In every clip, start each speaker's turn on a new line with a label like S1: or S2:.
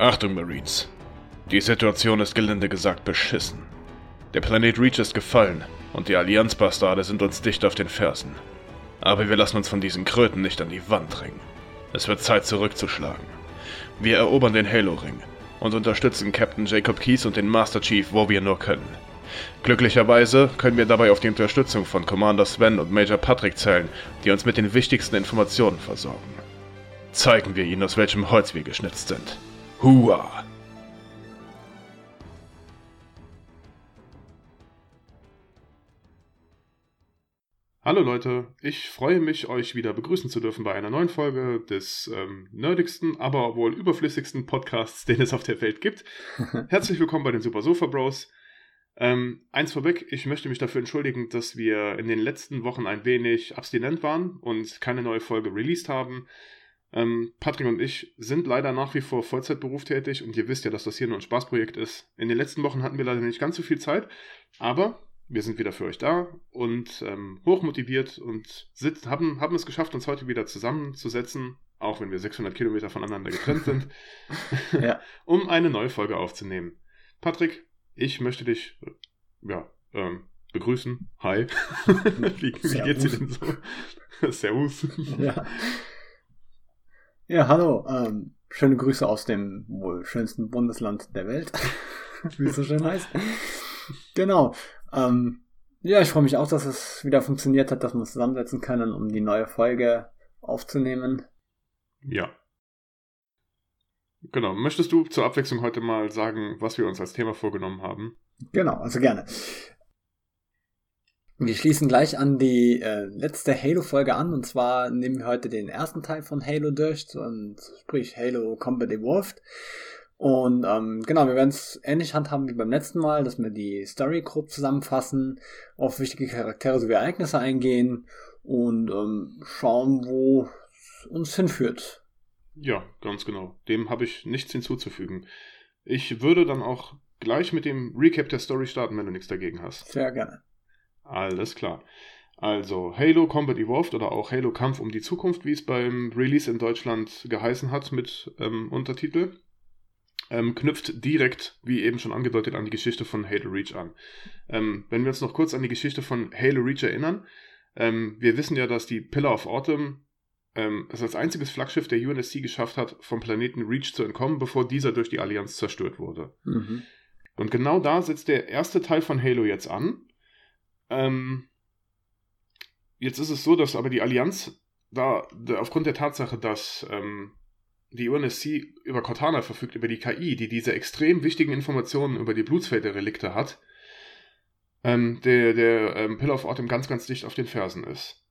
S1: Achtung, Marines. Die Situation ist gelinde gesagt beschissen. Der Planet Reach ist gefallen und die Allianzbastarde sind uns dicht auf den Fersen. Aber wir lassen uns von diesen Kröten nicht an die Wand drängen. Es wird Zeit zurückzuschlagen. Wir erobern den Halo-Ring und unterstützen Captain Jacob Keys und den Master Chief, wo wir nur können. Glücklicherweise können wir dabei auf die Unterstützung von Commander Sven und Major Patrick zählen, die uns mit den wichtigsten Informationen versorgen. Zeigen wir ihnen, aus welchem Holz wir geschnitzt sind. Hua!
S2: Hallo Leute, ich freue mich, euch wieder begrüßen zu dürfen bei einer neuen Folge des ähm, nerdigsten, aber wohl überflüssigsten Podcasts, den es auf der Welt gibt. Herzlich willkommen bei den Super Sofa Bros. Ähm, eins vorweg, ich möchte mich dafür entschuldigen, dass wir in den letzten Wochen ein wenig abstinent waren und keine neue Folge released haben. Ähm, Patrick und ich sind leider nach wie vor Vollzeitberuf tätig und ihr wisst ja, dass das hier nur ein Spaßprojekt ist. In den letzten Wochen hatten wir leider nicht ganz so viel Zeit, aber wir sind wieder für euch da und ähm, hochmotiviert und sit, haben, haben es geschafft, uns heute wieder zusammenzusetzen, auch wenn wir 600 Kilometer voneinander getrennt sind, ja. um eine neue Folge aufzunehmen. Patrick, ich möchte dich ja, ähm, begrüßen. Hi. wie, wie geht's dir denn so? Servus.
S3: Ja. Ja, hallo. Ähm, schöne Grüße aus dem wohl schönsten Bundesland der Welt, wie es so schön heißt. Genau. Ähm, ja, ich freue mich auch, dass es wieder funktioniert hat, dass wir uns zusammensetzen können, um die neue Folge aufzunehmen.
S2: Ja. Genau. Möchtest du zur Abwechslung heute mal sagen, was wir uns als Thema vorgenommen haben?
S3: Genau, also gerne. Wir schließen gleich an die äh, letzte Halo-Folge an und zwar nehmen wir heute den ersten Teil von Halo durch, und sprich Halo Combat Evolved. Und ähm, genau, wir werden es ähnlich handhaben wie beim letzten Mal, dass wir die Story grob zusammenfassen, auf wichtige Charaktere sowie Ereignisse eingehen und ähm, schauen, wo es uns hinführt.
S2: Ja, ganz genau. Dem habe ich nichts hinzuzufügen. Ich würde dann auch gleich mit dem Recap der Story starten, wenn du nichts dagegen hast.
S3: Sehr gerne.
S2: Alles klar. Also Halo Combat Evolved oder auch Halo Kampf um die Zukunft, wie es beim Release in Deutschland geheißen hat mit ähm, Untertitel ähm, knüpft direkt, wie eben schon angedeutet, an die Geschichte von Halo Reach an. Ähm, wenn wir uns noch kurz an die Geschichte von Halo Reach erinnern, ähm, wir wissen ja, dass die Pillar of Autumn ähm, es als einziges Flaggschiff der UNSC geschafft hat, vom Planeten Reach zu entkommen, bevor dieser durch die Allianz zerstört wurde. Mhm. Und genau da setzt der erste Teil von Halo jetzt an. Ähm, jetzt ist es so, dass aber die Allianz da, da aufgrund der Tatsache, dass ähm, die UNSC über Cortana verfügt, über die KI, die diese extrem wichtigen Informationen über die Blutsfelderrelikte hat, ähm, der, der ähm, Pillar of Autumn ganz, ganz dicht auf den Fersen ist.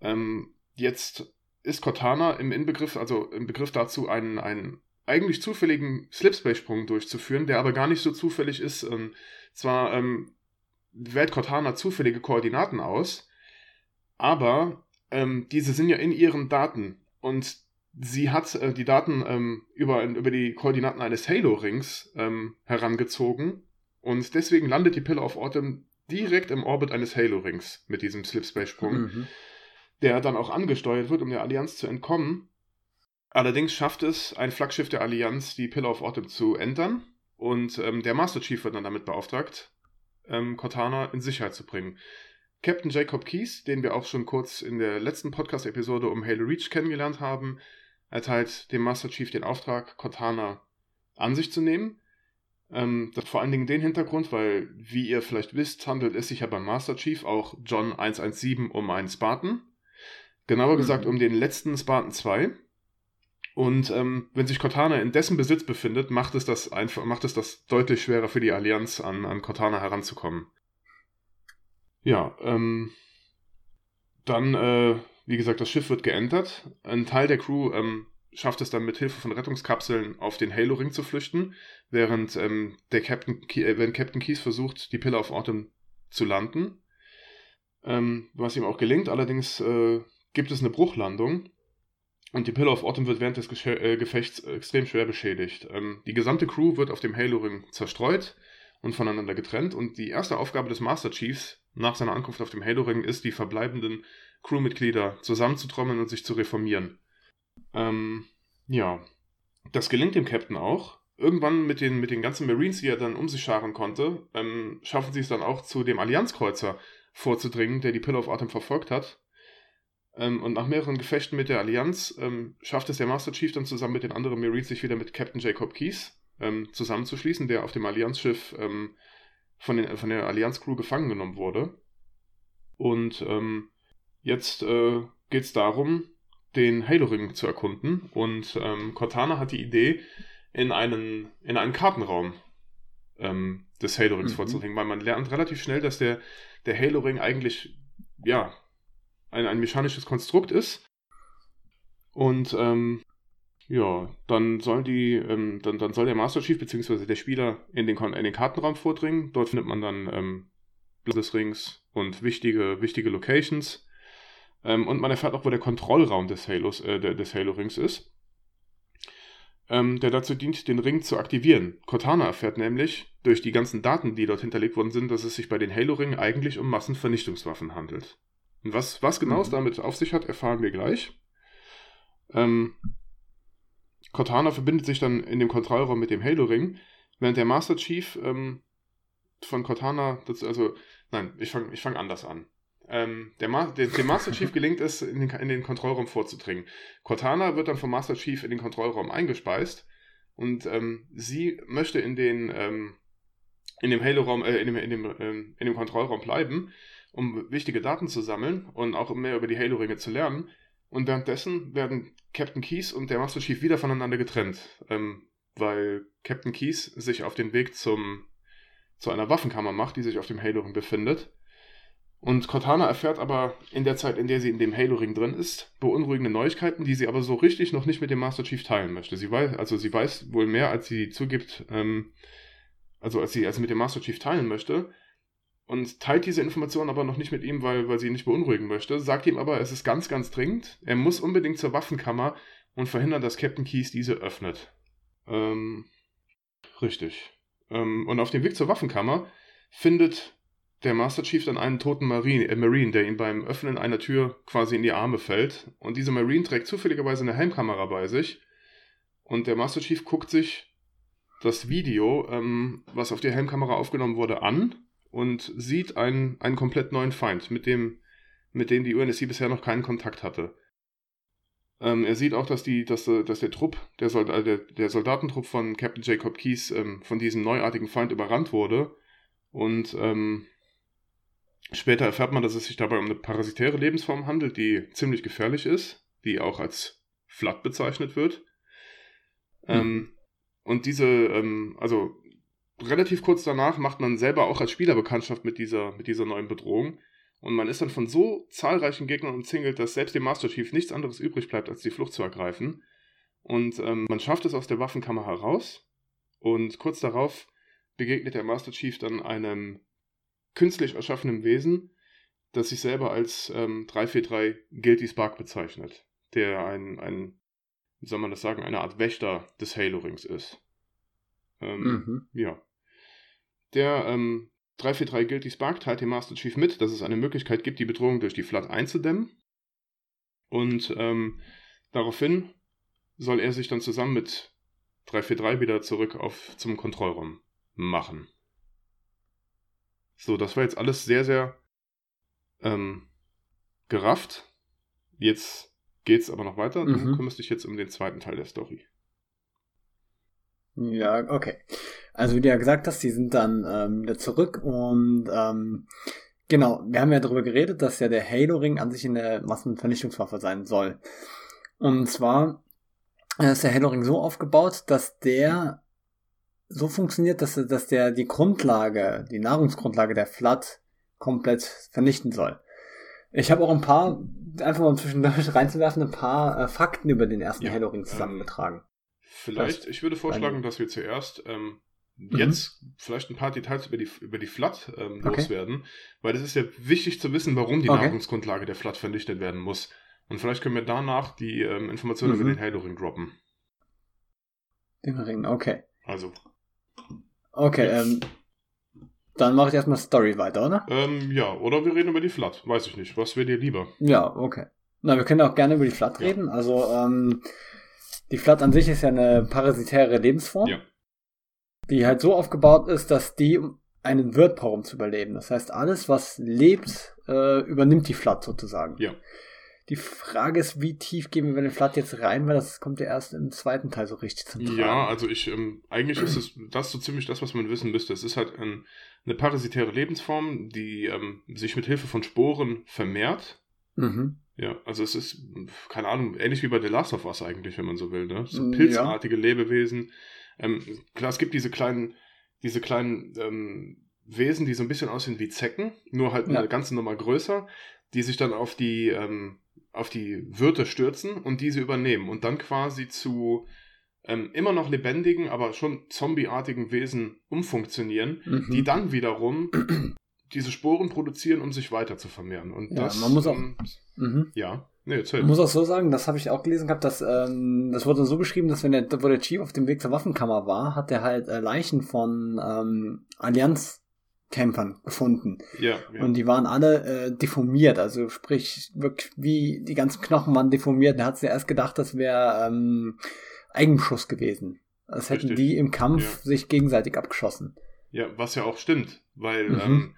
S2: Ähm, jetzt ist Cortana im Inbegriff, also im Begriff dazu, einen, einen eigentlich zufälligen Slipspace-Sprung durchzuführen, der aber gar nicht so zufällig ist. Ähm, zwar ähm, wählt Cortana zufällige Koordinaten aus, aber ähm, diese sind ja in ihren Daten und sie hat äh, die Daten ähm, über, über die Koordinaten eines Halo-Rings ähm, herangezogen und deswegen landet die Pillar of Autumn direkt im Orbit eines Halo-Rings mit diesem Slipspace-Sprung, mhm. der dann auch angesteuert wird, um der Allianz zu entkommen. Allerdings schafft es ein Flaggschiff der Allianz, die Pillar of Autumn zu entern und ähm, der Master Chief wird dann damit beauftragt, ähm, Cortana in Sicherheit zu bringen. Captain Jacob Keys, den wir auch schon kurz in der letzten Podcast-Episode um Halo Reach kennengelernt haben, erteilt dem Master Chief den Auftrag, Cortana an sich zu nehmen. Ähm, das hat vor allen Dingen den Hintergrund, weil, wie ihr vielleicht wisst, handelt es sich ja beim Master Chief auch John 117 um einen Spartan. Genauer mhm. gesagt um den letzten Spartan 2. Und ähm, wenn sich Cortana in dessen Besitz befindet, macht es das einfach, macht es das deutlich schwerer für die Allianz an, an Cortana heranzukommen. Ja, ähm, dann äh, wie gesagt, das Schiff wird geentert. Ein Teil der Crew ähm, schafft es dann mit Hilfe von Rettungskapseln auf den Halo-Ring zu flüchten, während ähm, der Captain, äh, wenn Captain Keys versucht, die Pillar of Autumn zu landen. Ähm, was ihm auch gelingt, allerdings äh, gibt es eine Bruchlandung und die Pillar of Autumn wird während des äh, Gefechts extrem schwer beschädigt. Ähm, die gesamte Crew wird auf dem Halo-Ring zerstreut und voneinander getrennt und die erste Aufgabe des Master Chiefs nach seiner Ankunft auf dem Halo-Ring ist, die verbleibenden Crewmitglieder zusammenzutrommeln und sich zu reformieren. Ähm, ja, das gelingt dem Captain auch. irgendwann mit den, mit den ganzen Marines, die er dann um sich scharen konnte, ähm, schaffen sie es dann auch zu dem Allianzkreuzer vorzudringen, der die Pillar of Autumn verfolgt hat. Ähm, und nach mehreren Gefechten mit der Allianz ähm, schafft es der Master Chief dann zusammen mit den anderen Marines sich wieder mit Captain Jacob Keys ähm, zusammenzuschließen, der auf dem Allianzschiff ähm, von, den, von der Allianz-Crew gefangen genommen wurde. Und ähm, jetzt äh, geht es darum, den Halo-Ring zu erkunden. Und Cortana hat die Idee, in einen, in einen Kartenraum ähm, des Halo-Rings mhm. vorzudringen, weil man lernt relativ schnell, dass der, der Halo-Ring eigentlich, ja, ein, ein mechanisches Konstrukt ist. Und ähm, ja, dann sollen die, ähm, dann, dann soll der Master Chief bzw. der Spieler in den, in den Kartenraum vordringen. Dort findet man dann ähm, des Rings und wichtige, wichtige Locations. Ähm, und man erfährt auch, wo der Kontrollraum des Halos, äh, des Halo-Rings ist ähm, der dazu dient, den Ring zu aktivieren. Cortana erfährt nämlich durch die ganzen Daten, die dort hinterlegt worden sind, dass es sich bei den Halo-Ringen eigentlich um Massenvernichtungswaffen handelt. Und was, was genau mhm. es damit auf sich hat, erfahren wir gleich. Ähm, Cortana verbindet sich dann in dem Kontrollraum mit dem Halo-Ring, während der Master Chief ähm, von Cortana, das, also, nein, ich fange ich fang anders an ähm, der Ma dem, dem Master Chief gelingt es, in den, in den Kontrollraum vorzudringen. Cortana wird dann vom Master Chief in den Kontrollraum eingespeist und ähm, sie möchte in den ähm, in dem Halo-Raum, äh, in dem, in, dem, ähm, in dem Kontrollraum bleiben, um wichtige Daten zu sammeln und auch mehr über die Halo-Ringe zu lernen. Und währenddessen werden Captain Keys und der Master Chief wieder voneinander getrennt, ähm, weil Captain Keys sich auf den Weg zum, zu einer Waffenkammer macht, die sich auf dem Halo-Ring befindet. Und Cortana erfährt aber in der Zeit, in der sie in dem Halo-Ring drin ist, beunruhigende Neuigkeiten, die sie aber so richtig noch nicht mit dem Master Chief teilen möchte. Sie weiß, also sie weiß wohl mehr, als sie zugibt, ähm, also als sie, als sie mit dem Master Chief teilen möchte. Und teilt diese Informationen aber noch nicht mit ihm, weil, weil sie ihn nicht beunruhigen möchte. Sagt ihm aber, es ist ganz, ganz dringend. Er muss unbedingt zur Waffenkammer und verhindern, dass Captain Keys diese öffnet. Ähm, richtig. Ähm, und auf dem Weg zur Waffenkammer findet der Master Chief dann einen toten Marine, äh Marine, der ihm beim Öffnen einer Tür quasi in die Arme fällt. Und dieser Marine trägt zufälligerweise eine Helmkamera bei sich. Und der Master Chief guckt sich das Video, ähm, was auf der Helmkamera aufgenommen wurde, an und sieht einen, einen komplett neuen Feind, mit dem, mit dem die UNSC bisher noch keinen Kontakt hatte. Ähm, er sieht auch, dass, die, dass, dass der Trupp, der, Soldat, der, der Soldatentrupp von Captain Jacob Keys ähm, von diesem neuartigen Feind überrannt wurde. Und ähm, Später erfährt man, dass es sich dabei um eine parasitäre Lebensform handelt, die ziemlich gefährlich ist, die auch als Flat bezeichnet wird. Mhm. Und diese, ähm, also relativ kurz danach macht man selber auch als Spieler Bekanntschaft mit dieser, mit dieser neuen Bedrohung. Und man ist dann von so zahlreichen Gegnern umzingelt, dass selbst dem Master Chief nichts anderes übrig bleibt, als die Flucht zu ergreifen. Und ähm, man schafft es aus der Waffenkammer heraus. Und kurz darauf begegnet der Master Chief dann einem künstlich erschaffenem Wesen, das sich selber als ähm, 343 Guilty Spark bezeichnet, der ein, ein, wie soll man das sagen, eine Art Wächter des Halo-Rings ist. Ähm, mhm. Ja. Der ähm, 343 Guilty Spark teilt dem Master Chief mit, dass es eine Möglichkeit gibt, die Bedrohung durch die Flood einzudämmen. Und ähm, daraufhin soll er sich dann zusammen mit 343 wieder zurück auf, zum Kontrollraum machen. So, das war jetzt alles sehr, sehr ähm, gerafft. Jetzt geht's aber noch weiter. Du mhm. kümmerst dich jetzt um den zweiten Teil der Story.
S3: Ja, okay. Also wie du ja gesagt hast, die sind dann ähm, wieder zurück und ähm, genau, wir haben ja darüber geredet, dass ja der Halo-Ring an sich eine Massenvernichtungswaffe sein soll. Und zwar ist der Halo-Ring so aufgebaut, dass der so funktioniert, dass, dass der die Grundlage, die Nahrungsgrundlage der Flat komplett vernichten soll. Ich habe auch ein paar, einfach mal zwischendurch reinzuwerfen, ein paar äh, Fakten über den ersten ja, Halo-Ring zusammengetragen. Ähm,
S2: vielleicht, ich würde vorschlagen, dass wir zuerst ähm, mhm. jetzt vielleicht ein paar Details über die, über die Flat ähm, okay. loswerden, weil es ist ja wichtig zu wissen, warum die okay. Nahrungsgrundlage der Flat vernichtet werden muss. Und vielleicht können wir danach die ähm, Informationen mhm. über den Halo-Ring droppen.
S3: Den Ring, okay.
S2: Also,
S3: Okay, ähm, dann mache ich erstmal Story weiter, oder?
S2: Ähm, ja, oder wir reden über die Flat. Weiß ich nicht. Was wäre dir lieber?
S3: Ja, okay. Na, wir können auch gerne über die Flat ja. reden. Also, ähm, die Flat an sich ist ja eine parasitäre Lebensform. Ja. Die halt so aufgebaut ist, dass die um einen Wirt braucht, um zu überleben. Das heißt, alles, was lebt, äh, übernimmt die Flat sozusagen.
S2: Ja.
S3: Die Frage ist, wie tief gehen wir bei den Flat jetzt rein, weil das kommt ja erst im zweiten Teil so richtig zum Tragen.
S2: Ja, also ich, ähm, eigentlich ist es das so ziemlich das, was man wissen müsste. Es ist halt ein, eine parasitäre Lebensform, die ähm, sich mit Hilfe von Sporen vermehrt.
S3: Mhm.
S2: Ja, also es ist, keine Ahnung, ähnlich wie bei The Last of Us eigentlich, wenn man so will, ne? So pilzartige Lebewesen. Ähm, klar, es gibt diese kleinen, diese kleinen ähm, Wesen, die so ein bisschen aussehen wie Zecken, nur halt
S3: Ja.
S2: eine ganze Nummer größer, die sich dann auf die, ähm, auf die Wirte stürzen und diese übernehmen und dann quasi zu ähm, immer noch lebendigen, aber schon zombieartigen Wesen umfunktionieren,
S3: Mhm.
S2: die dann wiederum diese Sporen produzieren, um sich weiter zu vermehren. Und
S3: Ja,
S2: das,
S3: man muss auch-
S2: ähm,
S3: Mhm.
S2: ja, nee.
S3: Ich muss auch so sagen, das habe ich auch gelesen gehabt, dass ähm, das wurde so beschrieben, dass wenn der, wo der Chief auf dem Weg zur Waffenkammer war, hat er halt äh, Leichen von ähm, Allianzkämpfern gefunden.
S2: ja, ja.
S3: Und die waren alle äh, deformiert, also sprich, wirklich wie die ganzen Knochen waren deformiert. Da hat sie erst gedacht, das wäre ähm, Eigenbeschuss gewesen. Das hätten
S2: Richtig.
S3: die im Kampf
S2: Ja.
S3: sich gegenseitig abgeschossen.
S2: Ja, was ja auch stimmt, weil
S3: Mhm.
S2: ähm,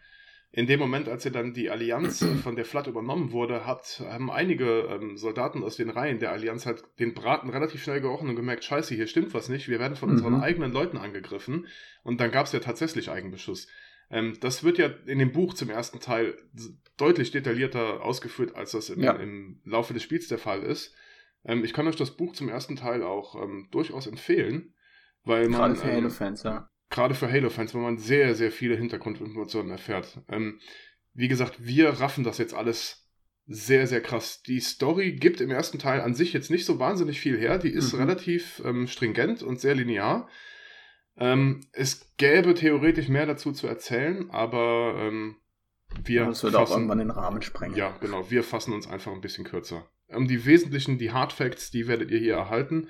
S2: in dem Moment, als ja dann die Allianz von der Flat übernommen wurde, hat, haben einige ähm, Soldaten aus den Reihen der Allianz halt den Braten relativ schnell gerochen und gemerkt, scheiße, hier stimmt was nicht, wir werden von
S3: Mhm.
S2: unseren eigenen Leuten angegriffen. Und dann gab es ja tatsächlich Eigenbeschuss. Ähm, das wird ja in dem Buch zum ersten Teil deutlich detaillierter ausgeführt, als das im,
S3: Ja.
S2: im Laufe des Spiels der Fall ist. Ähm, ich kann euch das Buch zum ersten Teil auch ähm, durchaus empfehlen, weil man...
S3: Gerade für
S2: ähm,
S3: Halo-Fans, ja.
S2: Gerade für Halo-Fans, weil man sehr, sehr viele Hintergrundinformationen erfährt. Ähm, wie gesagt, wir raffen das jetzt alles sehr, sehr krass. Die Story gibt im ersten Teil an sich jetzt nicht so wahnsinnig viel her. Die ist
S3: Mhm.
S2: relativ ähm, stringent und sehr linear. Ähm, es gäbe theoretisch mehr dazu zu erzählen, aber ähm, wir
S3: das würde auch
S2: fassen-
S3: irgendwann den Rahmen sprengen.
S2: ja, genau. Wir fassen uns einfach ein bisschen kürzer. Um die wesentlichen, die Hard Facts, die werdet ihr hier erhalten.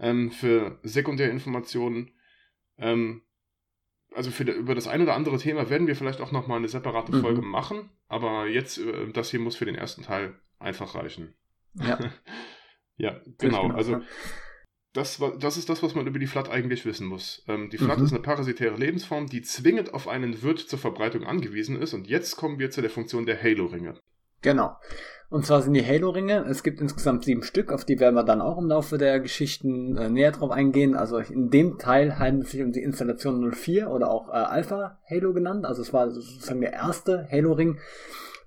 S2: Ähm, für Sekundärinformationen, ähm, also für über das ein oder andere Thema werden wir vielleicht auch nochmal eine separate
S3: Mhm.
S2: Folge machen. Aber jetzt, äh, das hier muss für den ersten Teil einfach reichen.
S3: Ja.
S2: Ja, genau.
S3: Genau.
S2: Also das, das ist das, was man über die Flat eigentlich wissen muss. Ähm, die Flat
S3: Mhm.
S2: ist eine parasitäre Lebensform, die zwingend auf einen Wirt zur Verbreitung angewiesen ist. Und jetzt kommen wir zu der Funktion der Halo-Ringe.
S3: Genau. Und zwar sind die Halo-Ringe, es gibt insgesamt sieben Stück, auf die werden wir dann auch im Laufe der Geschichten äh, näher drauf eingehen. Also in dem Teil handelt es sich um die Installation 04 oder auch äh, Alpha Halo genannt. Also es war sozusagen der erste Halo-Ring,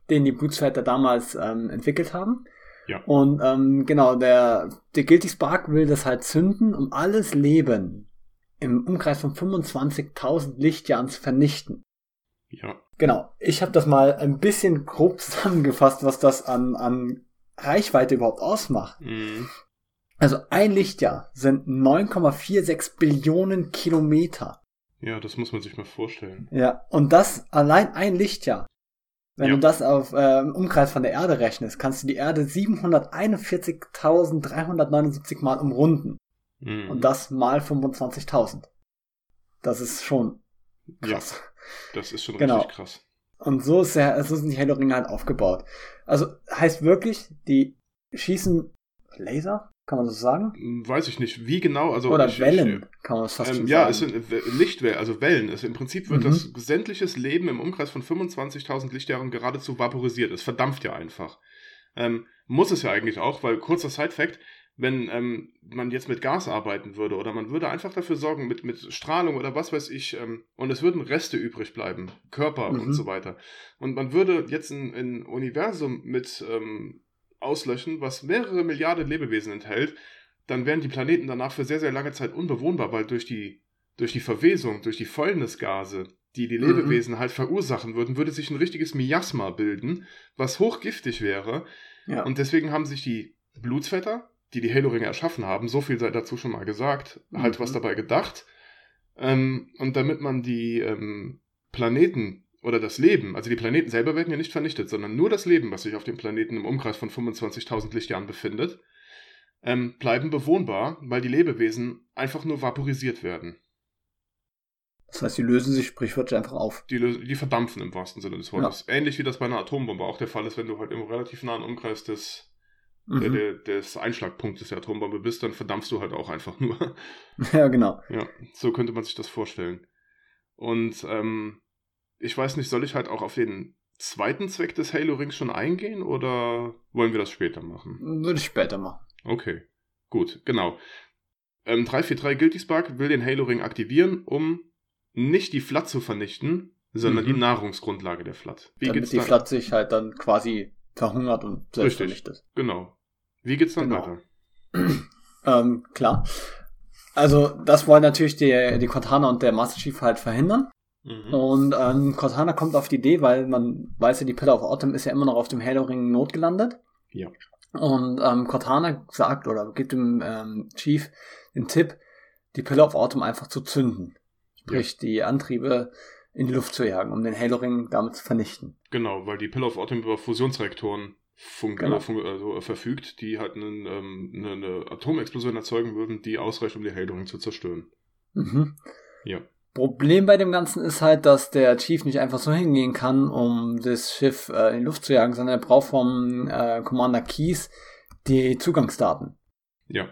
S3: den die Blutsväter damals ähm, entwickelt haben.
S2: Ja.
S3: Und ähm, genau, der, der Guilty Spark will das halt zünden, um alles Leben im Umkreis von 25.000 Lichtjahren zu vernichten.
S2: Ja,
S3: Genau. Ich habe das mal ein bisschen grob zusammengefasst, was das an, an Reichweite überhaupt ausmacht.
S2: Mhm.
S3: Also ein Lichtjahr sind 9,46 Billionen Kilometer.
S2: Ja, das muss man sich mal vorstellen.
S3: Ja, und das allein ein Lichtjahr. Wenn
S2: Ja.
S3: du das auf äh, im Umkreis von der Erde rechnest, kannst du die Erde 741.379 Mal umrunden.
S2: Mhm.
S3: Und das mal 25.000. Das ist schon krass.
S2: Das ist schon
S3: Genau.
S2: richtig krass.
S3: Und so, ist der, so sind die Halo-Ringe halt aufgebaut. Also heißt wirklich, die schießen Laser, kann man das so sagen?
S2: Hm, Weiß ich nicht, wie genau, also
S3: Oder
S2: ich,
S3: Wellen, kann man das
S2: Ich,
S3: fast
S2: ähm, ja,
S3: sagen.
S2: es sind äh, Lichtwellen, also Wellen. Es, Im Prinzip wird
S3: Mhm.
S2: das sämtliches Leben im Umkreis von 25.000 Lichtjahren geradezu vaporisiert. Es verdampft ja einfach. Ähm, muss es ja eigentlich auch, weil kurzer Side-Fact, wenn ähm, man jetzt mit Gas arbeiten würde oder man würde einfach dafür sorgen mit, mit Strahlung oder was weiß ich ähm, und es würden Reste übrig bleiben, Körper
S3: Mhm.
S2: und so weiter. Und man würde jetzt ein, ein Universum mit ähm, auslöschen, was mehrere Milliarden Lebewesen enthält, dann wären die Planeten danach für sehr, sehr lange Zeit unbewohnbar, weil durch die, durch die Verwesung, durch die Fäulnisgase, die die
S3: Mhm.
S2: Lebewesen halt verursachen würden, würde sich ein richtiges Miasma bilden, was hochgiftig wäre.
S3: ja.
S2: Und deswegen haben sich die Blutsvetter, die die Halo-Ringe erschaffen haben, so viel sei dazu schon mal gesagt, halt
S3: Mhm.
S2: was dabei gedacht. Ähm, und damit man die ähm, Planeten oder das Leben, also die Planeten selber werden ja nicht vernichtet, sondern nur das Leben, was sich auf dem Planeten im Umkreis von 25.000 Lichtjahren befindet, ähm, bleiben bewohnbar, weil die Lebewesen einfach nur vaporisiert werden.
S3: Das heißt, die lösen sich sprichwörtlich einfach auf.
S2: Die, die verdampfen im wahrsten Sinne des Wortes. Ähnlich wie das bei einer Atombombe auch der Fall ist, wenn du halt im relativ nahen Umkreis des mhm. der, des Einschlagpunktes der Atombombe bist, dann verdampfst du halt auch einfach nur.
S3: Ja, genau.
S2: Ja, so könnte man sich das vorstellen. Und ähm, ich weiß nicht, soll ich halt auch auf den zweiten Zweck des Halo Rings schon eingehen oder wollen wir das später machen?
S3: Würde ich später machen.
S2: Okay, gut, genau. Ähm, 343 Guilty Spark will den Halo Ring aktivieren, um nicht die Flat zu vernichten, sondern mhm. die Nahrungsgrundlage der Flat.
S3: Wie Damit geht's die dann? Flat sich halt dann quasi verhungert und selbst vernichtet.
S2: Genau. Wie geht's dann genau.
S3: weiter? ähm, klar. Also, das wollen natürlich die, die Cortana und der Master Chief halt verhindern. Mhm. Und ähm, Cortana kommt auf die Idee, weil man weiß ja, die Pillar of Autumn ist ja immer noch auf dem Halo-Ring notgelandet.
S2: Ja.
S3: Und ähm, Cortana sagt oder gibt dem ähm, Chief den Tipp, die Pillar of Autumn einfach zu zünden. Sprich, ja. die Antriebe in die Luft zu jagen, um den Halo-Ring damit zu vernichten.
S2: Genau, weil die Pillar of Autumn über Fusionsreaktoren genau. also, verfügt, die halt einen, ähm, eine, eine, Atomexplosion erzeugen würden, die ausreicht, um die Halo-Ring zu zerstören.
S3: Mhm.
S2: Ja.
S3: Problem bei dem Ganzen ist halt, dass der Chief nicht einfach so hingehen kann, um das Schiff äh, in die Luft zu jagen, sondern er braucht vom äh, Commander Keys die Zugangsdaten.
S2: Ja.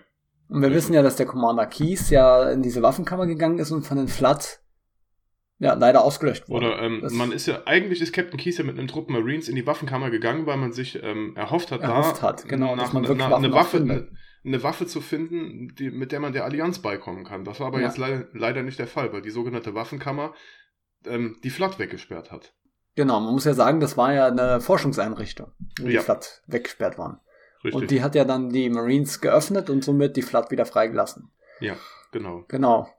S3: Und wir ja. wissen ja, dass der Commander Keys ja in diese Waffenkammer gegangen ist und von den Flat ja, leider ausgelöscht wurde.
S2: Oder ähm, man ist ja, eigentlich ist Captain Keys ja mit einem Trupp Marines in die Waffenkammer gegangen, weil man sich ähm, erhofft hat,
S3: erhofft da hat, genau,
S2: nach, nach, eine, Waffe, eine, eine, Waffe zu finden, die, mit der man der Allianz beikommen kann. Das war aber ja. jetzt le leider nicht der Fall, weil die sogenannte Waffenkammer ähm, die Flat weggesperrt hat.
S3: Genau, man muss ja sagen, das war ja eine Forschungseinrichtung, wo ja. die Flat weggesperrt waren. Richtig. Und die hat ja dann die Marines geöffnet und somit die Flat wieder freigelassen.
S2: Ja, genau.
S3: Genau.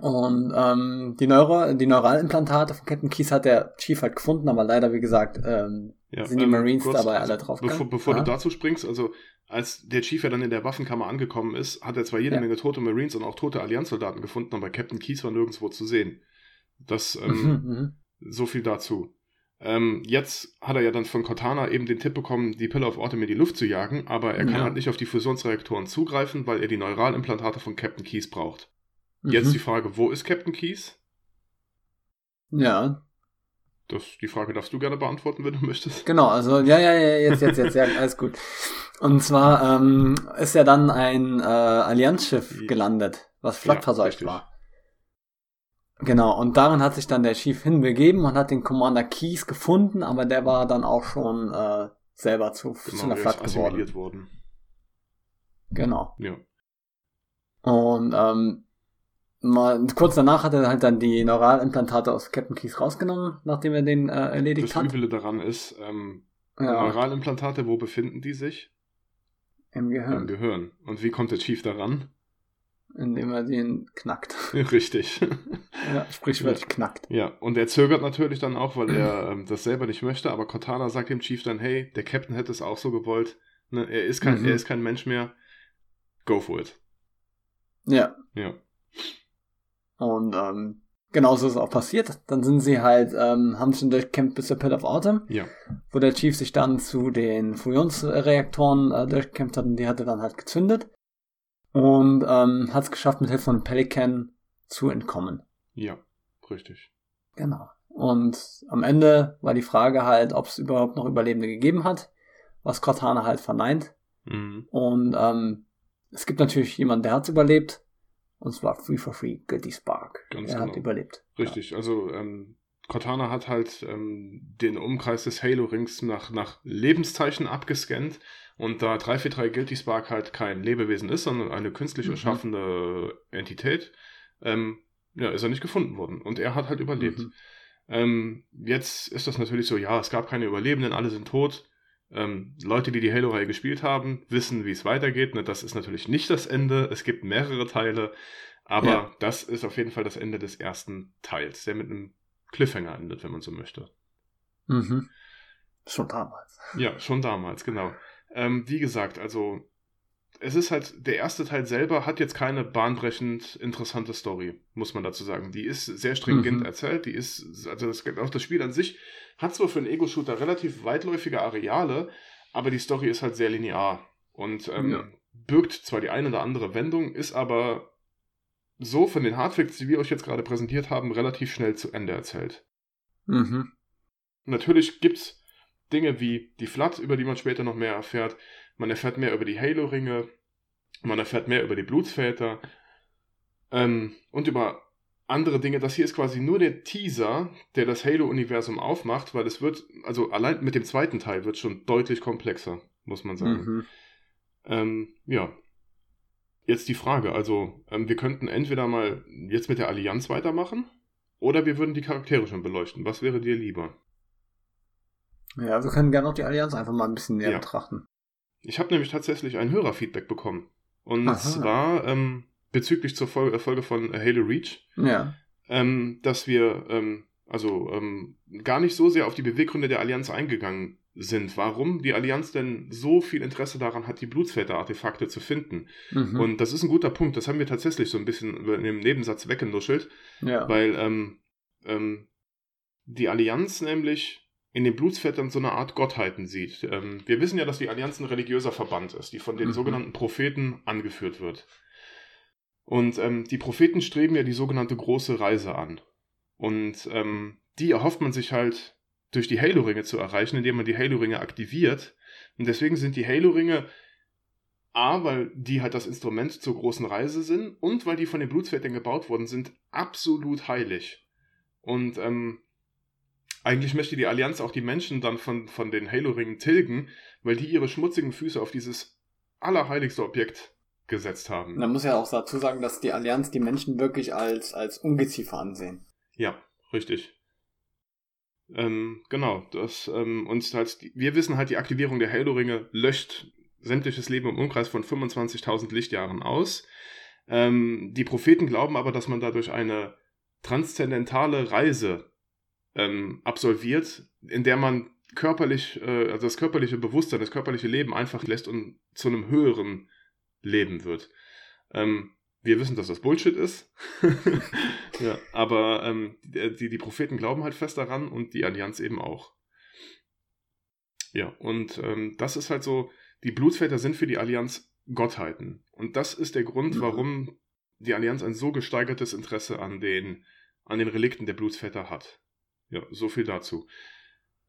S3: Und ähm, die, Neuro die Neuralimplantate von Captain Keys hat der Chief halt gefunden, aber leider, wie gesagt, ähm, ja, sind die ähm, Marines kurz, dabei alle drauf
S2: Bevor, bevor du dazu springst, also als der Chief ja dann in der Waffenkammer angekommen ist, hat er zwar jede ja. Menge tote Marines und auch tote Allianzsoldaten gefunden, aber Captain Keys war nirgendwo zu sehen. Das, ähm, mhm, mhm. so viel dazu. Ähm, jetzt hat er ja dann von Cortana eben den Tipp bekommen, die Pillar of Autumn in die Luft zu jagen, aber er kann ja. halt nicht auf die Fusionsreaktoren zugreifen, weil er die Neuralimplantate von Captain Keys braucht. Jetzt mhm. die Frage, wo ist Captain Keys?
S3: Ja.
S2: Das, die Frage darfst du gerne beantworten, wenn du möchtest.
S3: Genau, also ja, ja, ja, jetzt, jetzt, jetzt, ja, alles gut. Und zwar ähm, ist ja dann ein äh, Allianzschiff gelandet, was flakverseucht ja, war. Genau, und darin hat sich dann der Chief hinbegeben und hat den Commander Keys gefunden, aber der war dann auch schon äh, selber zu, genau, zu einer Flak geworden. worden. Genau.
S2: Ja.
S3: Und ähm, mal kurz danach hat er halt dann die Neuralimplantate aus Captain Keys rausgenommen, nachdem er den äh, erledigt
S2: das
S3: hat.
S2: Das Üble daran ist, ähm, ja. Neuralimplantate, wo befinden die sich?
S3: Im Gehirn.
S2: Im Gehirn. Und wie kommt der Chief daran?
S3: Indem er den knackt.
S2: Richtig.
S3: ja, sprichwörtlich ja. knackt.
S2: Ja, und er zögert natürlich dann auch, weil er ähm, das selber nicht möchte, aber Cortana sagt dem Chief dann, hey, der Captain hätte es auch so gewollt. Ne, er, ist kein, mhm. er ist kein Mensch mehr. Go for it.
S3: Ja.
S2: Ja.
S3: Und ähm, genauso ist es auch passiert. Dann sind sie halt, ähm, haben schon durchgekämpft bis zur Pit of Autumn,
S2: ja.
S3: wo der Chief sich dann zu den Fusionsreaktoren äh, durchgekämpft hat und die hat er dann halt gezündet. Und ähm, hat es geschafft, mit Hilfe von Pelican zu entkommen.
S2: Ja, richtig.
S3: Genau. Und am Ende war die Frage halt, ob es überhaupt noch Überlebende gegeben hat, was Cortana halt verneint.
S2: Mhm.
S3: Und ähm, es gibt natürlich jemanden, der hat überlebt. Und zwar Free for Free, Guilty Spark. Ganz er genau. hat überlebt.
S2: Richtig, ja. also ähm, Cortana hat halt ähm, den Umkreis des Halo-Rings nach, nach Lebenszeichen abgescannt. Und da 343 Guilty Spark halt kein Lebewesen ist, sondern eine künstlich mhm. erschaffene Entität, ähm, ja, ist er nicht gefunden worden. Und er hat halt überlebt. Mhm. Ähm, jetzt ist das natürlich so, ja, es gab keine Überlebenden, alle sind tot. Ähm, Leute, die die Halo-Reihe gespielt haben, wissen, wie es weitergeht. Ne? Das ist natürlich nicht das Ende. Es gibt mehrere Teile. Aber ja. das ist auf jeden Fall das Ende des ersten Teils, der mit einem Cliffhanger endet, wenn man so möchte.
S3: Mhm. Schon damals.
S2: Ja, schon damals, genau. Ähm, wie gesagt, also es ist halt, der erste Teil selber hat jetzt keine bahnbrechend interessante Story, muss man dazu sagen. Die ist sehr stringent mhm. erzählt, die ist, also das, auch das Spiel an sich hat zwar für einen Ego-Shooter relativ weitläufige Areale, aber die Story ist halt sehr linear und ähm, ja. birgt zwar die eine oder andere Wendung, ist aber so von den Hardfacts, die wir euch jetzt gerade präsentiert haben, relativ schnell zu Ende erzählt.
S3: Mhm.
S2: Natürlich gibt's Dinge wie die Flat, über die man später noch mehr erfährt. Man erfährt mehr über die Halo-Ringe, man erfährt mehr über die Blutsväter ähm, und über andere Dinge. Das hier ist quasi nur der Teaser, der das Halo-Universum aufmacht, weil es wird, also allein mit dem zweiten Teil wird schon deutlich komplexer, muss man sagen.
S3: Mhm.
S2: Ähm, ja. Jetzt die Frage, also ähm, wir könnten entweder mal jetzt mit der Allianz weitermachen oder wir würden die Charaktere schon beleuchten. Was wäre dir lieber?
S3: Ja, wir können gerne auch die Allianz einfach mal ein bisschen näher
S2: Ja.
S3: betrachten.
S2: Ich habe nämlich tatsächlich ein Hörerfeedback bekommen. Und
S3: Aha.
S2: zwar ähm, bezüglich zur Fol- äh, Folge von Halo Reach,
S3: Ja.
S2: ähm, dass wir ähm, also ähm, gar nicht so sehr auf die Beweggründe der Allianz eingegangen sind. Warum die Allianz denn so viel Interesse daran hat, die Blutsväter-Artefakte zu finden.
S3: Mhm.
S2: Und das ist ein guter Punkt. Das haben wir tatsächlich so ein bisschen in dem Nebensatz weggenuschelt,
S3: ja.
S2: weil ähm, ähm, die Allianz nämlich in den Blutsvätern so eine Art Gottheiten sieht. Ähm, wir wissen ja, dass die Allianz ein religiöser Verband ist, die von den
S3: Mhm.
S2: sogenannten Propheten angeführt wird. Und ähm, die Propheten streben ja die sogenannte große Reise an. Und ähm, die erhofft man sich halt durch die Halo-Ringe zu erreichen, indem man die Halo-Ringe aktiviert. Und deswegen sind die Halo-Ringe A, weil die halt das Instrument zur großen Reise sind und weil die von den Blutsvätern gebaut worden sind, absolut heilig. Und ähm, eigentlich möchte die Allianz auch die Menschen dann von, von den Halo-Ringen tilgen, weil die ihre schmutzigen Füße auf dieses allerheiligste Objekt gesetzt haben.
S3: Man muss ja auch dazu sagen, dass die Allianz die Menschen wirklich als, als Ungeziefer ansehen.
S2: Ja, richtig. Ähm, genau, das ähm, uns halt, wir wissen halt, die Aktivierung der Halo-Ringe löscht sämtliches Leben im Umkreis von 25.000 Lichtjahren aus. Ähm, die Propheten glauben aber, dass man dadurch eine transzendentale Reise ähm, absolviert, in der man körperlich, äh, also das körperliche Bewusstsein, das körperliche Leben einfach lässt und zu einem höheren Leben wird. Ähm, wir wissen, dass das Bullshit ist. ja, aber ähm, die, die Propheten glauben halt fest daran und die Allianz eben auch. Ja, und ähm, das ist halt so, die Blutsväter sind für die Allianz Gottheiten. Und das ist der Grund,
S3: Mhm.
S2: warum die Allianz ein so gesteigertes Interesse an den, an den Relikten der Blutsväter hat. Ja, so viel dazu.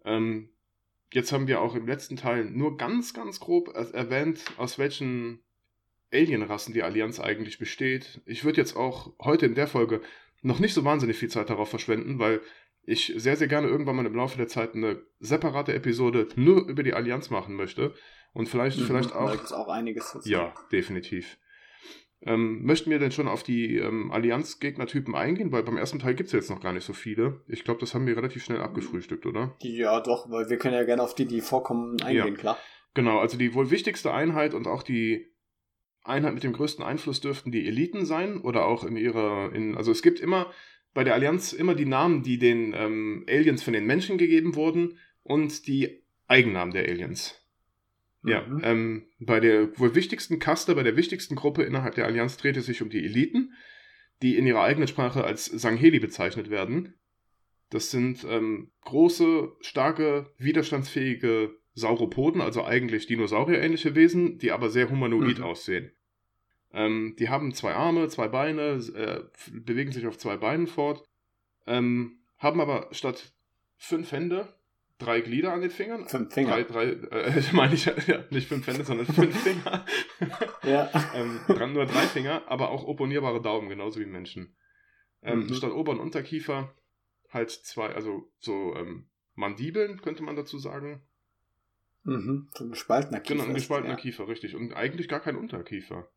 S2: Ähm, jetzt haben wir auch im letzten Teil nur ganz, ganz grob er- erwähnt, aus welchen Alienrassen die Allianz eigentlich besteht. Ich würde jetzt auch heute in der Folge noch nicht so wahnsinnig viel Zeit darauf verschwenden, weil ich sehr, sehr gerne irgendwann mal im Laufe der Zeit eine separate Episode nur über die Allianz machen möchte. Und vielleicht, vielleicht
S3: Mhm, Da
S2: auch.
S3: gibt es auch einiges dazu.
S2: Ja, definitiv. Ähm, möchten wir denn schon auf die ähm, Allianz-Gegnertypen eingehen? Weil beim ersten Teil gibt es jetzt noch gar nicht so viele. Ich glaube, das haben wir relativ schnell abgefrühstückt, oder?
S3: Ja, doch, weil wir können ja gerne auf die, die vorkommen, eingehen,
S2: Ja.
S3: klar.
S2: Genau, also die wohl wichtigste Einheit und auch die Einheit mit dem größten Einfluss dürften die Eliten sein oder auch in ihrer, in, also es gibt immer bei der Allianz immer die Namen, die den ähm, Aliens von den Menschen gegeben wurden und die Eigennamen der Aliens. Ja,
S3: Mhm.
S2: ähm, bei der wohl wichtigsten Kaste, bei der wichtigsten Gruppe innerhalb der Allianz dreht es sich um die Eliten, die in ihrer eigenen Sprache als Sangheli bezeichnet werden. Das sind ähm, große, starke, widerstandsfähige Sauropoden, also eigentlich Dinosaurier-ähnliche Wesen, die aber sehr humanoid
S3: Mhm.
S2: aussehen. Ähm, die haben zwei Arme, zwei Beine, äh, bewegen sich auf zwei Beinen fort, ähm, haben aber statt fünf Hände drei Glieder an den Fingern.
S3: Fünf Finger.
S2: Drei, drei, äh, meine ich, ja, nicht fünf Hände, sondern fünf Finger.
S3: Ja.
S2: ähm, dran nur drei Finger, aber auch opponierbare Daumen, genauso wie Menschen. Ähm,
S3: Mhm.
S2: Statt Ober- und Unterkiefer halt zwei, also so ähm, Mandibeln, könnte man dazu sagen.
S3: Mhm. So ein gespaltener Kiefer.
S2: Genau, ein gespaltener
S3: ja.
S2: Kiefer, richtig. Und eigentlich gar kein Unterkiefer.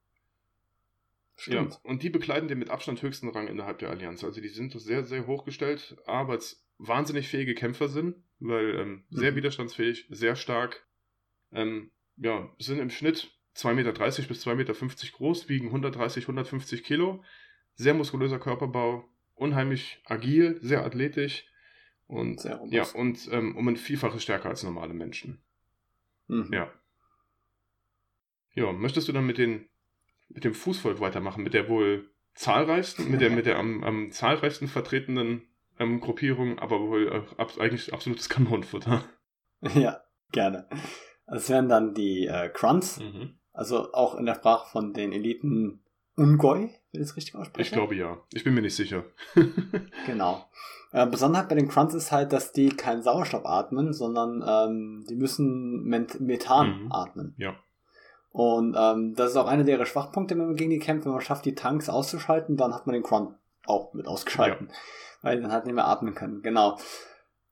S3: Stimmt.
S2: Ja, und die bekleiden den mit Abstand höchsten Rang innerhalb der Allianz. Also die sind sehr, sehr hochgestellt, aber wahnsinnig fähige Kämpfer sind, weil ähm, sehr
S3: Mhm.
S2: widerstandsfähig, sehr stark. Ähm, ja, sind im Schnitt 2,30 Meter bis 2,50 Meter groß, wiegen 130, 150 Kilo. Sehr muskulöser Körperbau, unheimlich agil, sehr athletisch und
S3: Sehr
S2: ja, und ähm, um ein Vielfaches stärker als normale Menschen.
S3: Mhm.
S2: Ja. Ja, möchtest du dann mit den mit dem Fußvolk weitermachen, mit der wohl zahlreichsten, mit der mit der am, am zahlreichsten vertretenen ähm, Gruppierung, aber wohl äh, ab, eigentlich absolutes Kanonenfutter.
S3: Ja, gerne. Das wären dann die äh, Krunts,
S2: Mhm.
S3: also auch in der Sprache von den Eliten Ungoi, wenn ich das richtig ausspreche.
S2: Ich glaube ja. Ich bin mir nicht sicher.
S3: Genau. Äh, Besonderheit bei den Krunts ist halt, dass die keinen Sauerstoff atmen, sondern ähm, die müssen Ment Methan
S2: Mhm.
S3: atmen.
S2: Ja.
S3: Und ähm, das ist auch einer der Schwachpunkte, wenn man gegen die kämpft. Wenn man schafft, die Tanks auszuschalten, dann hat man den Grunt auch mit ausgeschalten. Ja. Weil die dann halt nicht mehr atmen können. Genau.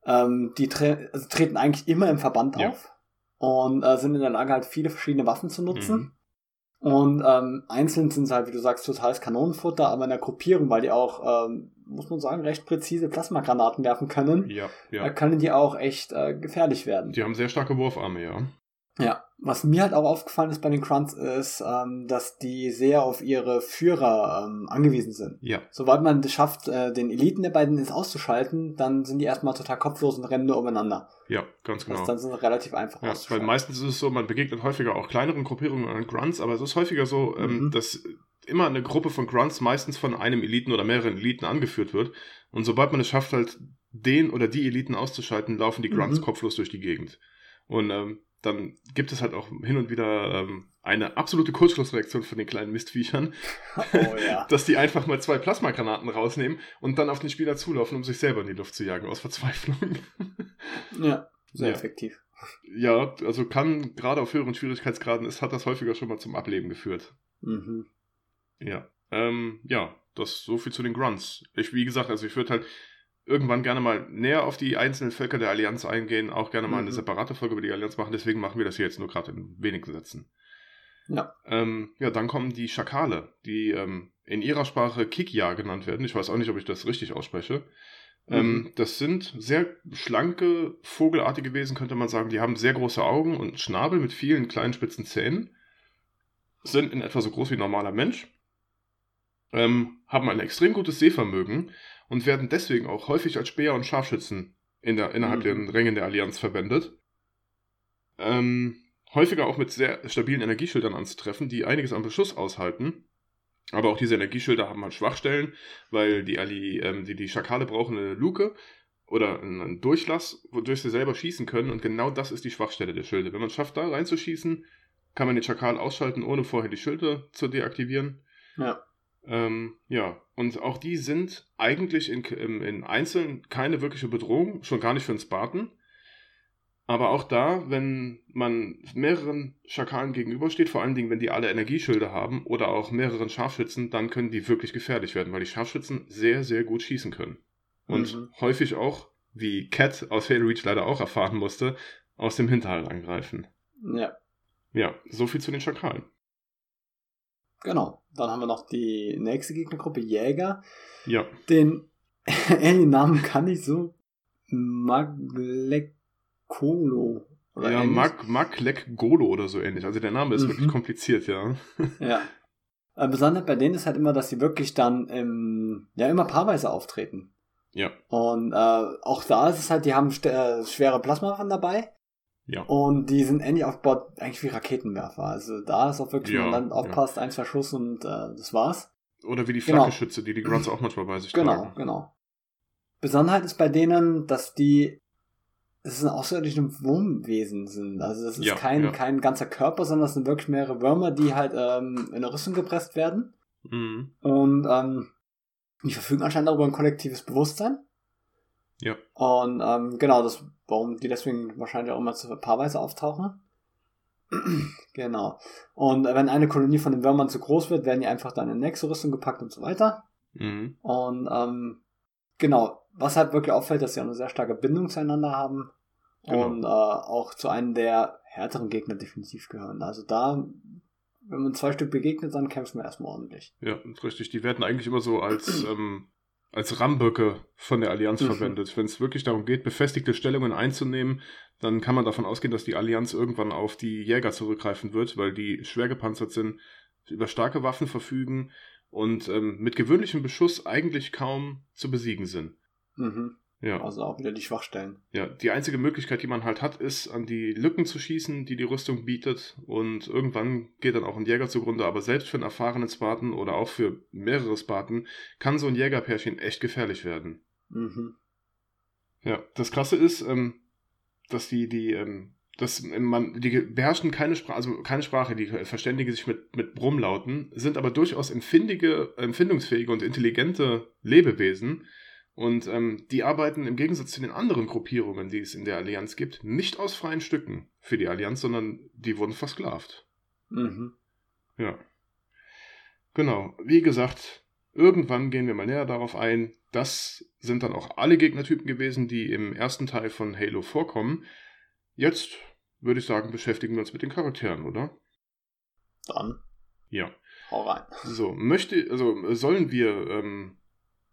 S3: Ähm, die tre also treten eigentlich immer im Verband ja. auf. Und äh, sind in der Lage, halt viele verschiedene Waffen zu nutzen. Mhm. Und ähm, einzeln sind sie halt, wie du sagst, totales Kanonenfutter, aber in der Gruppierung, weil die auch, ähm, muss man sagen, recht präzise Plasmagranaten werfen können,
S2: ja, ja.
S3: Äh, können die auch echt äh, gefährlich werden.
S2: Die haben sehr starke Wurfarme, ja.
S3: Ja, was mir halt auch aufgefallen ist bei den Grunts ist, ähm, dass die sehr auf ihre Führer ähm, angewiesen sind.
S2: Ja.
S3: Sobald man es schafft, äh, den Eliten der beiden ins auszuschalten, dann sind die erstmal total kopflos und rennen nur umeinander.
S2: Ja, ganz genau.
S3: Das dann sind sie relativ einfach
S2: ja, Weil meistens ist es so, man begegnet häufiger auch kleineren Gruppierungen an Grunts, aber es ist häufiger so, ähm, mhm. dass immer eine Gruppe von Grunts meistens von einem Eliten oder mehreren Eliten angeführt wird. Und sobald man es schafft, halt den oder die Eliten auszuschalten, laufen die Grunts mhm. kopflos durch die Gegend. Und ähm, dann gibt es halt auch hin und wieder ähm, eine absolute Kurzschlussreaktion von den kleinen Mistviechern,
S3: oh, ja.
S2: dass die einfach mal zwei Plasmagranaten rausnehmen und dann auf den Spieler zulaufen, um sich selber in die Luft zu jagen, aus Verzweiflung.
S3: ja, sehr ja. effektiv.
S2: Ja, also kann gerade auf höheren Schwierigkeitsgraden ist, hat das häufiger schon mal zum Ableben geführt.
S3: Mhm.
S2: Ja. Ähm, ja, das so viel zu den Grunts. Ich, wie gesagt, also ich würde halt, irgendwann gerne mal näher auf die einzelnen Völker der Allianz eingehen, auch gerne mal mhm. eine separate Folge über die Allianz machen. Deswegen machen wir das hier jetzt nur gerade in wenigen Sätzen.
S3: Ja.
S2: Ähm, ja, dann kommen die Schakale, die ähm, in ihrer Sprache Kikya genannt werden. Ich weiß auch nicht, ob ich das richtig ausspreche. Ähm, mhm. Ähm, das sind sehr schlanke, vogelartige Wesen, könnte man sagen. Die haben sehr große Augen und Schnabel mit vielen kleinen spitzen Zähnen. Sind in etwa so groß wie ein normaler Mensch. Ähm, haben ein extrem gutes Sehvermögen und werden deswegen auch häufig als Speer und Scharfschützen in der, innerhalb mhm. der Rängen der Allianz verwendet. Ähm, häufiger auch mit sehr stabilen Energieschildern anzutreffen, die einiges an Beschuss aushalten. Aber auch diese Energieschilder haben halt Schwachstellen, weil die, Ali, ähm, die, die Schakale brauchen eine Luke oder einen Durchlass, wodurch sie selber schießen können. Und genau das ist die Schwachstelle der Schilde. Wenn man es schafft, da reinzuschießen, kann man den Schakal ausschalten, ohne vorher die Schilde zu deaktivieren.
S3: Ja.
S2: Ähm, ja, und auch die sind eigentlich in, in, in Einzelnen keine wirkliche Bedrohung, schon gar nicht für einen Spartan. Aber auch da, wenn man mehreren Schakalen gegenübersteht, vor allen Dingen, wenn die alle Energieschilde haben oder auch mehreren Scharfschützen, dann können die wirklich gefährlich werden, weil die Scharfschützen sehr, sehr gut schießen können. Und mhm. häufig auch, wie Cat aus Halo Reach leider auch erfahren musste, aus dem Hinterhalt angreifen.
S3: Ja.
S2: Ja, so viel zu den Schakalen.
S3: Genau. Dann haben wir noch die nächste Gegnergruppe, Jäger.
S2: Ja.
S3: Den ähnlichen Namen kann ich so. Maglekolo.
S2: Oder ja, Mag, Maglekgolo oder so ähnlich. Also der Name ist mhm. wirklich kompliziert, ja.
S3: ja. Äh, besonders bei denen ist halt immer, dass sie wirklich dann im, ja immer paarweise auftreten.
S2: Ja.
S3: Und äh, auch da ist es halt, die haben äh, schwere Plasmawaffen dabei.
S2: Ja.
S3: Und die sind ähnlich aufgebaut, eigentlich wie Raketenwerfer. Also da ist auch wirklich, ja, man dann aufpasst, ja. ein, zwei Schuss und äh, das war's.
S2: Oder wie die genau. Flakgeschütze, die die Grunts auch manchmal bei sich
S3: genau,
S2: tragen.
S3: Genau, genau. Besonderheit ist bei denen, dass die es sind außerirdische Wurmwesen sind. Also es ist ja, kein, ja. kein ganzer Körper, sondern es sind wirklich mehrere Würmer, die halt ähm, in eine Rüstung gepresst werden.
S2: Mhm.
S3: Und ähm, die verfügen anscheinend auch über ein kollektives Bewusstsein.
S2: Ja.
S3: Und ähm, genau, das, warum die deswegen wahrscheinlich auch immer paarweise auftauchen. genau. Und wenn eine Kolonie von den Würmern zu groß wird, werden die einfach dann in nächste Rüstung gepackt und so weiter.
S2: Mhm.
S3: Und ähm, genau, was halt wirklich auffällt, dass sie auch eine sehr starke Bindung zueinander haben. Genau. Und äh, auch zu einem der härteren Gegner definitiv gehören. Also da, wenn man zwei Stück begegnet, dann kämpfen wir erstmal ordentlich.
S2: Ja, richtig. Die werden eigentlich immer so als ähm, als Ramböcke von der Allianz mhm. verwendet. Wenn es wirklich darum geht, befestigte Stellungen einzunehmen, dann kann man davon ausgehen, dass die Allianz irgendwann auf die Jäger zurückgreifen wird, weil die schwer gepanzert sind, über starke Waffen verfügen und ähm, mit gewöhnlichem Beschuss eigentlich kaum zu besiegen sind.
S3: Mhm. Ja. Also auch wieder die Schwachstellen.
S2: Ja, die einzige Möglichkeit, die man halt hat, ist, an die Lücken zu schießen, die die Rüstung bietet. Und irgendwann geht dann auch ein Jäger zugrunde. Aber selbst für einen erfahrenen Spartan oder auch für mehrere Spartan kann so ein Jägerpärchen echt gefährlich werden.
S3: Mhm.
S2: Ja, das Krasse ist, ähm, dass die, die, ähm, dass man, die beherrschen keine Sprache, also keine Sprache, die verständigen sich mit, mit Brummlauten, sind aber durchaus empfindige, empfindungsfähige und intelligente Lebewesen und ähm, die arbeiten im Gegensatz zu den anderen Gruppierungen, die es in der Allianz gibt, nicht aus freien Stücken für die Allianz, sondern die wurden versklavt.
S3: Mhm.
S2: Ja. Genau. Wie gesagt, irgendwann gehen wir mal näher darauf ein. Das sind dann auch alle Gegnertypen gewesen, die im ersten Teil von Halo vorkommen. Jetzt würde ich sagen, beschäftigen wir uns mit den Charakteren, oder?
S3: Dann
S2: Ja.
S3: hau rein.
S2: So, möchte, also sollen wir ähm,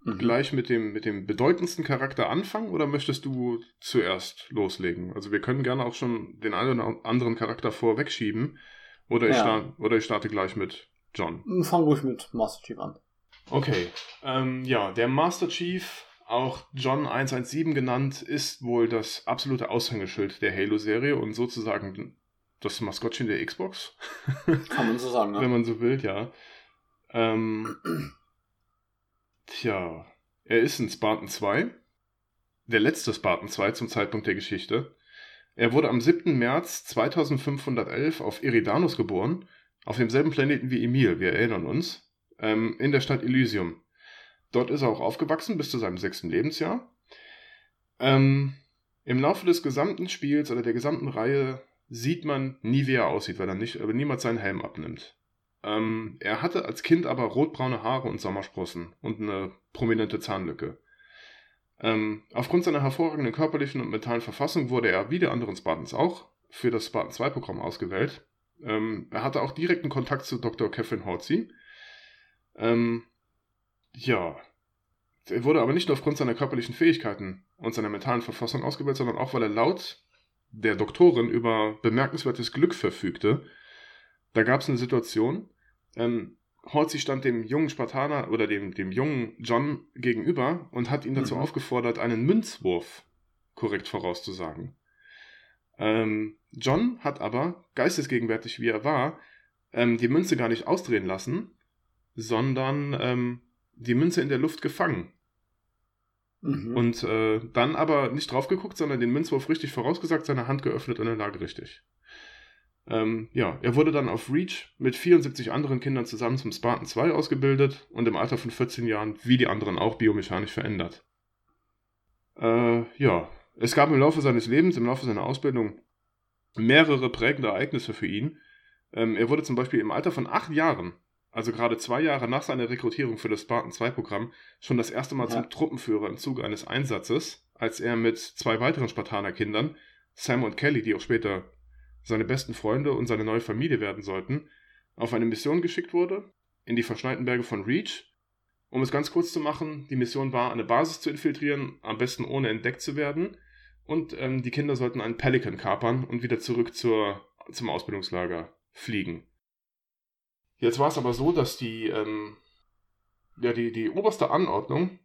S3: Mhm.
S2: gleich mit dem, mit dem bedeutendsten Charakter anfangen oder möchtest du zuerst loslegen? Also wir können gerne auch schon den einen oder anderen Charakter vorwegschieben. Oder ich,
S3: Ja.
S2: start, oder ich starte gleich mit John.
S3: Fang ruhig mit Master Chief an.
S2: Okay, ähm, ja, der Master Chief, auch John 117 genannt, ist wohl das absolute Aushängeschild der Halo-Serie und sozusagen das Maskottchen der Xbox,
S3: Kann man so sagen,
S2: wenn
S3: ne?
S2: man so will, ja. Ähm, tja, er ist ein Spartan 2, der letzte Spartan 2 zum Zeitpunkt der Geschichte. Er wurde am 7. März 2511 auf Eridanus geboren, auf demselben Planeten wie Emil, wir erinnern uns, ähm, in der Stadt Elysium. Dort ist er auch aufgewachsen bis zu seinem sechsten Lebensjahr. Ähm, Im Laufe des gesamten Spiels oder der gesamten Reihe sieht man nie, wie er aussieht, weil er nicht, aber niemals seinen Helm abnimmt. Ähm, er hatte als Kind aber rotbraune Haare und Sommersprossen und eine prominente Zahnlücke. Ähm, aufgrund seiner hervorragenden körperlichen und mentalen Verfassung wurde er, wie die anderen Spartans auch, für das Spartan 2-Programm ausgewählt. Ähm, er hatte auch direkten Kontakt zu Dr. Catherine Horsey. Ähm, ja, er wurde aber nicht nur aufgrund seiner körperlichen Fähigkeiten und seiner mentalen Verfassung ausgewählt, sondern auch, weil er laut der Doktorin über bemerkenswertes Glück verfügte. Da gab es eine Situation, ähm, Horsey stand dem jungen Spartaner oder dem, dem jungen John gegenüber und hat ihn dazu
S3: Mhm.
S2: aufgefordert, einen Münzwurf korrekt vorauszusagen. Ähm, John hat aber, geistesgegenwärtig wie er war, ähm, die Münze gar nicht ausdrehen lassen, sondern ähm, die Münze in der Luft gefangen.
S3: Mhm.
S2: Und äh, dann aber nicht drauf geguckt, sondern den Münzwurf richtig vorausgesagt, seine Hand geöffnet und er lag richtig. Ähm, ja, er wurde dann auf Reach mit 74 anderen Kindern zusammen zum Spartan 2 ausgebildet und im Alter von 14 Jahren, wie die anderen auch, biomechanisch verändert. Äh, ja, es gab im Laufe seines Lebens, im Laufe seiner Ausbildung mehrere prägende Ereignisse für ihn. Ähm, er wurde zum Beispiel im Alter von acht Jahren, also gerade zwei Jahre nach seiner Rekrutierung für das Spartan 2-Programm, schon das erste Mal
S3: Ja.
S2: zum Truppenführer im Zuge eines Einsatzes, als er mit zwei weiteren Spartanerkindern, Sam und Kelly, die auch später seine besten Freunde und seine neue Familie werden sollten, auf eine Mission geschickt wurde, in die verschneiten Berge von Reach. Um es ganz kurz zu machen, die Mission war, eine Basis zu infiltrieren, am besten ohne entdeckt zu werden. Und ähm, die Kinder sollten einen Pelican kapern und wieder zurück zur, zum Ausbildungslager fliegen. Jetzt war es aber so, dass die, ähm, ja, die, die oberste Anordnung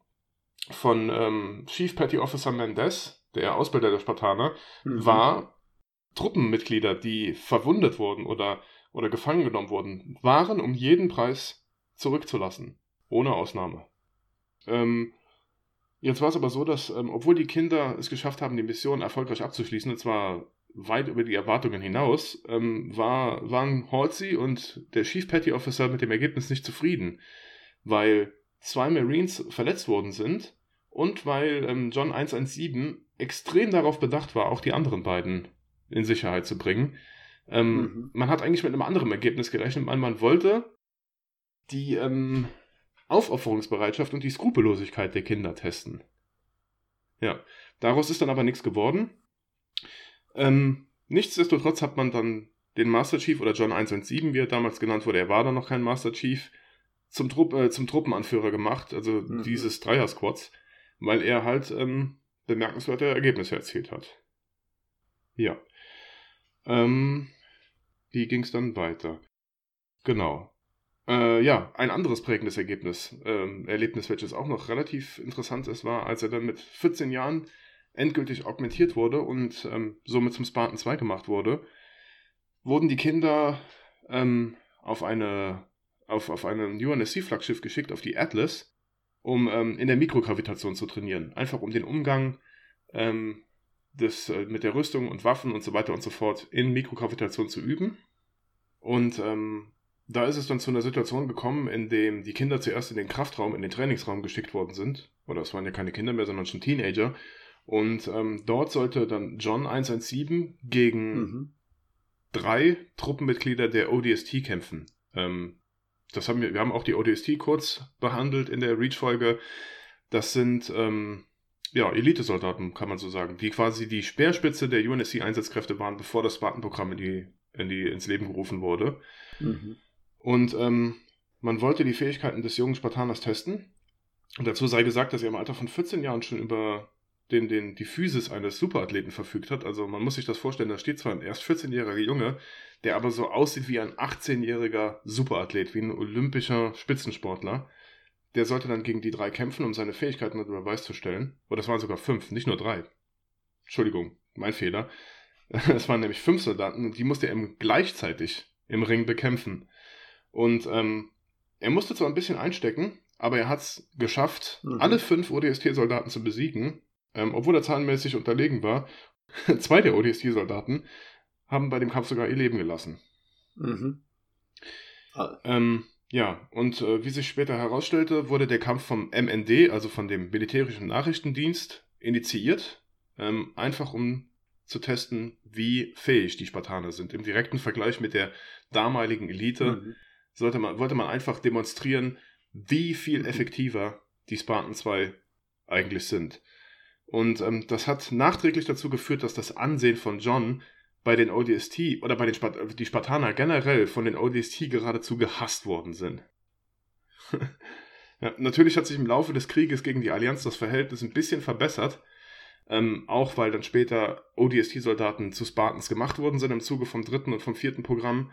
S2: von ähm, Chief Petty Officer Mendez, der Ausbilder der Spartaner,
S3: Mhm.
S2: war Truppenmitglieder, die verwundet wurden oder, oder gefangen genommen wurden, waren um jeden Preis zurückzulassen. Ohne Ausnahme. Ähm, jetzt war es aber so, dass, ähm, obwohl die Kinder es geschafft haben, die Mission erfolgreich abzuschließen, und zwar weit über die Erwartungen hinaus, ähm, war, waren Halsey und der Chief Petty Officer mit dem Ergebnis nicht zufrieden, weil zwei Marines verletzt worden sind und weil ähm, John 117 extrem darauf bedacht war, auch die anderen beiden in Sicherheit zu bringen. Ähm,
S3: Mhm.
S2: Man hat eigentlich mit einem anderen Ergebnis gerechnet. Man, man wollte die ähm, Aufopferungsbereitschaft und die Skrupellosigkeit der Kinder testen. Ja, daraus ist dann aber nichts geworden. Ähm, nichtsdestotrotz hat man dann den Master Chief oder John 117, wie er damals genannt wurde, er war dann noch kein Master Chief, zum, Trupp, äh, zum Truppenanführer gemacht, also
S3: Mhm.
S2: dieses Dreier-Squads, weil er halt ähm, bemerkenswerte Ergebnisse erzielt hat. Ja. Ähm, wie ging es dann weiter? Genau. Äh, ja, ein anderes prägendes Ergebnis, ähm, Erlebnis, welches auch noch relativ interessant ist, war, als er dann mit 14 Jahren endgültig augmentiert wurde und ähm, somit zum Spartan 2 gemacht wurde, wurden die Kinder ähm, auf eine auf, auf einem UNSC-Flaggschiff geschickt, auf die Atlas, um ähm, in der Mikrogravitation zu trainieren. Einfach um den Umgang des, äh, mit der Rüstung und Waffen und so weiter und so fort in Mikrogravitation zu üben. Und ähm, da ist es dann zu einer Situation gekommen, in dem die Kinder zuerst in den Kraftraum, in den Trainingsraum geschickt worden sind. Oder es waren ja keine Kinder mehr, sondern schon Teenager. Und ähm, dort sollte dann John 117 gegen
S3: Mhm.
S2: drei Truppenmitglieder der ODST kämpfen. Ähm, das haben wir, wir haben auch die ODST kurz behandelt in der Reach-Folge. Das sind ähm, ja, Elitesoldaten, kann man so sagen, die quasi die Speerspitze der UNSC-Einsatzkräfte waren, bevor das Spartan-Programm in die, in die, ins Leben gerufen wurde. Mhm. Und ähm, man wollte die Fähigkeiten des jungen Spartaners testen. Und dazu sei gesagt, dass er im Alter von 14 Jahren schon über den, den, die Physis eines Superathleten verfügt hat. Also man muss sich das vorstellen, da steht zwar ein erst 14-jähriger Junge, der aber so aussieht wie ein 18-jähriger Superathlet, wie ein olympischer Spitzensportler. Der sollte dann gegen die drei kämpfen, um seine Fähigkeiten unter Beweis zu stellen. Oder das waren sogar fünf, nicht nur drei. Entschuldigung, mein Fehler. Es waren nämlich fünf Soldaten und die musste er eben gleichzeitig im Ring bekämpfen. Und ähm, er musste zwar ein bisschen einstecken, aber er hat es geschafft, mhm. alle fünf ODST-Soldaten zu besiegen, ähm, obwohl er zahlenmäßig unterlegen war. Zwei der ODST-Soldaten haben bei dem Kampf sogar ihr Leben gelassen. Mhm. Ähm, ja, und äh, wie sich später herausstellte, wurde der Kampf vom MND, also von dem militärischen Nachrichtendienst, initiiert, ähm, einfach um zu testen, wie fähig die Spartaner sind. Im direkten Vergleich mit der damaligen Elite mhm. sollte man, wollte man einfach demonstrieren, wie viel mhm. effektiver die Spartan 2 eigentlich sind. Und ähm, das hat nachträglich dazu geführt, dass das Ansehen von John bei den ODST oder bei den Spart die Spartaner generell von den ODST geradezu gehasst worden sind. ja, natürlich hat sich im Laufe des Krieges gegen die Allianz das Verhältnis ein bisschen verbessert, ähm, auch weil dann später ODST-Soldaten zu Spartans gemacht worden sind im Zuge vom dritten und vom vierten Programm,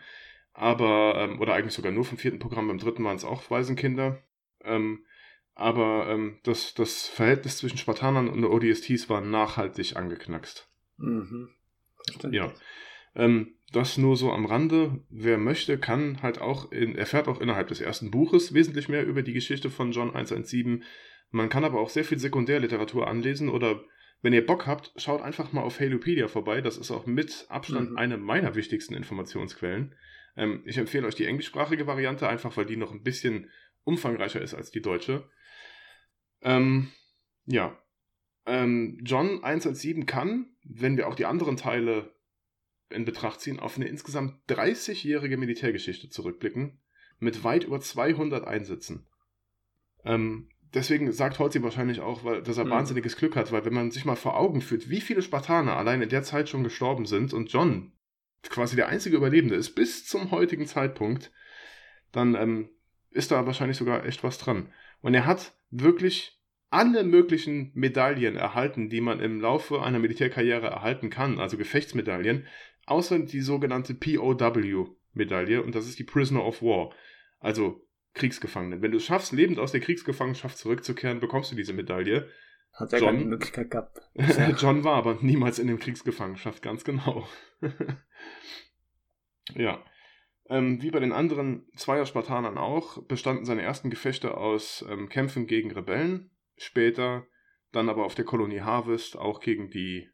S2: aber, ähm, oder eigentlich sogar nur vom vierten Programm, beim dritten waren es auch Waisenkinder. Ähm, aber ähm, das, das Verhältnis zwischen Spartanern und ODSTs war nachhaltig angeknackst. Mhm. Ja. Ähm, das nur so am Rande. Wer möchte, kann halt auch, in, erfährt auch innerhalb des ersten Buches wesentlich mehr über die Geschichte von John 117. Man kann aber auch sehr viel Sekundärliteratur anlesen oder wenn ihr Bock habt, schaut einfach mal auf Halopedia vorbei. Das ist auch mit Abstand mhm. eine meiner wichtigsten Informationsquellen. Ähm, ich empfehle euch die englischsprachige Variante, einfach weil die noch ein bisschen umfangreicher ist als die deutsche. Ähm, ja, ähm, John 117 kann, wenn wir auch die anderen Teile in Betracht ziehen, auf eine insgesamt 30-jährige Militärgeschichte zurückblicken, mit weit über 200 Einsätzen. Ähm, deswegen sagt Holzi wahrscheinlich auch, weil, dass er mhm. wahnsinniges Glück hat, weil wenn man sich mal vor Augen führt, wie viele Spartaner allein in der Zeit schon gestorben sind und John quasi der einzige Überlebende ist bis zum heutigen Zeitpunkt, dann ähm, ist da wahrscheinlich sogar echt was dran. Und er hat wirklich alle möglichen Medaillen erhalten, die man im Laufe einer Militärkarriere erhalten kann, also Gefechtsmedaillen, außer die sogenannte POW-Medaille und das ist die Prisoner of War, also Kriegsgefangenen. Wenn du es schaffst, lebend aus der Kriegsgefangenschaft zurückzukehren, bekommst du diese Medaille.
S3: Hat er John, die Möglichkeit gehabt.
S2: John war aber niemals in der Kriegsgefangenschaft, ganz genau. ja. Ähm, wie bei den anderen Zweier-Spartanern auch, bestanden seine ersten Gefechte aus ähm, Kämpfen gegen Rebellen, Später dann aber auf der Kolonie Harvest auch gegen die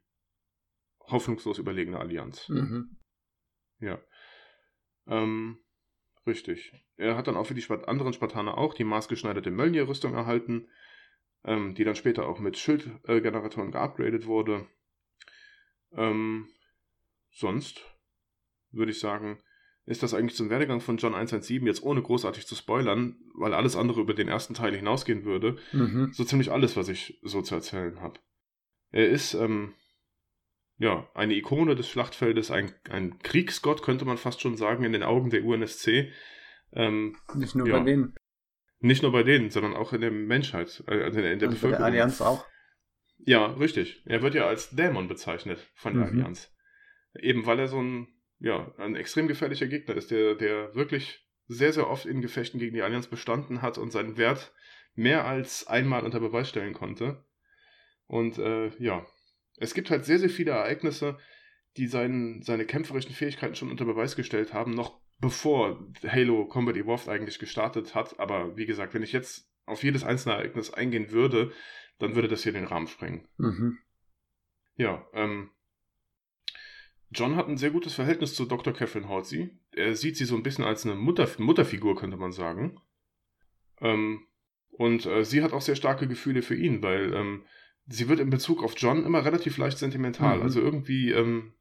S2: hoffnungslos überlegene Allianz. Mhm. Ja. Ähm, richtig. Er hat dann auch für die Spat anderen Spartaner auch die maßgeschneiderte Mölnir-Rüstung erhalten, ähm, die dann später auch mit Schildgeneratoren geupgradet wurde. Ähm, sonst würde ich sagen, ist das eigentlich zum Werdegang von John 117 jetzt ohne großartig zu spoilern, weil alles andere über den ersten Teil hinausgehen würde, mhm. so ziemlich alles, was ich so zu erzählen habe. Er ist ähm, ja eine Ikone des Schlachtfeldes, ein, ein Kriegsgott könnte man fast schon sagen in den Augen der UNSC. Ähm,
S3: nicht nur ja, bei denen.
S2: Nicht nur bei denen, sondern auch in der Menschheit, also in der, in der Bevölkerung.
S3: der Allianz auch.
S2: Ja, richtig. Er wird ja als Dämon bezeichnet von der mhm. Allianz. Eben weil er so ein ja, ein extrem gefährlicher Gegner ist, der, der wirklich sehr, sehr oft in Gefechten gegen die Allianz bestanden hat und seinen Wert mehr als einmal unter Beweis stellen konnte. Und äh, ja, es gibt halt sehr, sehr viele Ereignisse, die seinen, seine kämpferischen Fähigkeiten schon unter Beweis gestellt haben, noch bevor Halo Combat Evolved eigentlich gestartet hat. Aber wie gesagt, wenn ich jetzt auf jedes einzelne Ereignis eingehen würde, dann würde das hier den Rahmen sprengen. Mhm. Ja, ähm, John hat ein sehr gutes Verhältnis zu Dr. Catherine Halsey. Er sieht sie so ein bisschen als eine Mutter, Mutterfigur, könnte man sagen. Ähm, und äh, sie hat auch sehr starke Gefühle für ihn, weil ähm, sie wird in Bezug auf John immer relativ leicht sentimental. Mhm. Also irgendwie, ähm,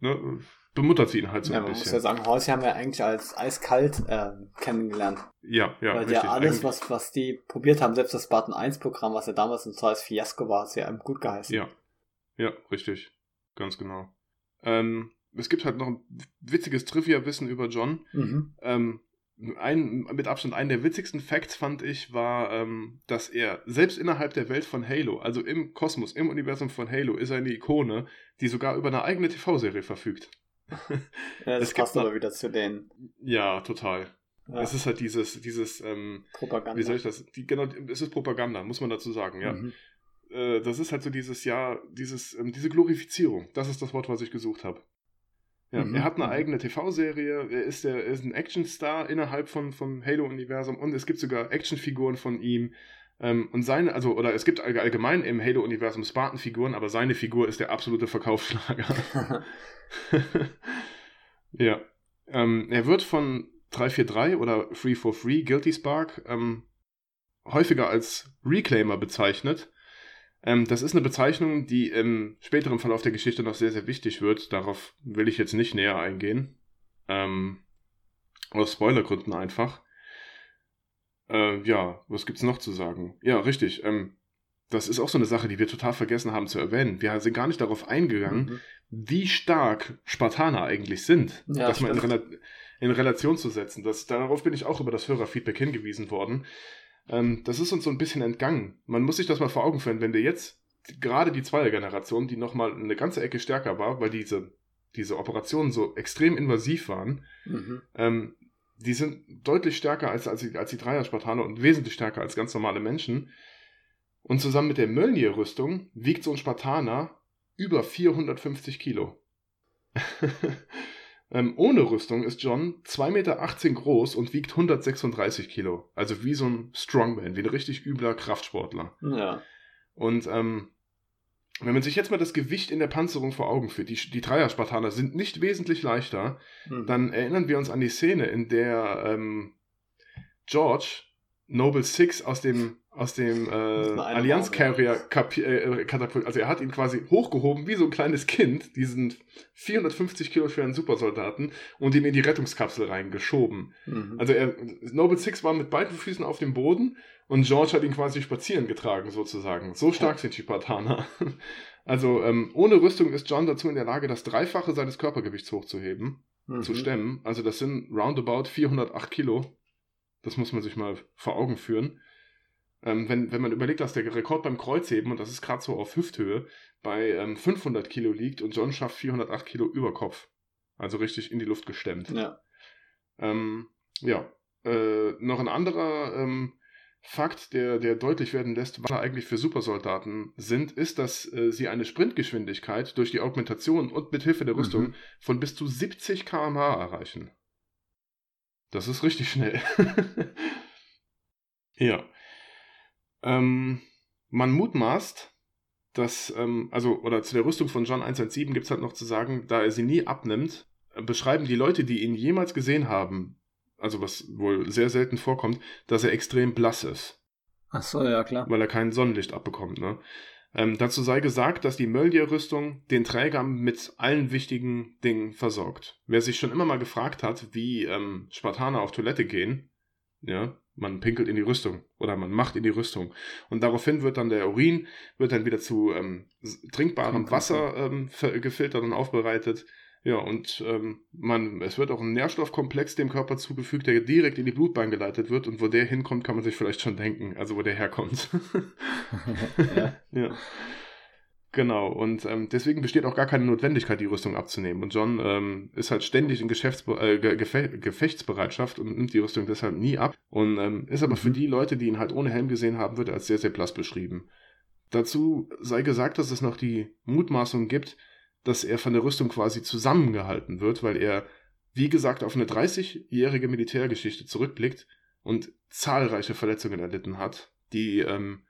S2: ne, bemuttert sie ihn halt so
S3: ja,
S2: ein
S3: man
S2: bisschen.
S3: muss ja sagen, Horsey haben wir eigentlich als eiskalt äh, kennengelernt.
S2: Ja, ja,
S3: Weil
S2: richtig.
S3: ja alles, was, was die probiert haben, selbst das Spartan 1 Programm, was ja damals ein tolles Fiasko war, hat sie einem gut geheißen.
S2: Ja, ja, richtig. Ganz genau. Ähm, es gibt halt noch ein witziges Trivia-Wissen über John.
S3: Mhm.
S2: Ähm, ein, mit Abstand einen der witzigsten Facts fand ich war, ähm, dass er selbst innerhalb der Welt von Halo, also im Kosmos, im Universum von Halo, ist er eine Ikone, die sogar über eine eigene TV-Serie verfügt.
S3: Ja, das passt aber wieder zu den
S2: Ja, total.
S3: ja,
S2: Es ist halt dieses, dieses, ähm,
S3: Propaganda.
S2: wie soll ich das? Die, genau, es ist Propaganda, muss man dazu sagen, ja.
S3: Mhm.
S2: Äh, das ist halt so dieses Jahr, dieses, ähm, diese Glorifizierung. Das ist das Wort, was ich gesucht habe. Ja,
S3: Mhm.
S2: Er hat eine
S3: Mhm.
S2: eigene TV-Serie, er ist, der, er ist ein Actionstar innerhalb von, vom Halo-Universum und es gibt sogar Actionfiguren von ihm. Ähm, und seine, also, oder es gibt all- allgemein im Halo-Universum Spartan-Figuren, aber seine Figur ist der absolute Verkaufsschlager. ja. Ähm, er wird von 343 oder Free for Free, Guilty Spark, ähm, häufiger als Reclaimer bezeichnet. Ähm, das ist eine Bezeichnung, die im späteren Verlauf der Geschichte noch sehr, sehr wichtig wird. Darauf will ich jetzt nicht näher eingehen. Ähm, aus Spoilergründen einfach. Äh, ja, was gibt's noch zu sagen? Ja, richtig. Ähm, das ist auch so eine Sache, die wir total vergessen haben zu erwähnen. Wir sind gar nicht darauf eingegangen,
S3: Mhm.
S2: wie stark Spartaner eigentlich sind.
S3: Ja,
S2: das mal in. Rela in Relation zu setzen. Das, darauf bin ich auch über das Hörerfeedback hingewiesen worden. Ähm, das ist uns so ein bisschen entgangen. Man muss sich das mal vor Augen führen, wenn wir jetzt gerade die Zweiergeneration, die nochmal eine ganze Ecke stärker war, weil diese, diese Operationen so extrem invasiv waren,
S3: Mhm.
S2: ähm, die sind deutlich stärker als, als, die, als die Dreier-Spartaner und wesentlich stärker als ganz normale Menschen. Und zusammen mit der Mjölnir-Rüstung wiegt so ein Spartaner über 450 Kilo. ähm, ohne Rüstung ist John 2,18 Meter groß und wiegt 136 Kilo. Also wie so ein Strongman, wie ein richtig übler Kraftsportler.
S3: Ja.
S2: Und ähm, wenn man sich jetzt mal das Gewicht in der Panzerung vor Augen führt, die, die Dreier-Spartaner sind nicht wesentlich leichter,
S3: Mhm.
S2: dann erinnern wir uns an die Szene, in der ähm, George Noble Six aus dem aus dem äh, Allianz. Carrier äh, katapult, also er hat ihn quasi hochgehoben wie so ein kleines Kind, diesen 450 Kilo schweren Supersoldaten und ihn in die Rettungskapsel reingeschoben.
S3: Mhm.
S2: Also er, Noble Six war mit beiden Füßen auf dem Boden und George hat ihn quasi spazieren getragen, sozusagen. So stark sind die Spartaner. Also ähm, ohne Rüstung ist John dazu in der Lage, das Dreifache seines Körpergewichts hochzuheben,
S3: Mhm.
S2: zu stemmen. Also das sind roundabout 408 Kilo. Das muss man sich mal vor Augen führen. Ähm, wenn, wenn man überlegt, dass der Rekord beim Kreuzheben, und das ist gerade so auf Hüfthöhe, bei ähm, 500 Kilo liegt und John schafft 408 Kilo über Kopf. Also richtig in die Luft gestemmt.
S3: Ja.
S2: Ähm, ja, äh, noch ein anderer ähm, Fakt, der, der deutlich werden lässt, was eigentlich für Supersoldaten sind, ist, dass äh, sie eine Sprintgeschwindigkeit durch die Augmentation und mit Hilfe der Rüstung
S3: Mhm.
S2: von bis zu 70 km/h erreichen. Das ist richtig schnell. ja. Ähm, man mutmaßt, dass, ähm, also, oder zu der Rüstung von John 117 gibt es halt noch zu sagen, da er sie nie abnimmt, beschreiben die Leute, die ihn jemals gesehen haben, also was wohl sehr selten vorkommt, dass er extrem blass ist,
S3: Ach so, ja, klar.
S2: weil er kein Sonnenlicht abbekommt. Ne? Ähm, dazu sei gesagt, dass die Möldir-Rüstung den Träger mit allen wichtigen Dingen versorgt. Wer sich schon immer mal gefragt hat, wie ähm, Spartaner auf Toilette gehen, ja, man pinkelt in die Rüstung oder man macht in die Rüstung. Und daraufhin wird dann der Urin, wird dann wieder zu ähm, trinkbarem. Wasser ähm, gefiltert und aufbereitet. Ja, und ähm, man, es wird auch ein Nährstoffkomplex dem Körper zugefügt, der direkt in die Blutbahn geleitet wird. Und wo der hinkommt, kann man sich vielleicht schon denken, also wo der herkommt.
S3: ja.
S2: ja. Genau, und ähm, deswegen besteht auch gar keine Notwendigkeit, die Rüstung abzunehmen. Und John ähm, ist halt ständig in Geschäftsbe äh, Ge Gefe Gefechtsbereitschaft und nimmt die Rüstung deshalb nie ab. Und ähm, ist aber für
S3: Mhm.
S2: die Leute, die ihn halt ohne Helm gesehen haben, wird er als sehr, sehr blass beschrieben. Dazu sei gesagt, dass es noch die Mutmaßung gibt, dass er von der Rüstung quasi zusammengehalten wird, weil er, wie gesagt, auf eine 30-jährige Militärgeschichte zurückblickt und zahlreiche Verletzungen erlitten hat, die ähm,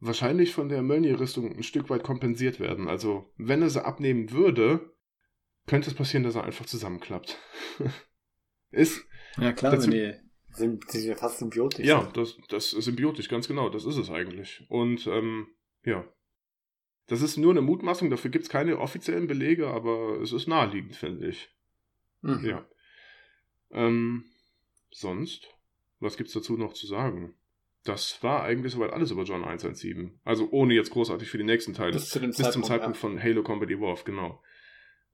S2: wahrscheinlich von der Mölnir-Rüstung ein Stück weit kompensiert werden. Also, wenn er sie abnehmen würde, könnte es passieren, dass er einfach zusammenklappt. ist,
S3: ja, klar,
S2: Dazu-
S3: wenn die sind, die sind ja fast symbiotisch.
S2: ja,
S3: sind.
S2: das, das ist symbiotisch, ganz genau, das ist es eigentlich. Und, ähm, ja. Das ist nur eine Mutmaßung, dafür gibt es keine offiziellen Belege, aber es ist naheliegend, finde ich. Mhm. Ja. Ähm, sonst, was gibt's dazu noch zu sagen? Das war eigentlich soweit alles über John 117. Also ohne jetzt großartig für die nächsten Teile.
S3: Bis, zu dem
S2: Bis
S3: Zeitpunkt,
S2: zum Zeitpunkt
S3: ja.
S2: von Halo Combat Evolved, genau.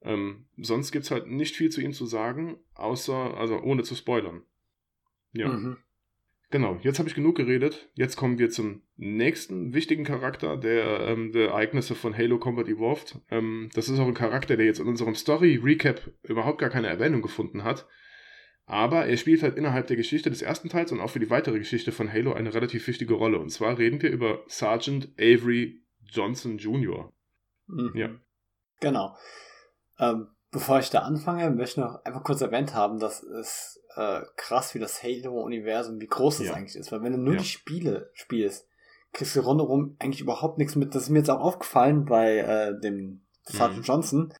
S2: Ähm, sonst gibt's halt nicht viel zu ihm zu sagen, außer, also ohne zu spoilern. Ja.
S3: Mhm.
S2: Genau, jetzt habe ich genug geredet. Jetzt kommen wir zum nächsten wichtigen Charakter der, ähm, der Ereignisse von Halo Combat Evolved. Ähm, das ist auch ein Charakter, der jetzt in unserem Story-Recap überhaupt gar keine Erwähnung gefunden hat. Aber er spielt halt innerhalb der Geschichte des ersten Teils und auch für die weitere Geschichte von Halo eine relativ wichtige Rolle. Und zwar reden wir über Sergeant Avery Johnson Jr.
S3: Mhm.
S2: Ja.
S3: Genau. Ähm, bevor ich da anfange, möchte ich noch einfach kurz erwähnt haben, dass es äh, krass, wie das Halo-Universum, wie groß das
S2: Ja.
S3: eigentlich ist. Weil wenn du nur
S2: Ja.
S3: die Spiele spielst, kriegst du rundherum eigentlich überhaupt nichts mit. Das ist mir jetzt auch aufgefallen bei äh, dem Sergeant
S2: Mhm.
S3: Johnson,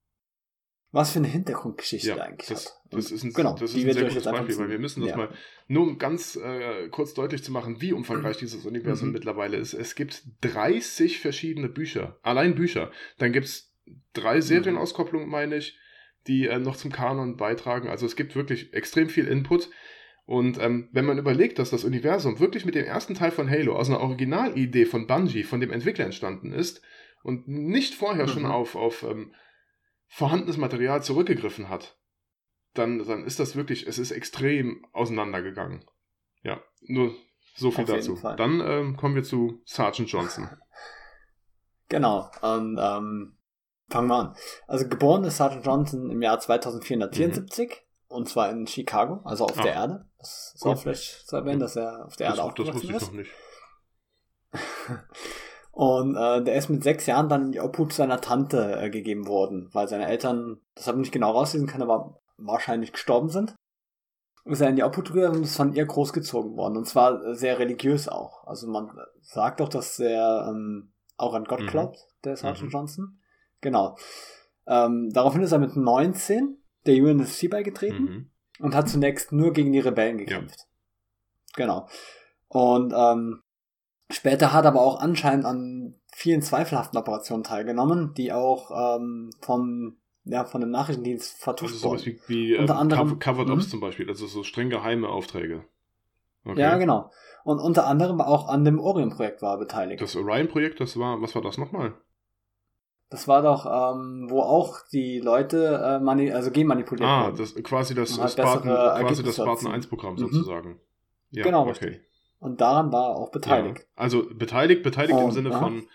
S3: was für eine Hintergrundgeschichte
S2: Ja,
S3: eigentlich
S2: das, das ist ein,
S3: genau,
S2: das ist ein sehr gutes Beispiel, weil wir müssen das mal, nur um ganz äh, kurz deutlich zu machen, wie umfangreich dieses Universum
S3: Mhm.
S2: mittlerweile ist. Es gibt 30 verschiedene Bücher, allein Bücher. Dann gibt es drei Serienauskopplungen, meine ich, die äh, noch zum Kanon beitragen. Also es gibt wirklich extrem viel Input. Und ähm, wenn man überlegt, dass das Universum wirklich mit dem ersten Teil von Halo aus einer Originalidee von Bungie, von dem Entwickler entstanden ist und nicht vorher schon
S3: Mhm.
S2: auf, auf ähm, vorhandenes Material zurückgegriffen hat, dann, dann ist das wirklich, es ist extrem auseinandergegangen. Ja, nur so viel dazu.
S3: Fall.
S2: Dann ähm, kommen wir zu Sergeant Johnson.
S3: Genau. Und ähm, fangen wir an. Also geboren ist Sergeant Johnson im Jahr 2474 und zwar in Chicago, also auf
S2: Ah.
S3: der Erde. Das ist auch vielleicht zu erwähnen, dass er auf der
S2: Das,
S3: Erde
S2: das
S3: aufgewachsen
S2: wusste ich
S3: ist.
S2: noch nicht.
S3: Und äh, der ist mit sechs Jahren dann in die Obhut seiner Tante äh, gegeben worden, weil seine Eltern, das habe ich nicht genau rauslesen können, aber wahrscheinlich gestorben sind. Ist er in die Obhut gegangen und ist von ihr großgezogen worden. Und zwar äh, sehr religiös auch. Also man sagt doch, dass er ähm, auch an Gott
S2: Mhm.
S3: glaubt, der Sergeant
S2: Mhm.
S3: Johnson. Genau. Ähm, daraufhin ist er mit 19 der UNSC beigetreten
S2: Mhm.
S3: und hat zunächst nur gegen die Rebellen gekämpft. Genau. Und ähm, später hat er aber auch anscheinend an vielen zweifelhaften Operationen teilgenommen, die auch ähm, vom, ja, von dem Nachrichtendienst vertuscht
S2: Also sowas
S3: wurden.
S2: wie, wie
S3: Unter
S2: ähm,
S3: anderem-
S2: Cover- Covered
S3: Mhm.
S2: Zum Beispiel, also so streng geheime Aufträge. Okay.
S3: Ja, genau. Und unter anderem auch an dem Orion-Projekt war er beteiligt.
S2: Das Orion-Projekt, das war, was war das nochmal?
S3: Das war doch, ähm, wo auch die Leute äh, mani also genmanipuliert
S2: Ah,
S3: wurden.
S2: das, quasi das
S3: halt
S2: Spartan, quasi das Spartan
S3: erzielen.
S2: 1-Programm
S3: Mhm.
S2: sozusagen. Ja,
S3: Genau,
S2: okay.
S3: richtig. Und daran war er auch beteiligt.
S2: Ja. Also beteiligt, beteiligt im
S3: Und,
S2: Sinne
S3: ja.
S2: von,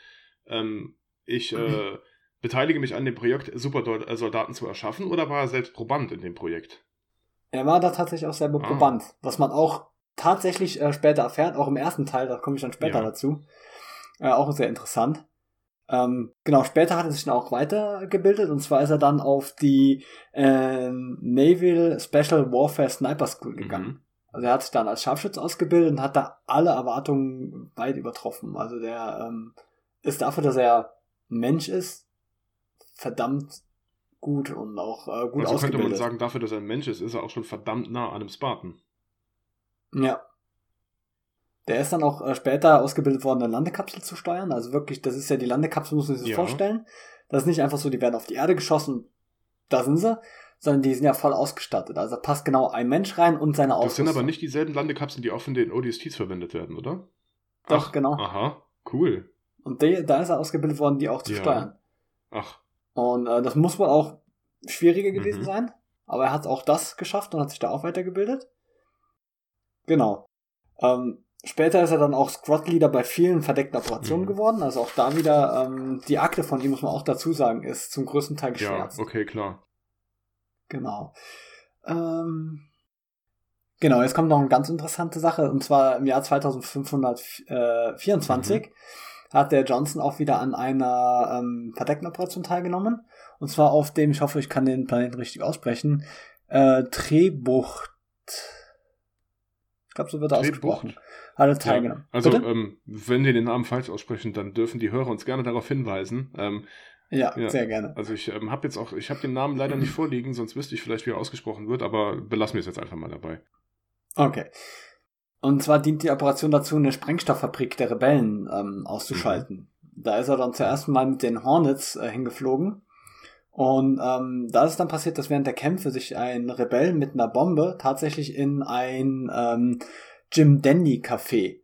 S2: ähm, ich äh, beteilige mich an dem Projekt, Supersoldaten zu erschaffen, oder war er selbst Proband in dem Projekt?
S3: Er war da tatsächlich auch selber
S2: Ah.
S3: Proband, was man auch tatsächlich äh, später erfährt, auch im ersten Teil, da komme ich dann später
S2: Ja.
S3: dazu. Äh, auch sehr interessant. Ähm, genau, später hat er sich dann auch weitergebildet und zwar ist er dann auf die ähm, Naval Special Warfare Sniper School gegangen.
S2: Mhm.
S3: Also er hat sich dann als Scharfschütze ausgebildet und hat da alle Erwartungen weit übertroffen. Also der ähm, ist dafür, dass er Mensch ist, verdammt gut und auch äh, gut
S2: also könnte
S3: ausgebildet.
S2: man sagen, dafür, dass er ein Mensch ist, ist er auch schon verdammt nah an einem Spartan.
S3: Ja. Der ist dann auch äh, später ausgebildet worden, eine Landekapsel zu steuern. Also wirklich, das ist ja die Landekapsel, muss man sich das
S2: Ja.
S3: vorstellen. Das ist nicht einfach so, die werden auf die Erde geschossen, da sind sie, sondern die sind ja voll ausgestattet. Also da passt genau ein Mensch rein und seine
S2: Das sind
S3: Ausrüstung.
S2: aber nicht dieselben Landekapseln, die auch von den ODSTs verwendet werden, oder?
S3: Doch, genau.
S2: Aha, cool.
S3: Und die, da ist er ausgebildet worden, die auch zu
S2: Ja.
S3: steuern.
S2: Ach,
S3: Und äh, das muss wohl auch schwieriger gewesen
S2: Mhm.
S3: sein. Aber er hat auch das geschafft und hat sich da auch weitergebildet. Genau. Ähm, später ist er dann auch Squad Leader bei vielen verdeckten Operationen
S2: Mhm.
S3: geworden. Also auch da wieder ähm, die Akte von ihm, muss man auch dazu sagen, ist zum größten Teil
S2: ja,
S3: geschwärzt.
S2: okay, klar.
S3: Genau. Ähm, genau, jetzt kommt noch eine ganz interessante Sache. Und zwar im Jahr 2524
S2: Mhm.
S3: hat der Johnson auch wieder an einer ähm, verdeckten Operation teilgenommen. Und zwar auf dem, ich hoffe, ich kann den Planeten richtig aussprechen, äh, Trebucht. Ich glaube, so wird er
S2: Trebucht?
S3: ausgesprochen. Er teilgenommen.
S2: Also,
S3: Bitte?
S2: ähm, wenn wir den Namen falsch aussprechen, dann dürfen die Hörer uns gerne darauf hinweisen. Ähm,
S3: ja,
S2: ja.
S3: sehr gerne.
S2: also ich ähm, habe jetzt auch, ich habe den Namen leider nicht vorliegen, sonst wüsste ich vielleicht, wie er ausgesprochen wird, aber belassen wir es jetzt einfach mal dabei.
S3: Okay. Und zwar dient die Operation dazu, eine Sprengstofffabrik der Rebellen ähm, auszuschalten. da ist er dann zuerst mal mit den Hornets äh, hingeflogen. Und ähm, da ist dann passiert, dass während der Kämpfe sich ein Rebell mit einer Bombe tatsächlich in ein ähm, Jim Denny Café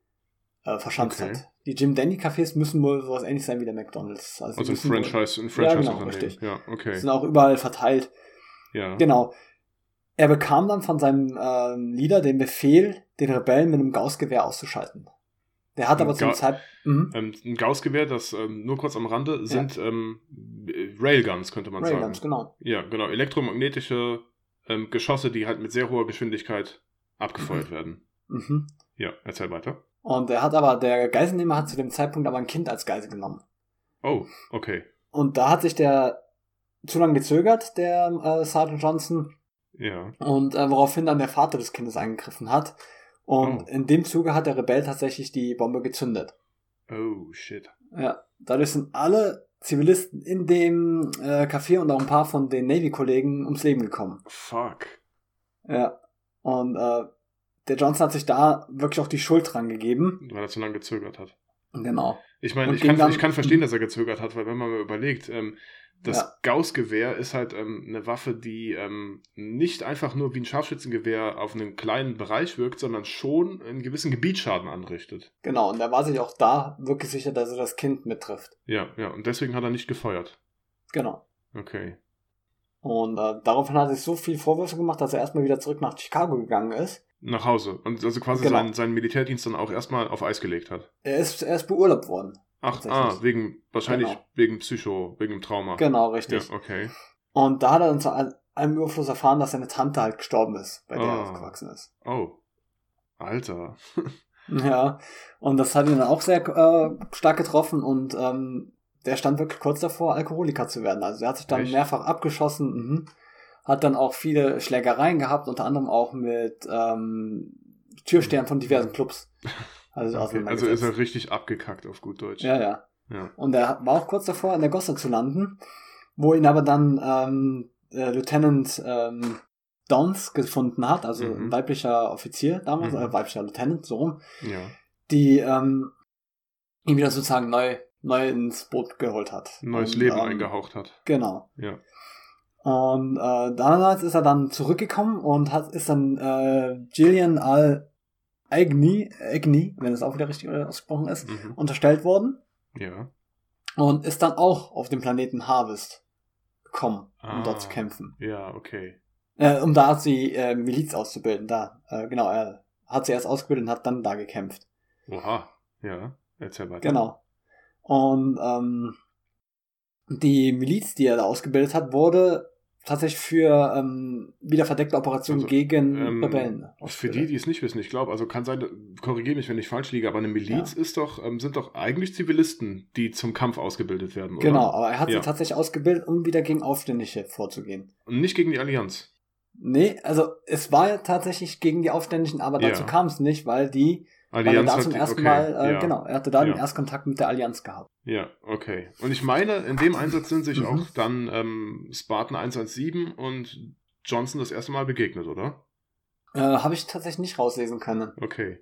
S3: äh, verschanzt
S2: Okay.
S3: hat. Die Jim Denny Cafés müssen wohl sowas ähnlich sein wie der McDonalds. die
S2: Also ein
S3: müssen wohl-
S2: Franchise, ein
S3: Ja,
S2: Franchise
S3: genau,
S2: Unternehmen.
S3: richtig.
S2: Ja, okay.
S3: sind auch überall verteilt.
S2: Ja.
S3: Genau. Er bekam dann von seinem ähm, Leader den Befehl, den Rebellen mit einem Gaussgewehr auszuschalten. Der hat aber zum
S2: Ga-
S3: Zeit. Mhm.
S2: Ähm, ein Gaussgewehr, das ähm, nur kurz am Rande sind ähm, Railguns, könnte man
S3: Railguns,
S2: sagen.
S3: genau.
S2: Ja, genau. Elektromagnetische ähm, Geschosse, die halt mit sehr hoher Geschwindigkeit abgefeuert werden.
S3: Mhm.
S2: Ja, erzähl weiter.
S3: Und er hat aber, der Geiselnehmer hat zu dem Zeitpunkt aber ein Kind als Geisel genommen.
S2: Oh, okay.
S3: Und da hat sich der zu lange gezögert, der äh, Sergeant Johnson,
S2: Ja.
S3: und äh, woraufhin dann der Vater des Kindes eingegriffen hat. Und
S2: Oh.
S3: in dem Zuge hat der Rebell tatsächlich die Bombe gezündet.
S2: Oh, shit.
S3: Ja, dadurch sind alle Zivilisten in dem äh, Café und auch ein paar von den Navy-Kollegen ums Leben gekommen.
S2: Fuck.
S3: Ja. Und äh, der Johnson hat sich da wirklich auch die Schuld dran gegeben.
S2: Weil er zu lange gezögert hat.
S3: Genau.
S2: Ich meine,
S3: Und
S2: ich kann,
S3: dann-
S2: ich kann verstehen, dass er gezögert hat, weil wenn man mal überlegt, ähm, das
S3: Ja.
S2: Gaussgewehr ist halt ähm, eine Waffe, die ähm, nicht einfach nur wie ein Scharfschützengewehr auf einen kleinen Bereich wirkt, sondern schon einen gewissen Gebietsschaden anrichtet.
S3: Genau. Und er war sich auch da wirklich sicher, dass er das Kind mittrifft.
S2: Ja, ja, und deswegen hat er nicht gefeuert.
S3: Genau.
S2: Okay.
S3: Und äh, daraufhin hat er sich so viel Vorwürfe gemacht, dass er erstmal wieder zurück nach Chicago gegangen ist.
S2: Nach Hause. Und also quasi
S3: Genau.
S2: seinen, seinen Militärdienst dann auch erstmal auf Eis gelegt hat.
S3: Er ist, er ist beurlaubt worden.
S2: Ach, ah, wegen, wahrscheinlich
S3: Genau.
S2: wegen Psycho, wegen dem Trauma.
S3: Genau,
S2: Ja,
S3: richtig.
S2: okay.
S3: Und da hat er dann zu allem Überfluss erfahren, dass seine Tante halt gestorben ist, bei der er
S2: Ah.
S3: aufgewachsen ist.
S2: Oh. Alter.
S3: Ja, und das hat ihn dann auch sehr äh, stark getroffen und ähm, der stand wirklich kurz davor, Alkoholiker zu werden. Also er hat sich dann
S2: Echt?
S3: mehrfach abgeschossen, mhm. Hat dann auch viele Schlägereien gehabt, unter anderem auch mit ähm, Türstern von diversen Clubs. Also,
S2: okay. also ist er richtig abgekackt auf gut Deutsch.
S3: Ja, ja.
S2: Ja.
S3: Und er war auch kurz davor, in der Gosse zu landen, wo ihn aber dann ähm, äh, Lieutenant ähm, Dons gefunden hat, also
S2: Mhm.
S3: ein weiblicher Offizier damals,
S2: Mhm.
S3: äh, weiblicher Lieutenant, so rum,
S2: Ja.
S3: die ähm, ihn wieder sozusagen neu, neu ins Boot geholt hat.
S2: Neues
S3: Und,
S2: Leben
S3: ähm,
S2: eingehaucht hat.
S3: Genau.
S2: Ja.
S3: Und äh, damals ist er dann zurückgekommen und hat ist dann äh, Gillian Al Agni, Agni, wenn es auch wieder richtig ausgesprochen ist,
S2: Mhm.
S3: unterstellt worden
S2: Ja.
S3: und ist dann auch auf dem Planeten Harvest gekommen, um
S2: Ah.
S3: dort zu kämpfen.
S2: Ja, okay.
S3: Äh, um da die äh, Miliz auszubilden. Da, äh, genau, er hat sie erst ausgebildet und hat dann da gekämpft.
S2: Oha. Ja. Erzähl weiter.
S3: Genau. Und ähm, die Miliz, die er da ausgebildet hat, wurde tatsächlich für ähm, wieder verdeckte Operationen
S2: Also,
S3: gegen
S2: ähm,
S3: Rebellen.
S2: Für die, die es nicht wissen, ich glaube, also kann sein, korrigiere mich, wenn ich falsch liege, aber eine Miliz ist doch, ähm, sind doch eigentlich Zivilisten, die zum Kampf ausgebildet werden, oder?
S3: Genau, aber er hat
S2: Ja.
S3: sie tatsächlich ausgebildet, um wieder gegen Aufständische vorzugehen.
S2: Und nicht gegen die Allianz.
S3: Nee, also es war ja tatsächlich gegen die Aufständischen, aber dazu
S2: Ja.
S3: kam es nicht, weil die, weil er
S2: Allianz
S3: da zum
S2: die-
S3: ersten
S2: okay,
S3: Mal, äh,
S2: ja.
S3: genau, er hatte da den
S2: Ja.
S3: Erstkontakt mit der Allianz gehabt.
S2: Ja, okay. Und ich meine, in dem Einsatz sind sich
S3: Mhm.
S2: auch dann ähm, Spartan 117 und Johnson das erste Mal begegnet, oder?
S3: Äh, Habe ich tatsächlich nicht rauslesen können.
S2: Okay.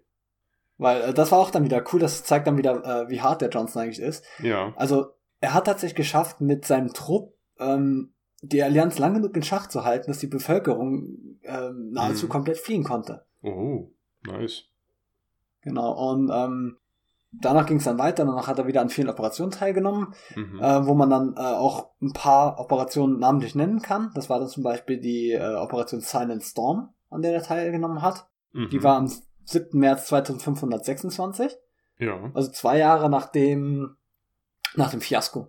S3: Weil äh, das war auch dann wieder cool, das zeigt dann wieder, äh, wie hart der Johnson eigentlich ist.
S2: Ja.
S3: Also, er hat tatsächlich geschafft, mit seinem Trupp ähm, die Allianz lange genug in Schach zu halten, dass die Bevölkerung ähm, nahezu
S2: Mhm.
S3: komplett fliehen konnte.
S2: Oh, nice.
S3: Genau, und ähm, danach ging es dann weiter, danach hat er wieder an vielen Operationen teilgenommen,
S2: Mhm.
S3: äh, wo man dann äh, auch ein paar Operationen namentlich nennen kann. Das war dann zum Beispiel die äh, Operation Silent Storm, an der er teilgenommen hat.
S2: Mhm.
S3: Die war am 7. März 2526,
S2: Ja.
S3: also zwei Jahre nach dem, nach dem Fiasko.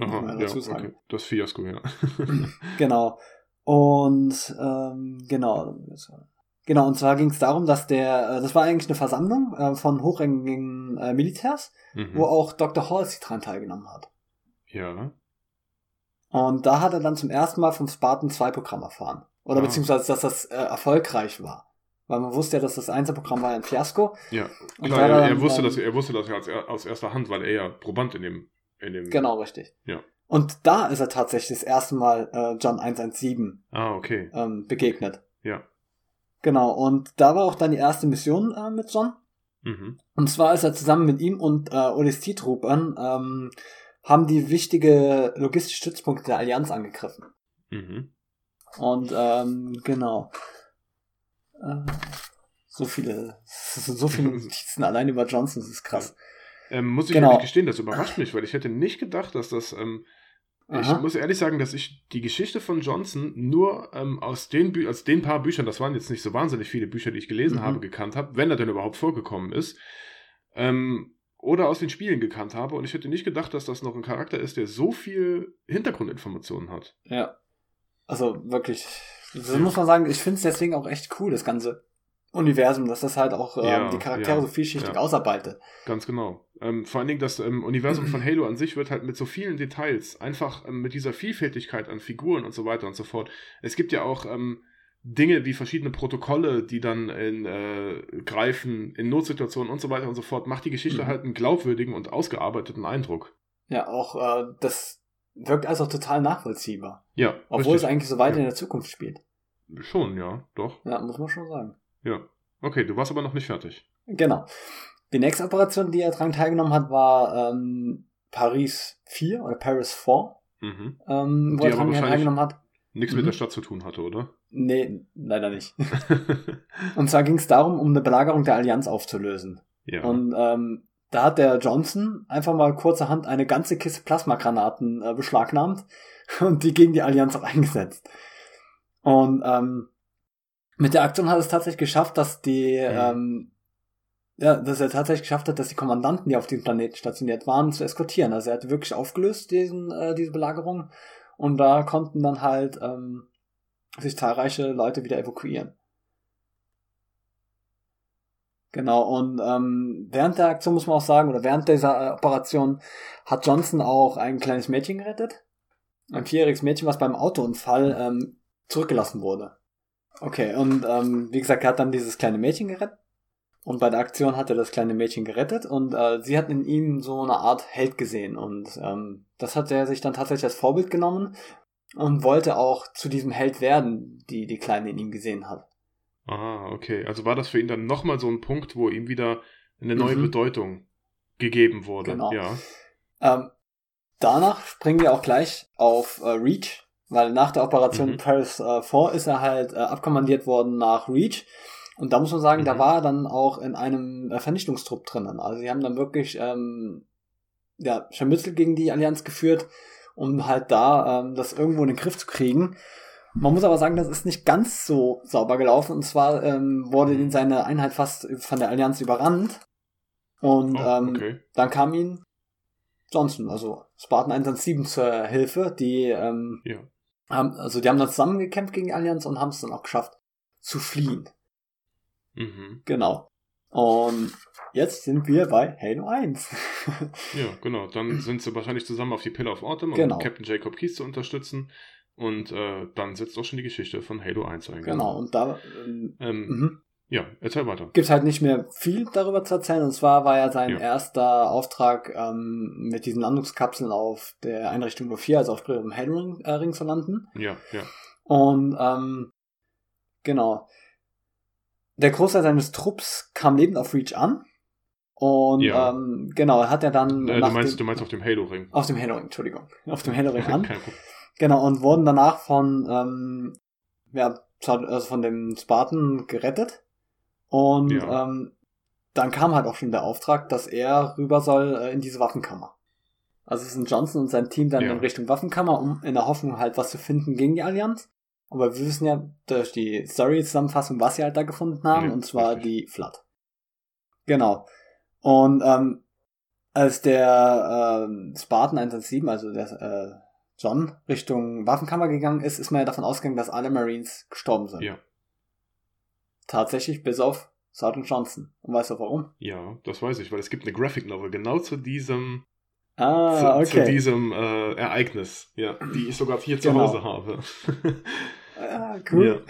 S2: Aha, ja, okay. Das Fiasko, ja.
S3: Genau. Und ähm, genau. Genau, und zwar ging es darum, dass der, äh, das war eigentlich eine Versammlung äh, von hochrangigen äh, Militärs,
S2: mhm.
S3: wo auch Dr. Halsey dran teilgenommen hat.
S2: Ja.
S3: Und da hat er dann zum ersten Mal vom Spartan 2 Programm erfahren. Oder
S2: Ah.
S3: beziehungsweise, dass das äh, erfolgreich war. Weil man wusste ja, dass das Einzelprogramm war ein Fiasko.
S2: Ja.
S3: Und
S2: Klar, er,
S3: dann,
S2: er wusste
S3: ähm,
S2: das, er wusste das ja als, aus erster Hand, weil er ja Proband in dem, in dem.
S3: Genau, richtig.
S2: Ja.
S3: Und da ist er tatsächlich das erste Mal äh, John 117
S2: Ah, okay.
S3: ähm, begegnet. Genau, und da war auch dann die erste Mission äh, mit John.
S2: Mhm.
S3: Und zwar ist er zusammen mit ihm und äh, ODST-Truppern ähm, haben die wichtige logistische Stützpunkte der Allianz angegriffen.
S2: Mhm.
S3: Und ähm, genau. Äh, so viele, so viele Notizen allein über Johnson, das ist krass.
S2: Ähm, muss ich
S3: Genau.
S2: gestehen, das überrascht mich, weil ich hätte nicht gedacht, dass das. Ähm, ich
S3: Aha.
S2: muss ehrlich sagen, dass ich die Geschichte von Johnson nur ähm, aus, den Bü aus den paar Büchern, das waren jetzt nicht so wahnsinnig viele Bücher, die ich gelesen
S3: Mhm.
S2: habe, gekannt habe, wenn er denn überhaupt vorgekommen ist. Ähm, oder aus den Spielen gekannt habe. Und ich hätte nicht gedacht, dass das noch ein Charakter ist, der so viel Hintergrundinformationen hat.
S3: Ja. Also wirklich, das muss man sagen, ich finde es deswegen auch echt cool, das ganze Universum, dass das halt auch ähm,
S2: Ja,
S3: die Charaktere
S2: ja,
S3: so vielschichtig
S2: ja.
S3: ausarbeitet.
S2: Ganz genau. Ähm, vor allen Dingen das ähm, Universum von Halo an sich wird halt mit so vielen Details, einfach ähm, mit dieser Vielfältigkeit an Figuren und so weiter und so fort. Es gibt ja auch ähm, Dinge wie verschiedene Protokolle, die dann in, äh, greifen in Notsituationen und so weiter und so fort. Macht die Geschichte
S3: Mhm.
S2: halt einen glaubwürdigen und ausgearbeiteten Eindruck.
S3: Ja, auch äh, das wirkt also total nachvollziehbar.
S2: Ja,
S3: Obwohl es
S2: richtig.
S3: eigentlich so weit in der Zukunft spielt.
S2: Schon, ja, doch.
S3: Ja, muss man schon sagen.
S2: Ja. Okay, du warst aber noch nicht fertig.
S3: Genau. Die nächste Operation, die er dran teilgenommen hat, war ähm, Paris 4 oder Paris 4,
S2: Mhm.
S3: ähm, wo
S2: Die
S3: er dran teilgenommen hat.
S2: Nichts
S3: Mhm.
S2: mit der Stadt zu tun hatte, oder?
S3: Nee, leider nicht. Und zwar ging es darum, um eine Belagerung der Allianz aufzulösen.
S2: ja.
S3: Und ähm, da hat der Johnson einfach mal kurzerhand eine ganze Kiste Plasmagranaten äh, beschlagnahmt und die gegen die Allianz auch eingesetzt. Und ähm, mit der Aktion hat es tatsächlich geschafft, dass die, ähm, ja, dass er tatsächlich geschafft hat, dass die Kommandanten, die auf diesem Planeten stationiert waren, zu eskortieren. Also er hat wirklich aufgelöst, diesen, äh, diese Belagerung. Und da konnten dann halt ähm, sich zahlreiche Leute wieder evakuieren. Genau, und ähm, während der Aktion muss man auch sagen, oder während dieser äh, Operation hat Johnson auch ein kleines Mädchen gerettet. Ein vierjähriges Mädchen, was beim Autounfall ähm, zurückgelassen wurde. Okay, und ähm, wie gesagt, er hat dann dieses kleine Mädchen gerettet. Und bei der Aktion hat er das kleine Mädchen gerettet und äh, sie hat in ihm so eine Art Held gesehen. Und ähm, das hat er sich dann tatsächlich als Vorbild genommen und wollte auch zu diesem Held werden, die die Kleine in ihm gesehen hat.
S2: Ah, okay. Also war das für ihn dann nochmal so ein Punkt, wo ihm wieder eine neue
S3: Mhm.
S2: Bedeutung gegeben wurde.
S3: Genau.
S2: Ja.
S3: Ähm, danach springen wir auch gleich auf äh, Reach, weil nach der Operation
S2: Mhm.
S3: Paris äh, 4 ist er halt äh, abkommandiert worden nach Reach. Und da muss man sagen, da
S2: Mhm.
S3: war er dann auch in einem äh, Vernichtungstrupp drinnen. Also sie haben dann wirklich ähm, ja, Scharmützel gegen die Allianz geführt, um halt da ähm, das irgendwo in den Griff zu kriegen. Man muss aber sagen, das ist nicht ganz so sauber gelaufen. Und zwar ähm, wurde ihn seine Einheit fast von der Allianz überrannt. Und
S2: Oh,
S3: ähm,
S2: okay.
S3: dann kam ihm Johnson, also Spartan 117 zur Hilfe. Die, ähm,
S2: Ja.
S3: Haben, also die haben dann zusammengekämpft gegen die Allianz und haben es dann auch geschafft zu fliehen.
S2: Mhm.
S3: Genau. Und jetzt sind wir bei Halo 1.
S2: Ja, genau. Dann sind sie wahrscheinlich zusammen auf die Pillar of Autumn,
S3: Genau.
S2: um Captain Jacob Keys zu unterstützen. Und äh, dann setzt auch schon die Geschichte von Halo 1 ein.
S3: genau. Und da ähm,
S2: Ähm,
S3: mhm.
S2: Ja, erzähl weiter.
S3: gibt halt nicht mehr viel darüber zu erzählen. Und zwar war ja sein
S2: Ja.
S3: erster Auftrag ähm, mit diesen Landungskapseln auf der Einrichtung Nummer 4, also auf dem Halo Ring, äh, zu landen.
S2: Ja, ja.
S3: Und ähm, genau. Der Großteil seines Trupps kam lebend auf Reach an. Und
S2: Ja.
S3: ähm, genau, hat er dann
S2: Äh, du, meinst,
S3: dem,
S2: du meinst auf dem Halo-Ring.
S3: auf dem Halo Ring, Entschuldigung, auf dem Halo Ring an. Genau, und wurden danach von, ähm, ja, also von dem Spartan gerettet. Und
S2: Ja.
S3: ähm, dann kam halt auch schon der Auftrag, dass er rüber soll äh, in diese Waffenkammer. Also es sind Johnson und sein Team dann
S2: Ja.
S3: in Richtung Waffenkammer, um in der Hoffnung halt was zu finden gegen die Allianz. Aber wir wissen ja durch die Story-Zusammenfassung, was sie halt da gefunden haben,
S2: Ja,
S3: und zwar
S2: richtig.
S3: die Flood. Genau. Und ähm, als der ähm, Spartan 117, also der äh, John, Richtung Waffenkammer gegangen ist, ist man ja davon ausgegangen, dass alle Marines gestorben sind.
S2: Ja.
S3: Tatsächlich bis auf Sergeant Johnson. Und weißt du warum?
S2: Ja, das weiß ich, weil es gibt eine Graphic Novel genau zu diesem,
S3: Ah,
S2: zu, zu
S3: okay.
S2: diesem äh, Ereignis. Ja, die ich sogar hier zu
S3: Genau.
S2: Hause habe.
S3: Ah, cool.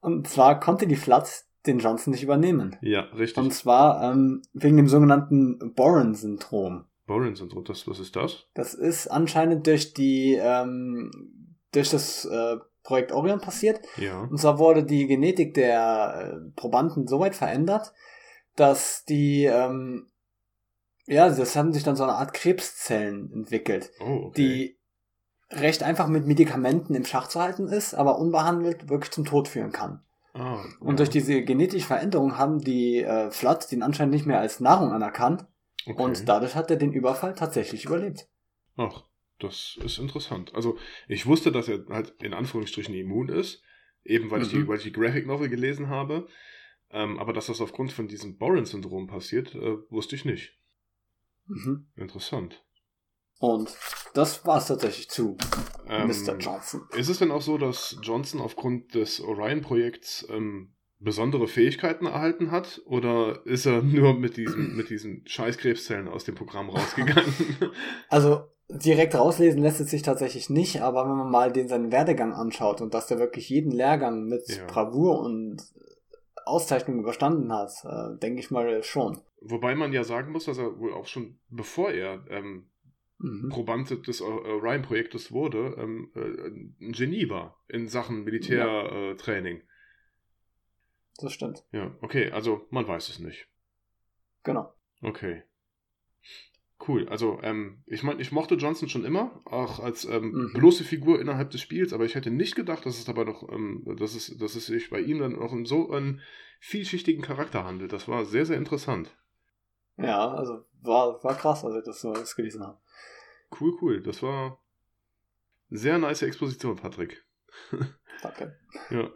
S3: Und zwar konnte die Flood den Johnson nicht übernehmen.
S2: Ja, ja richtig.
S3: Und zwar ähm, wegen dem sogenannten Boren-Syndrom.
S2: Boren-Syndrom, das, was ist das?
S3: Das ist anscheinend durch die ähm, durch das äh, Projekt Orion passiert.
S2: Ja.
S3: Und zwar wurde die Genetik der äh, Probanden so weit verändert, dass die, ähm, ja, das haben sich dann so eine Art Krebszellen entwickelt,
S2: Oh, okay.
S3: die recht einfach mit Medikamenten im Schach zu halten ist, aber unbehandelt wirklich zum Tod führen kann.
S2: ah,
S3: Und
S2: ja.
S3: durch diese genetische Veränderung haben die äh, Flood den anscheinend nicht mehr als Nahrung anerkannt
S2: okay.
S3: und dadurch hat er den Überfall tatsächlich überlebt.
S2: Ach, das ist interessant. Also, ich wusste, dass er halt in Anführungsstrichen immun ist, eben weil, ich, die,
S3: Mhm.
S2: weil ich die Graphic Novel gelesen habe. Ähm, aber dass das aufgrund von diesem Boren-Syndrom passiert, äh, wusste ich nicht.
S3: Mhm.
S2: Interessant.
S3: Und das war's tatsächlich zu
S2: Ähm,
S3: Mr. Johnson.
S2: Ist es denn auch so, dass Johnson aufgrund des Orion-Projekts ähm, besondere Fähigkeiten erhalten hat? Oder ist er nur mit diesen, mit diesen scheiß Krebszellen aus dem Programm rausgegangen?
S3: Also direkt rauslesen lässt es sich tatsächlich nicht, aber wenn man mal den seinen Werdegang anschaut und dass der wirklich jeden Lehrgang mit
S2: Ja.
S3: Bravour und Auszeichnung überstanden hat, äh, denke ich mal schon.
S2: Wobei man ja sagen muss, dass er wohl auch schon, bevor er ähm,
S3: Mhm.
S2: Proband des Orion-Projektes wurde, ähm, äh, ein Genie war in Sachen Militärtraining. Äh, Training.
S3: Das stimmt.
S2: ja, okay, also man weiß es nicht.
S3: Genau.
S2: Okay. Cool. Also, ähm, ich meine, ich mochte Johnson schon immer, auch als ähm,
S3: Mhm.
S2: bloße Figur innerhalb des Spiels, aber ich hätte nicht gedacht, dass es dabei noch, ähm, dass es, dass es sich bei ihm dann auch um so einen vielschichtigen Charakter handelt. Das war sehr, sehr interessant.
S3: Ja, also war, war krass, als ich das so das gelesen habe.
S2: Cool, cool. Das war sehr nice Exposition, Patrick.
S3: Danke.
S2: Ja.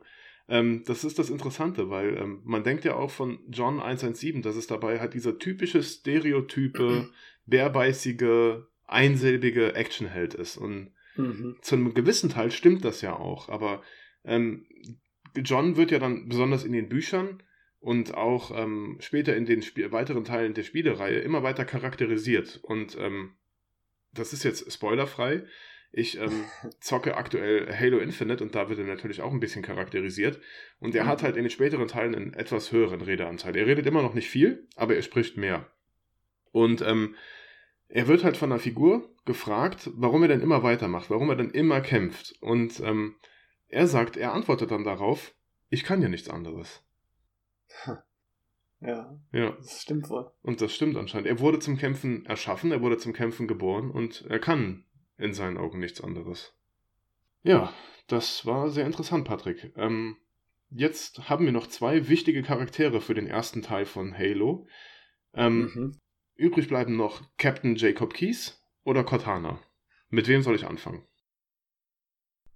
S2: Ähm, das ist das Interessante, weil ähm, man denkt ja auch von John 117, dass es dabei halt dieser typische Stereotype, bärbeißige, einsilbige Actionheld ist. Und
S3: Mhm.
S2: zu einem gewissen Teil stimmt das ja auch, aber ähm, John wird ja dann besonders in den Büchern und auch ähm, später in den Sp weiteren Teilen der Spielereihe immer weiter charakterisiert. Und ähm, das ist jetzt spoilerfrei. Ich ähm, zocke aktuell Halo Infinite und da wird er natürlich auch ein bisschen charakterisiert. Und er
S3: Mhm.
S2: hat halt in den späteren Teilen einen etwas höheren Redeanteil. Er redet immer noch nicht viel, aber er spricht mehr. Und ähm, er wird halt von einer Figur gefragt, warum er denn immer weitermacht, warum er denn immer kämpft. Und ähm, er sagt, er antwortet dann darauf, ich kann ja nichts anderes.
S3: Ja,
S2: Ja,
S3: das stimmt wohl.
S2: und das stimmt anscheinend. Er wurde zum Kämpfen erschaffen, er wurde zum Kämpfen geboren und er kann in seinen Augen nichts anderes. Ja, das war sehr interessant, Patrick. Ähm, jetzt haben wir noch zwei wichtige Charaktere für den ersten Teil von Halo. Ähm,
S3: Mhm.
S2: Übrig bleiben noch Captain Jacob Keyes oder Cortana. Mit wem soll ich anfangen?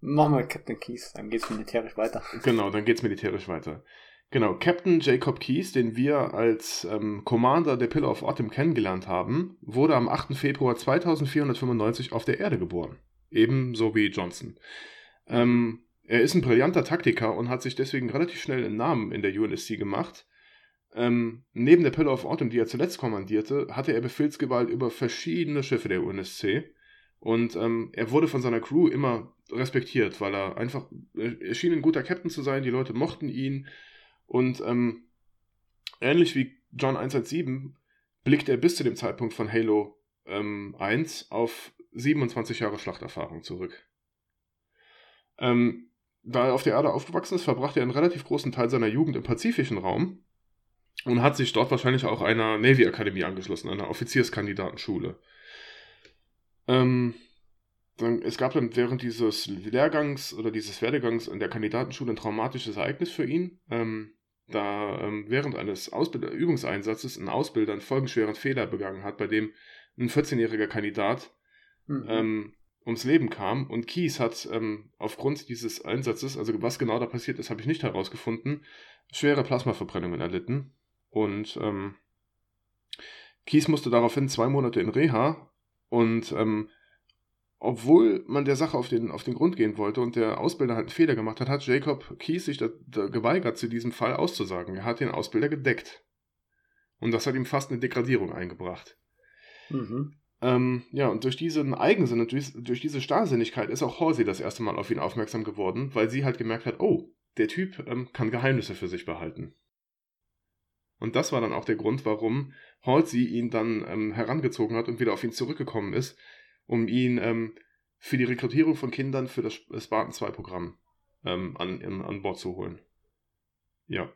S3: Machen wir Captain Keys, dann geht's militärisch weiter.
S2: Genau, dann geht's militärisch weiter. Genau, Captain Jacob Keyes, den wir als ähm, Commander der Pillar of Autumn kennengelernt haben, wurde am 8. Februar 2495 auf der Erde geboren. Ebenso wie Johnson. Ähm, er ist ein brillanter Taktiker und hat sich deswegen relativ schnell einen Namen in der UNSC gemacht. Ähm, neben der Pillar of Autumn, die er zuletzt kommandierte, hatte er Befehlsgewalt über verschiedene Schiffe der UNSC. Und ähm, er wurde von seiner Crew immer respektiert, weil er einfach, er schien ein guter Captain zu sein, die Leute mochten ihn. Und ähm, ähnlich wie John 117 blickt er bis zu dem Zeitpunkt von Halo ähm, 1 auf 27 Jahre Schlachterfahrung zurück. Ähm, da er auf der Erde aufgewachsen ist, verbrachte er einen relativ großen Teil seiner Jugend im pazifischen Raum und hat sich dort wahrscheinlich auch einer Navy Akademie angeschlossen, einer Offizierskandidatenschule. Ähm, dann, es gab dann während dieses Lehrgangs oder dieses Werdegangs an der Kandidatenschule ein traumatisches Ereignis für ihn. Ähm, da ähm, während eines Ausbild Übungseinsatzes ein Ausbilder einen folgenschweren Fehler begangen hat, bei dem ein 14-jähriger Kandidat
S3: Mhm.
S2: ähm, ums Leben kam. Und Kies hat ähm, aufgrund dieses Einsatzes, also was genau da passiert ist, habe ich nicht herausgefunden, schwere Plasmaverbrennungen erlitten. Und ähm, Kies musste daraufhin zwei Monate in Reha. Und ähm, obwohl man der Sache auf den, auf den Grund gehen wollte und der Ausbilder halt einen Fehler gemacht hat, hat Jacob Kies sich da, da geweigert, zu diesem Fall auszusagen. Er hat den Ausbilder gedeckt. Und das hat ihm fast eine Degradierung eingebracht.
S3: Mhm.
S2: Ähm, ja, und durch diesen Eigensinn und durch, durch diese Starrsinnigkeit ist auch Halsey das erste Mal auf ihn aufmerksam geworden, weil sie halt gemerkt hat, oh, der Typ ähm, kann Geheimnisse für sich behalten. Und das war dann auch der Grund, warum Halsey ihn dann ähm, herangezogen hat und wieder auf ihn zurückgekommen ist, um ihn ähm, für die Rekrutierung von Kindern für das Spartan 2 Programm ähm, an, in, an Bord zu holen. Ja.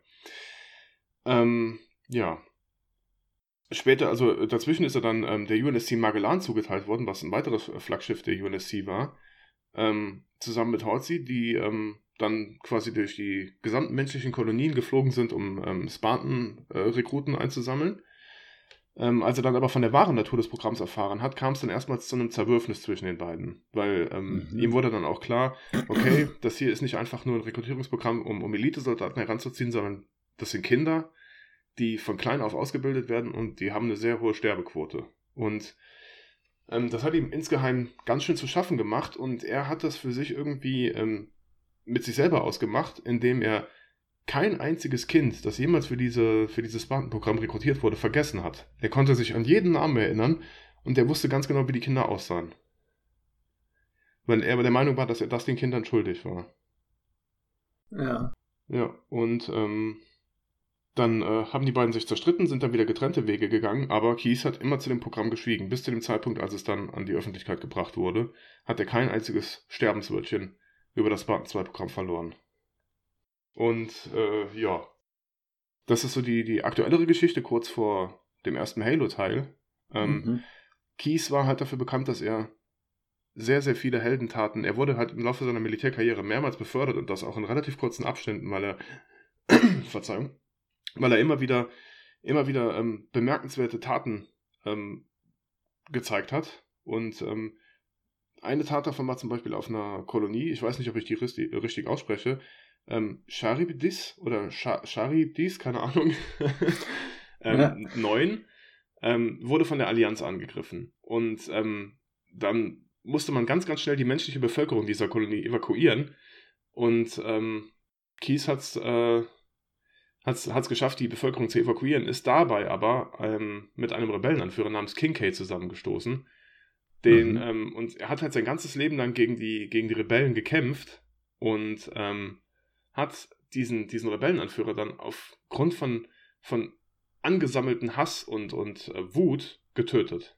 S2: Ähm, ja. Später, also dazwischen ist er dann ähm, der UNSC Magellan zugeteilt worden, was ein weiteres Flaggschiff der UNSC war, ähm, zusammen mit Halsey, die dann quasi durch die gesamten menschlichen Kolonien geflogen sind, um ähm, Spartan-Rekruten äh, einzusammeln. Ähm, als er dann aber von der wahren Natur des Programms erfahren hat, kam es dann erstmals zu einem Zerwürfnis zwischen den beiden. Weil ähm, mhm. ihm wurde dann auch klar, okay, das hier ist nicht einfach nur ein Rekrutierungsprogramm, um, um Elite-Soldaten heranzuziehen, sondern das sind Kinder, die von klein auf ausgebildet werden und die haben eine sehr hohe Sterbequote. Und ähm, das hat ihm insgeheim ganz schön zu schaffen gemacht und er hat das für sich irgendwie ähm, mit sich selber ausgemacht, indem er kein einziges Kind, das jemals für, diese, für dieses Spartan-Programm rekrutiert wurde, vergessen hat. Er konnte sich an jeden Namen erinnern und er wusste ganz genau, wie die Kinder aussahen. Weil er der Meinung war, dass er das den Kindern schuldig war.
S3: Ja.
S2: Ja, und ähm, dann äh, haben die beiden sich zerstritten, sind dann wieder getrennte Wege gegangen, aber Kies hat immer zu dem Programm geschwiegen. Bis zu dem Zeitpunkt, als es dann an die Öffentlichkeit gebracht wurde, hat er kein einziges Sterbenswörtchen über das Spartan 2 Programm verloren. Und äh, ja, das ist so die, die aktuellere Geschichte kurz vor dem ersten Halo-Teil. Ähm, mhm. Keys war halt dafür bekannt, dass er sehr, sehr viele Heldentaten, er wurde halt im Laufe seiner Militärkarriere mehrmals befördert und das auch in relativ kurzen Abständen, weil er, Verzeihung, weil er immer wieder, immer wieder ähm, bemerkenswerte Taten ähm, gezeigt hat. Und ähm, eine Tat davon war zum Beispiel auf einer Kolonie, ich weiß nicht, ob ich die richtig, richtig ausspreche, ähm, Charybdis oder Char Charybdis, keine Ahnung, ähm, ja. 9, ähm, wurde von der Allianz angegriffen. Und ähm, dann musste man ganz, ganz schnell die menschliche Bevölkerung dieser Kolonie evakuieren. Und ähm, Kies hat es äh, hat's, geschafft, die Bevölkerung zu evakuieren, ist dabei aber ähm, mit einem Rebellenanführer namens Kincaid zusammengestoßen. Den, mhm. ähm, und er hat halt sein ganzes Leben lang gegen die, gegen die Rebellen gekämpft und ähm, hat diesen, diesen Rebellenanführer dann aufgrund von, von angesammelten Hass und, und äh, Wut getötet.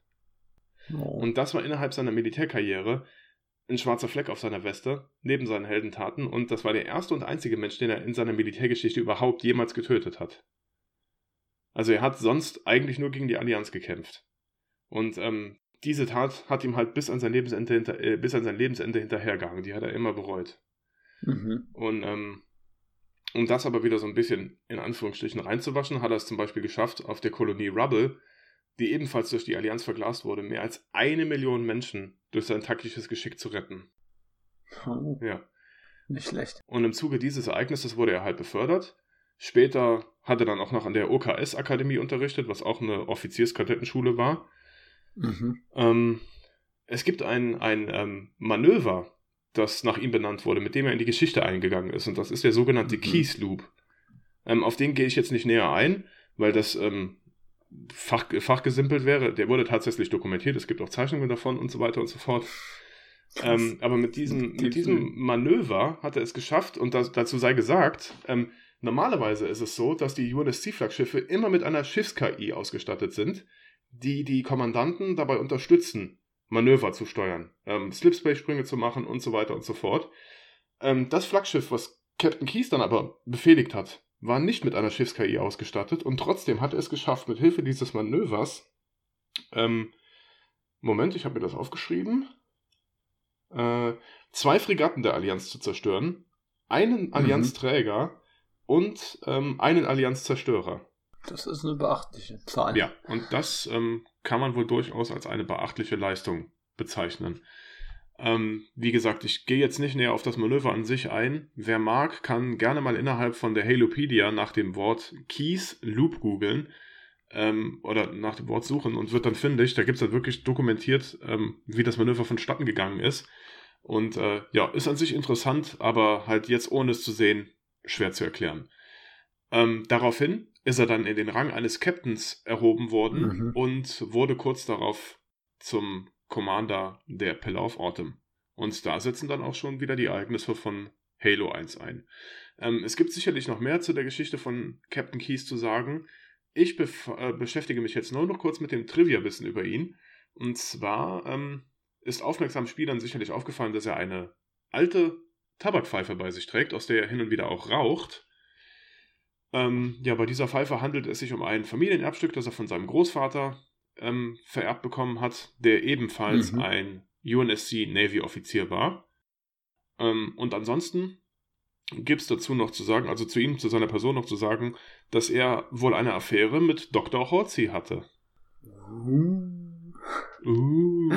S2: Oh. Und das war innerhalb seiner Militärkarriere ein schwarzer Fleck auf seiner Weste, neben seinen Heldentaten, und das war der erste und einzige Mensch, den er in seiner Militärgeschichte überhaupt jemals getötet hat. Also er hat sonst eigentlich nur gegen die Allianz gekämpft. Und ähm, diese Tat hat ihm halt bis an sein Lebensende, hinter, äh, bis an sein Lebensende hinterhergegangen. Die hat er immer bereut. Mhm. Und ähm, um das aber wieder so ein bisschen in Anführungsstrichen reinzuwaschen, hat er es zum Beispiel geschafft, auf der Kolonie Rubble, die ebenfalls durch die Allianz verglast wurde, mehr als eine Million Menschen durch sein taktisches Geschick zu retten.
S3: Oh, ja. Nicht schlecht.
S2: Und im Zuge dieses Ereignisses wurde er halt befördert. Später hat er dann auch noch an der OKS-Akademie unterrichtet, was auch eine Offizierskadettenschule war. Mhm. Ähm, es gibt ein, ein ähm, Manöver, das nach ihm benannt wurde, mit dem er in die Geschichte eingegangen ist. Und das ist der sogenannte mhm. Keys Loop. Ähm, auf den gehe ich jetzt nicht näher ein, weil das ähm, Fach, fachgesimpelt wäre. Der wurde tatsächlich dokumentiert. Es gibt auch Zeichnungen davon und so weiter und so fort. Ähm, aber mit diesem, mit diesem Manöver hat er es geschafft und das, dazu sei gesagt, ähm, normalerweise ist es so, dass die UNSC-Flaggschiffe immer mit einer Schiffs-KI ausgestattet sind, die die Kommandanten dabei unterstützen, Manöver zu steuern, ähm, Slipspace-Sprünge zu machen und so weiter und so fort. Ähm, das Flaggschiff, was Captain Keys dann aber befehligt hat, war nicht mit einer Schiffs-KI ausgestattet und trotzdem hat er es geschafft, mit Hilfe dieses Manövers, ähm, Moment, ich habe mir das aufgeschrieben, äh, zwei Fregatten der Allianz zu zerstören, einen mhm. Allianzträger und ähm, einen Allianzzerstörer.
S3: Das ist eine beachtliche Zahl.
S2: Ja, und das ähm, kann man wohl durchaus als eine beachtliche Leistung bezeichnen. Ähm, wie gesagt, ich gehe jetzt nicht näher auf das Manöver an sich ein. Wer mag, kann gerne mal innerhalb von der Halopedia nach dem Wort Keys Loop googeln ähm, oder nach dem Wort suchen und wird dann fündig. Da gibt es dann wirklich dokumentiert, ähm, wie das Manöver vonstatten gegangen ist. Und äh, ja, ist an sich interessant, aber halt jetzt ohne es zu sehen, schwer zu erklären. Ähm, daraufhin ist er dann in den Rang eines Captains erhoben worden mhm. und wurde kurz darauf zum Commander der Pillar of Autumn. Und da setzen dann auch schon wieder die Ereignisse von Halo 1 ein. Ähm, es gibt sicherlich noch mehr zu der Geschichte von Captain Keys zu sagen. Ich äh, beschäftige mich jetzt nur noch kurz mit dem Trivia-Wissen über ihn. Und zwar ähm, ist aufmerksamen Spielern sicherlich aufgefallen, dass er eine alte Tabakpfeife bei sich trägt, aus der er hin und wieder auch raucht. Ähm, ja, bei dieser Pfeife handelt es sich um ein Familienerbstück, das er von seinem Großvater ähm, vererbt bekommen hat, der ebenfalls mhm. ein UNSC Navy-Offizier war. Ähm, und ansonsten gibt es dazu noch zu sagen, also zu ihm, zu seiner Person noch zu sagen, dass er wohl eine Affäre mit Dr. Horthy hatte. Uh. uh.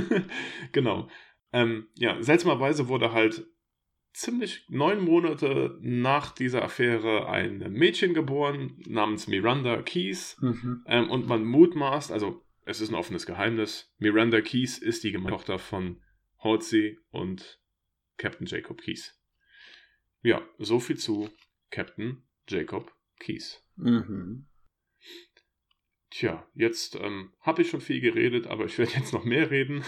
S2: genau. Ähm, ja, seltsamerweise wurde halt ziemlich neun Monate nach dieser Affäre ein Mädchen geboren namens Miranda Keys. Mhm. Ähm, und man mutmaßt, also es ist ein offenes Geheimnis, Miranda Keys ist die Tochter von Halsey und Captain Jacob Keys. Ja, so viel zu Captain Jacob Keys. Mhm. Tja, jetzt ähm, habe ich schon viel geredet, aber ich werde jetzt noch mehr reden,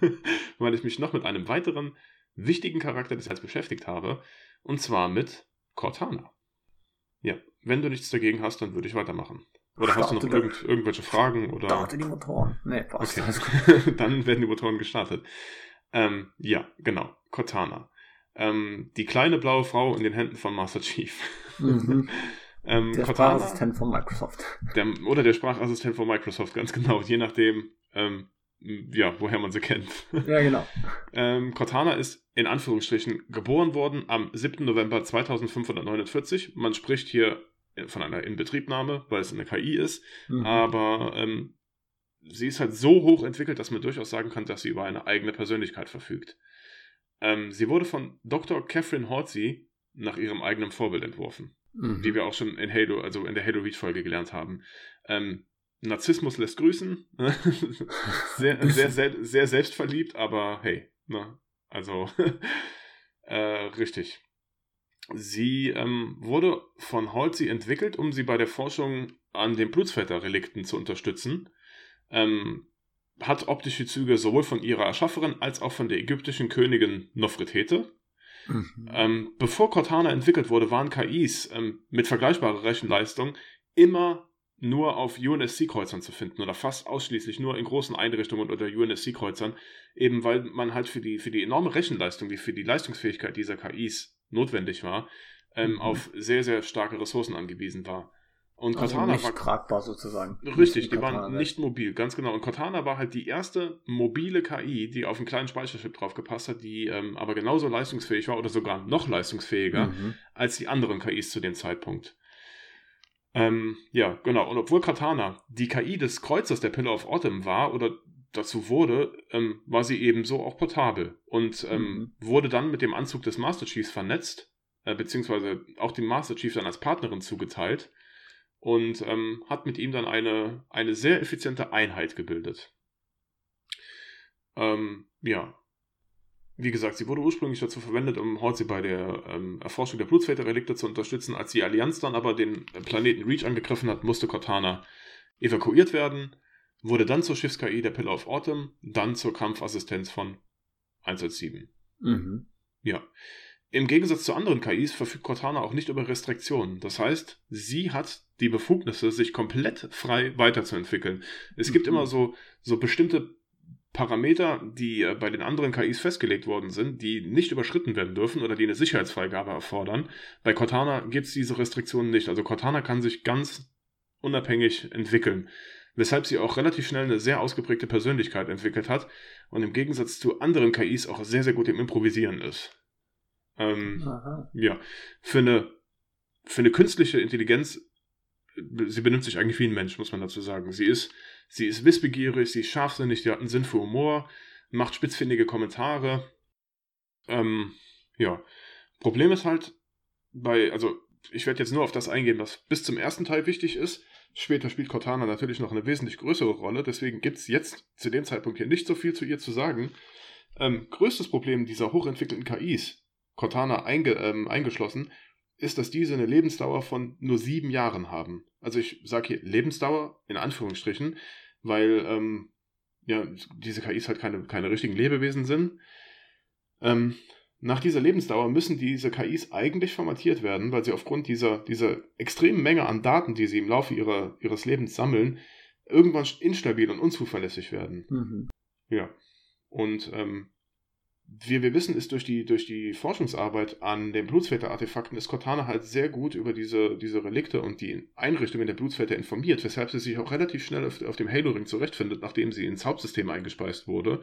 S2: weil ich mich noch mit einem weiteren wichtigen Charakter des Teils beschäftigt habe, und zwar mit Cortana. Ja, wenn du nichts dagegen hast, dann würde ich weitermachen. Oder hast du noch irgend, irgendwelche Fragen? Oder?
S3: Starte die Motoren. Nee, passt.
S2: Okay. dann werden die Motoren gestartet. Ähm, ja, genau. Cortana. Ähm, die kleine blaue Frau in den Händen von Master Chief. Mhm.
S3: ähm, der Cortana, Sprachassistent von Microsoft.
S2: Der, oder der Sprachassistent von Microsoft, ganz genau. Je nachdem, ähm, ja, woher man sie kennt.
S3: Ja, genau.
S2: ähm, Cortana ist in Anführungsstrichen geboren worden am 7. November 2549. Man spricht hier von einer Inbetriebnahme, weil es eine KI ist, mhm. aber ähm, sie ist halt so hoch entwickelt, dass man durchaus sagen kann, dass sie über eine eigene Persönlichkeit verfügt. Ähm, sie wurde von Dr. Catherine Hortzy nach ihrem eigenen Vorbild entworfen, mhm. wie wir auch schon in Halo, also in der Halo Reach Folge gelernt haben. Ähm, Narzissmus lässt grüßen. sehr, sehr, sehr, sehr selbstverliebt, aber hey, ne? Also, äh, richtig. Sie ähm, wurde von Halsey entwickelt, um sie bei der Forschung an den Blutsvetter-Relikten zu unterstützen. Ähm, hat optische Züge sowohl von ihrer Erschafferin als auch von der ägyptischen Königin Nofretete. Mhm. Ähm, bevor Cortana entwickelt wurde, waren KIs ähm, mit vergleichbarer Rechenleistung immer nur auf UNSC-Kreuzern zu finden oder fast ausschließlich nur in großen Einrichtungen unter UNSC-Kreuzern, eben weil man halt für die, für die enorme Rechenleistung, die für die Leistungsfähigkeit dieser KIs notwendig war, ähm, mhm. auf sehr, sehr starke Ressourcen angewiesen war.
S3: Und also Cortana nicht war tragbar sozusagen.
S2: Richtig, die waren nicht mobil, ganz genau. Und Cortana war halt die erste mobile KI, die auf einen kleinen Speicherchip drauf gepasst hat, die ähm, aber genauso leistungsfähig war oder sogar noch leistungsfähiger mhm. als die anderen KIs zu dem Zeitpunkt. Ähm, ja, genau. Und obwohl Katana die KI des Kreuzers der Pillar of Autumn war oder dazu wurde, ähm, war sie ebenso auch portabel und ähm, mhm. wurde dann mit dem Anzug des Master Chiefs vernetzt, äh, beziehungsweise auch dem Master Chief dann als Partnerin zugeteilt und ähm, hat mit ihm dann eine, eine sehr effiziente Einheit gebildet. Ähm, ja, wie gesagt, sie wurde ursprünglich dazu verwendet, um Halsey bei der ähm, Erforschung der Blutsväterrelikte zu unterstützen. Als die Allianz dann aber den Planeten Reach angegriffen hat, musste Cortana evakuiert werden, wurde dann zur Schiffs-KI der Pillar of Autumn, dann zur Kampfassistenz von 117. Mhm. Ja. Im Gegensatz zu anderen KIs verfügt Cortana auch nicht über Restriktionen. Das heißt, sie hat die Befugnisse, sich komplett frei weiterzuentwickeln. Es mhm. gibt immer so, so bestimmte Parameter, die äh, bei den anderen KIs festgelegt worden sind, die nicht überschritten werden dürfen oder die eine Sicherheitsfreigabe erfordern. Bei Cortana gibt es diese Restriktionen nicht. Also Cortana kann sich ganz unabhängig entwickeln, weshalb sie auch relativ schnell eine sehr ausgeprägte Persönlichkeit entwickelt hat und im Gegensatz zu anderen KIs auch sehr, sehr gut im Improvisieren ist. Ähm, ja, für eine, für eine künstliche Intelligenz sie benimmt sich eigentlich wie ein Mensch, muss man dazu sagen. Sie ist, sie ist wissbegierig, sie ist scharfsinnig, sie hat einen Sinn für Humor, macht spitzfindige Kommentare. Ähm, ja. Problem ist halt bei, also ich werde jetzt nur auf das eingehen, was bis zum ersten Teil wichtig ist. Später spielt Cortana natürlich noch eine wesentlich größere Rolle, deswegen gibt es jetzt zu dem Zeitpunkt hier nicht so viel zu ihr zu sagen. Ähm, größtes Problem dieser hochentwickelten KIs, Cortana einge, ähm, eingeschlossen, ist, dass diese eine Lebensdauer von nur sieben Jahren haben. Also ich sage hier Lebensdauer in Anführungsstrichen, weil ähm, ja, diese KIs halt keine, keine richtigen Lebewesen sind. Ähm, nach dieser Lebensdauer müssen diese KIs eigentlich formatiert werden, weil sie aufgrund dieser, dieser extremen Menge an Daten, die sie im Laufe ihrer, ihres Lebens sammeln, irgendwann instabil und unzuverlässig werden. Mhm. Ja. Und ähm, wie wir wissen, ist durch die, durch die Forschungsarbeit an den Blutsväter-Artefakten ist Cortana halt sehr gut über diese, diese Relikte und die Einrichtungen der Blutsväter informiert, weshalb sie sich auch relativ schnell auf, auf dem Halo-Ring zurechtfindet, nachdem sie ins Hauptsystem eingespeist wurde.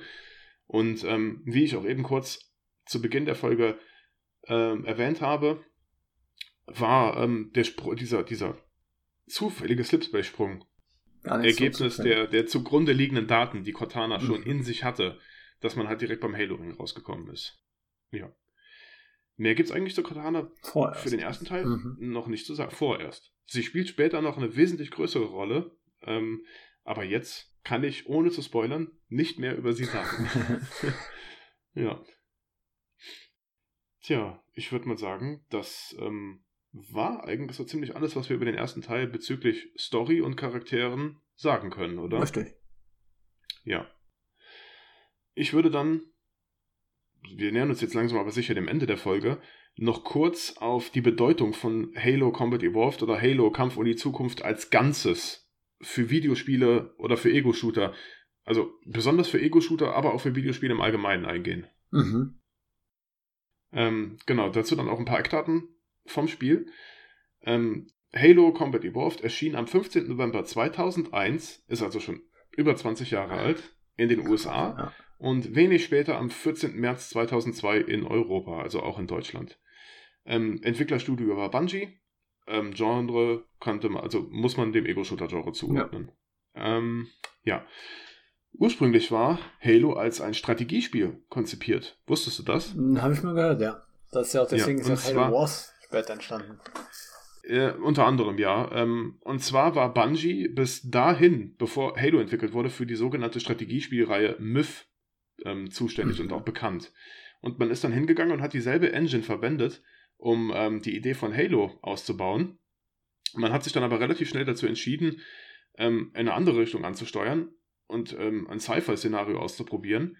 S2: Und ähm, wie ich auch eben kurz zu Beginn der Folge ähm, erwähnt habe, war ähm, der Spr dieser, dieser zufällige Slipspace-Sprung Ergebnis so der, der zugrunde liegenden Daten, die Cortana mhm. schon in sich hatte, dass man halt direkt beim Halo-Ring rausgekommen ist. Ja. Mehr gibt es eigentlich zu Cortana Vorerst. für den ersten Teil mhm. noch nicht zu sagen. Vorerst. Sie spielt später noch eine wesentlich größere Rolle, ähm, aber jetzt kann ich, ohne zu spoilern, nicht mehr über sie sagen. ja. Tja, ich würde mal sagen, das ähm, war eigentlich so ziemlich alles, was wir über den ersten Teil bezüglich Story und Charakteren sagen können, oder?
S3: Richtig.
S2: Ja. Ich würde dann, wir nähern uns jetzt langsam aber sicher dem Ende der Folge, noch kurz auf die Bedeutung von Halo Combat Evolved oder Halo Kampf um die Zukunft als Ganzes für Videospiele oder für Ego-Shooter, also besonders für Ego-Shooter, aber auch für Videospiele im Allgemeinen eingehen. Mhm. Ähm, genau, dazu dann auch ein paar Eckdaten vom Spiel. Ähm, Halo Combat Evolved erschien am 15. November 2001, ist also schon über 20 Jahre alt, in den USA ja. Und wenig später am 14. März 2002 in Europa, also auch in Deutschland. Ähm, Entwicklerstudio war Bungie. Ähm, Genre kannte man, also muss man dem Ego-Shooter-Genre zuordnen. Ja. Ähm, ja. Ursprünglich war Halo als ein Strategiespiel konzipiert. Wusstest du das?
S3: Hm, Habe ich mal gehört, ja. Das ist ja auch deswegen ja, ist Halo Wars später entstanden.
S2: Äh, unter anderem, ja. Ähm, und zwar war Bungie bis dahin, bevor Halo entwickelt wurde, für die sogenannte Strategiespielreihe Myth ähm, zuständig mhm. und auch bekannt. Und man ist dann hingegangen und hat dieselbe Engine verwendet, um ähm, die Idee von Halo auszubauen. Man hat sich dann aber relativ schnell dazu entschieden, ähm, in eine andere Richtung anzusteuern und ähm, ein Sci-Fi-Szenario auszuprobieren.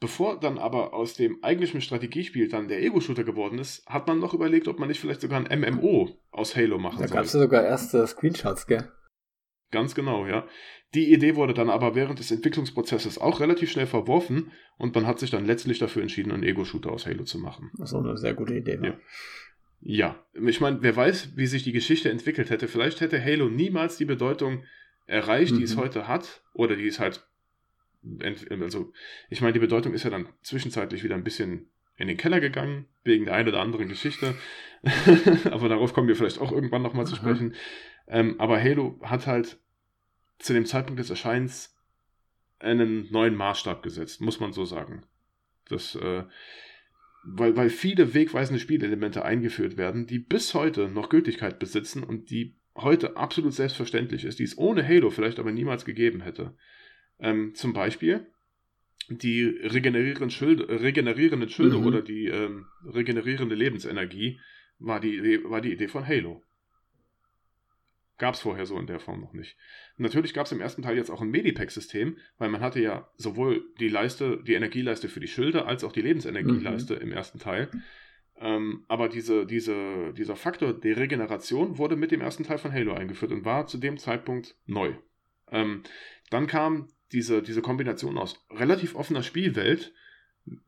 S2: Bevor dann aber aus dem eigentlichen Strategiespiel dann der Ego-Shooter geworden ist, hat man noch überlegt, ob man nicht vielleicht sogar ein MMO aus Halo machen
S3: da soll. Da gab es ja sogar erste Screenshots, gell?
S2: Ganz genau, ja. Die Idee wurde dann aber während des Entwicklungsprozesses auch relativ schnell verworfen und man hat sich dann letztlich dafür entschieden, einen Ego-Shooter aus Halo zu machen.
S3: Was auch eine sehr gute Idee war.
S2: Ja. ja. ich meine, wer weiß, wie sich die Geschichte entwickelt hätte. Vielleicht hätte Halo niemals die Bedeutung erreicht, mhm. die es mhm. heute hat, oder die es halt also ich meine, die Bedeutung ist ja dann zwischenzeitlich wieder ein bisschen in den Keller gegangen, wegen der einen oder anderen Geschichte. aber darauf kommen wir vielleicht auch irgendwann nochmal zu sprechen. Ähm, aber Halo hat halt zu dem Zeitpunkt des Erscheinens einen neuen Maßstab gesetzt, muss man so sagen. Das, äh, weil, weil viele wegweisende Spielelemente eingeführt werden, die bis heute noch Gültigkeit besitzen und die heute absolut selbstverständlich ist, die es ohne Halo vielleicht aber niemals gegeben hätte. Ähm, zum Beispiel die regenerierenden Schilde, regenerierenden Schilde mhm. oder die ähm, regenerierende Lebensenergie war die, war die Idee von Halo. Gab es vorher so in der Form noch nicht. Natürlich gab es im ersten Teil jetzt auch ein Medipack-System, weil man hatte ja sowohl die Leiste, die Energieleiste für die Schilde, als auch die Lebensenergieleiste mhm. im ersten Teil. Ähm, aber diese, diese, dieser Faktor der Regeneration wurde mit dem ersten Teil von Halo eingeführt und war zu dem Zeitpunkt neu. Ähm, dann kam diese, diese Kombination aus relativ offener Spielwelt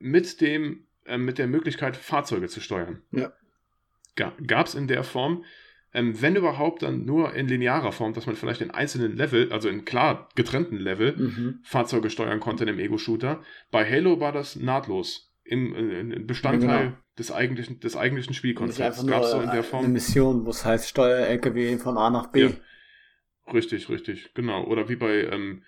S2: mit dem, äh, mit der Möglichkeit, Fahrzeuge zu steuern.
S3: Ja.
S2: Gab es in der Form, ähm, wenn überhaupt, dann nur in linearer Form, dass man vielleicht in einzelnen Level, also in klar getrennten Level, mhm. Fahrzeuge steuern konnte in dem Ego-Shooter. Bei Halo war das nahtlos. Im, im Bestandteil genau. des eigentlichen, des eigentlichen Spielkonzepts.
S3: Gab es so in der Form. Eine Mission, wo es heißt, steuer LKW von A nach B. Ja.
S2: Richtig, richtig, genau. Oder wie bei ähm,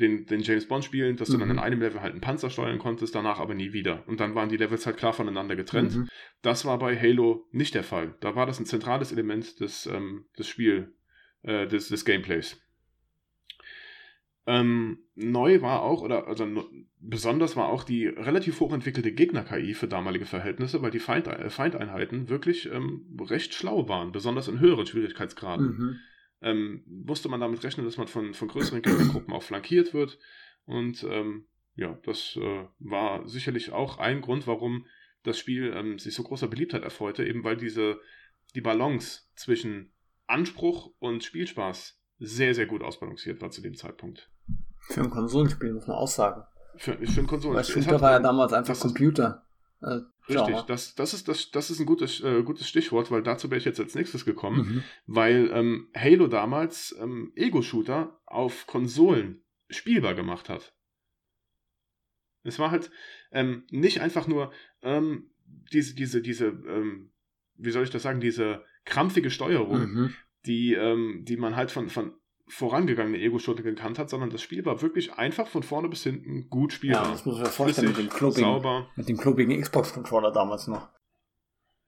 S2: den, den James Bond spielen, dass mhm. du dann in mhm. einem Level halt einen Panzer steuern konntest, danach aber nie wieder. Und dann waren die Levels halt klar voneinander getrennt. Mhm. Das war bei Halo nicht der Fall. Da war das ein zentrales Element des, ähm, des Spiel, äh, des, des Gameplays. Ähm, neu war auch, oder also besonders war auch die relativ hochentwickelte Gegner-KI für damalige Verhältnisse, weil die Feind, äh, Feindeinheiten wirklich ähm, recht schlau waren, besonders in höheren Schwierigkeitsgraden. Mhm ähm, musste man damit rechnen, dass man von, von größeren Gegnergruppen auch flankiert wird. Und ähm, ja, das äh, war sicherlich auch ein Grund, warum das Spiel ähm, sich so großer Beliebtheit erfreute, eben weil diese die Balance zwischen Anspruch und Spielspaß sehr, sehr gut ausbalanciert war zu dem Zeitpunkt.
S3: Für ein Konsolenspiel muss man auch sagen.
S2: Für, für einen Konsolen.
S3: Weil Shooter war ja damals einfach Computer.
S2: Also, richtig, das, das, ist, das, das ist ein gutes, äh, gutes Stichwort, weil dazu wäre ich jetzt als nächstes gekommen, mhm. weil ähm, Halo damals ähm, Ego-Shooter auf Konsolen spielbar gemacht hat. Es war halt ähm, nicht einfach nur ähm, diese, diese, diese, ähm, wie soll ich das sagen, diese krampfige Steuerung, mhm. die, ähm, die man halt von, von vorangegangene Ego-Shooter gekannt hat, sondern das Spiel war wirklich einfach von vorne bis hinten gut spielbar.
S3: Ja, das muss man sich vorstellen mit dem klobigen, sauber. mit dem klobigen Xbox-Controller damals noch.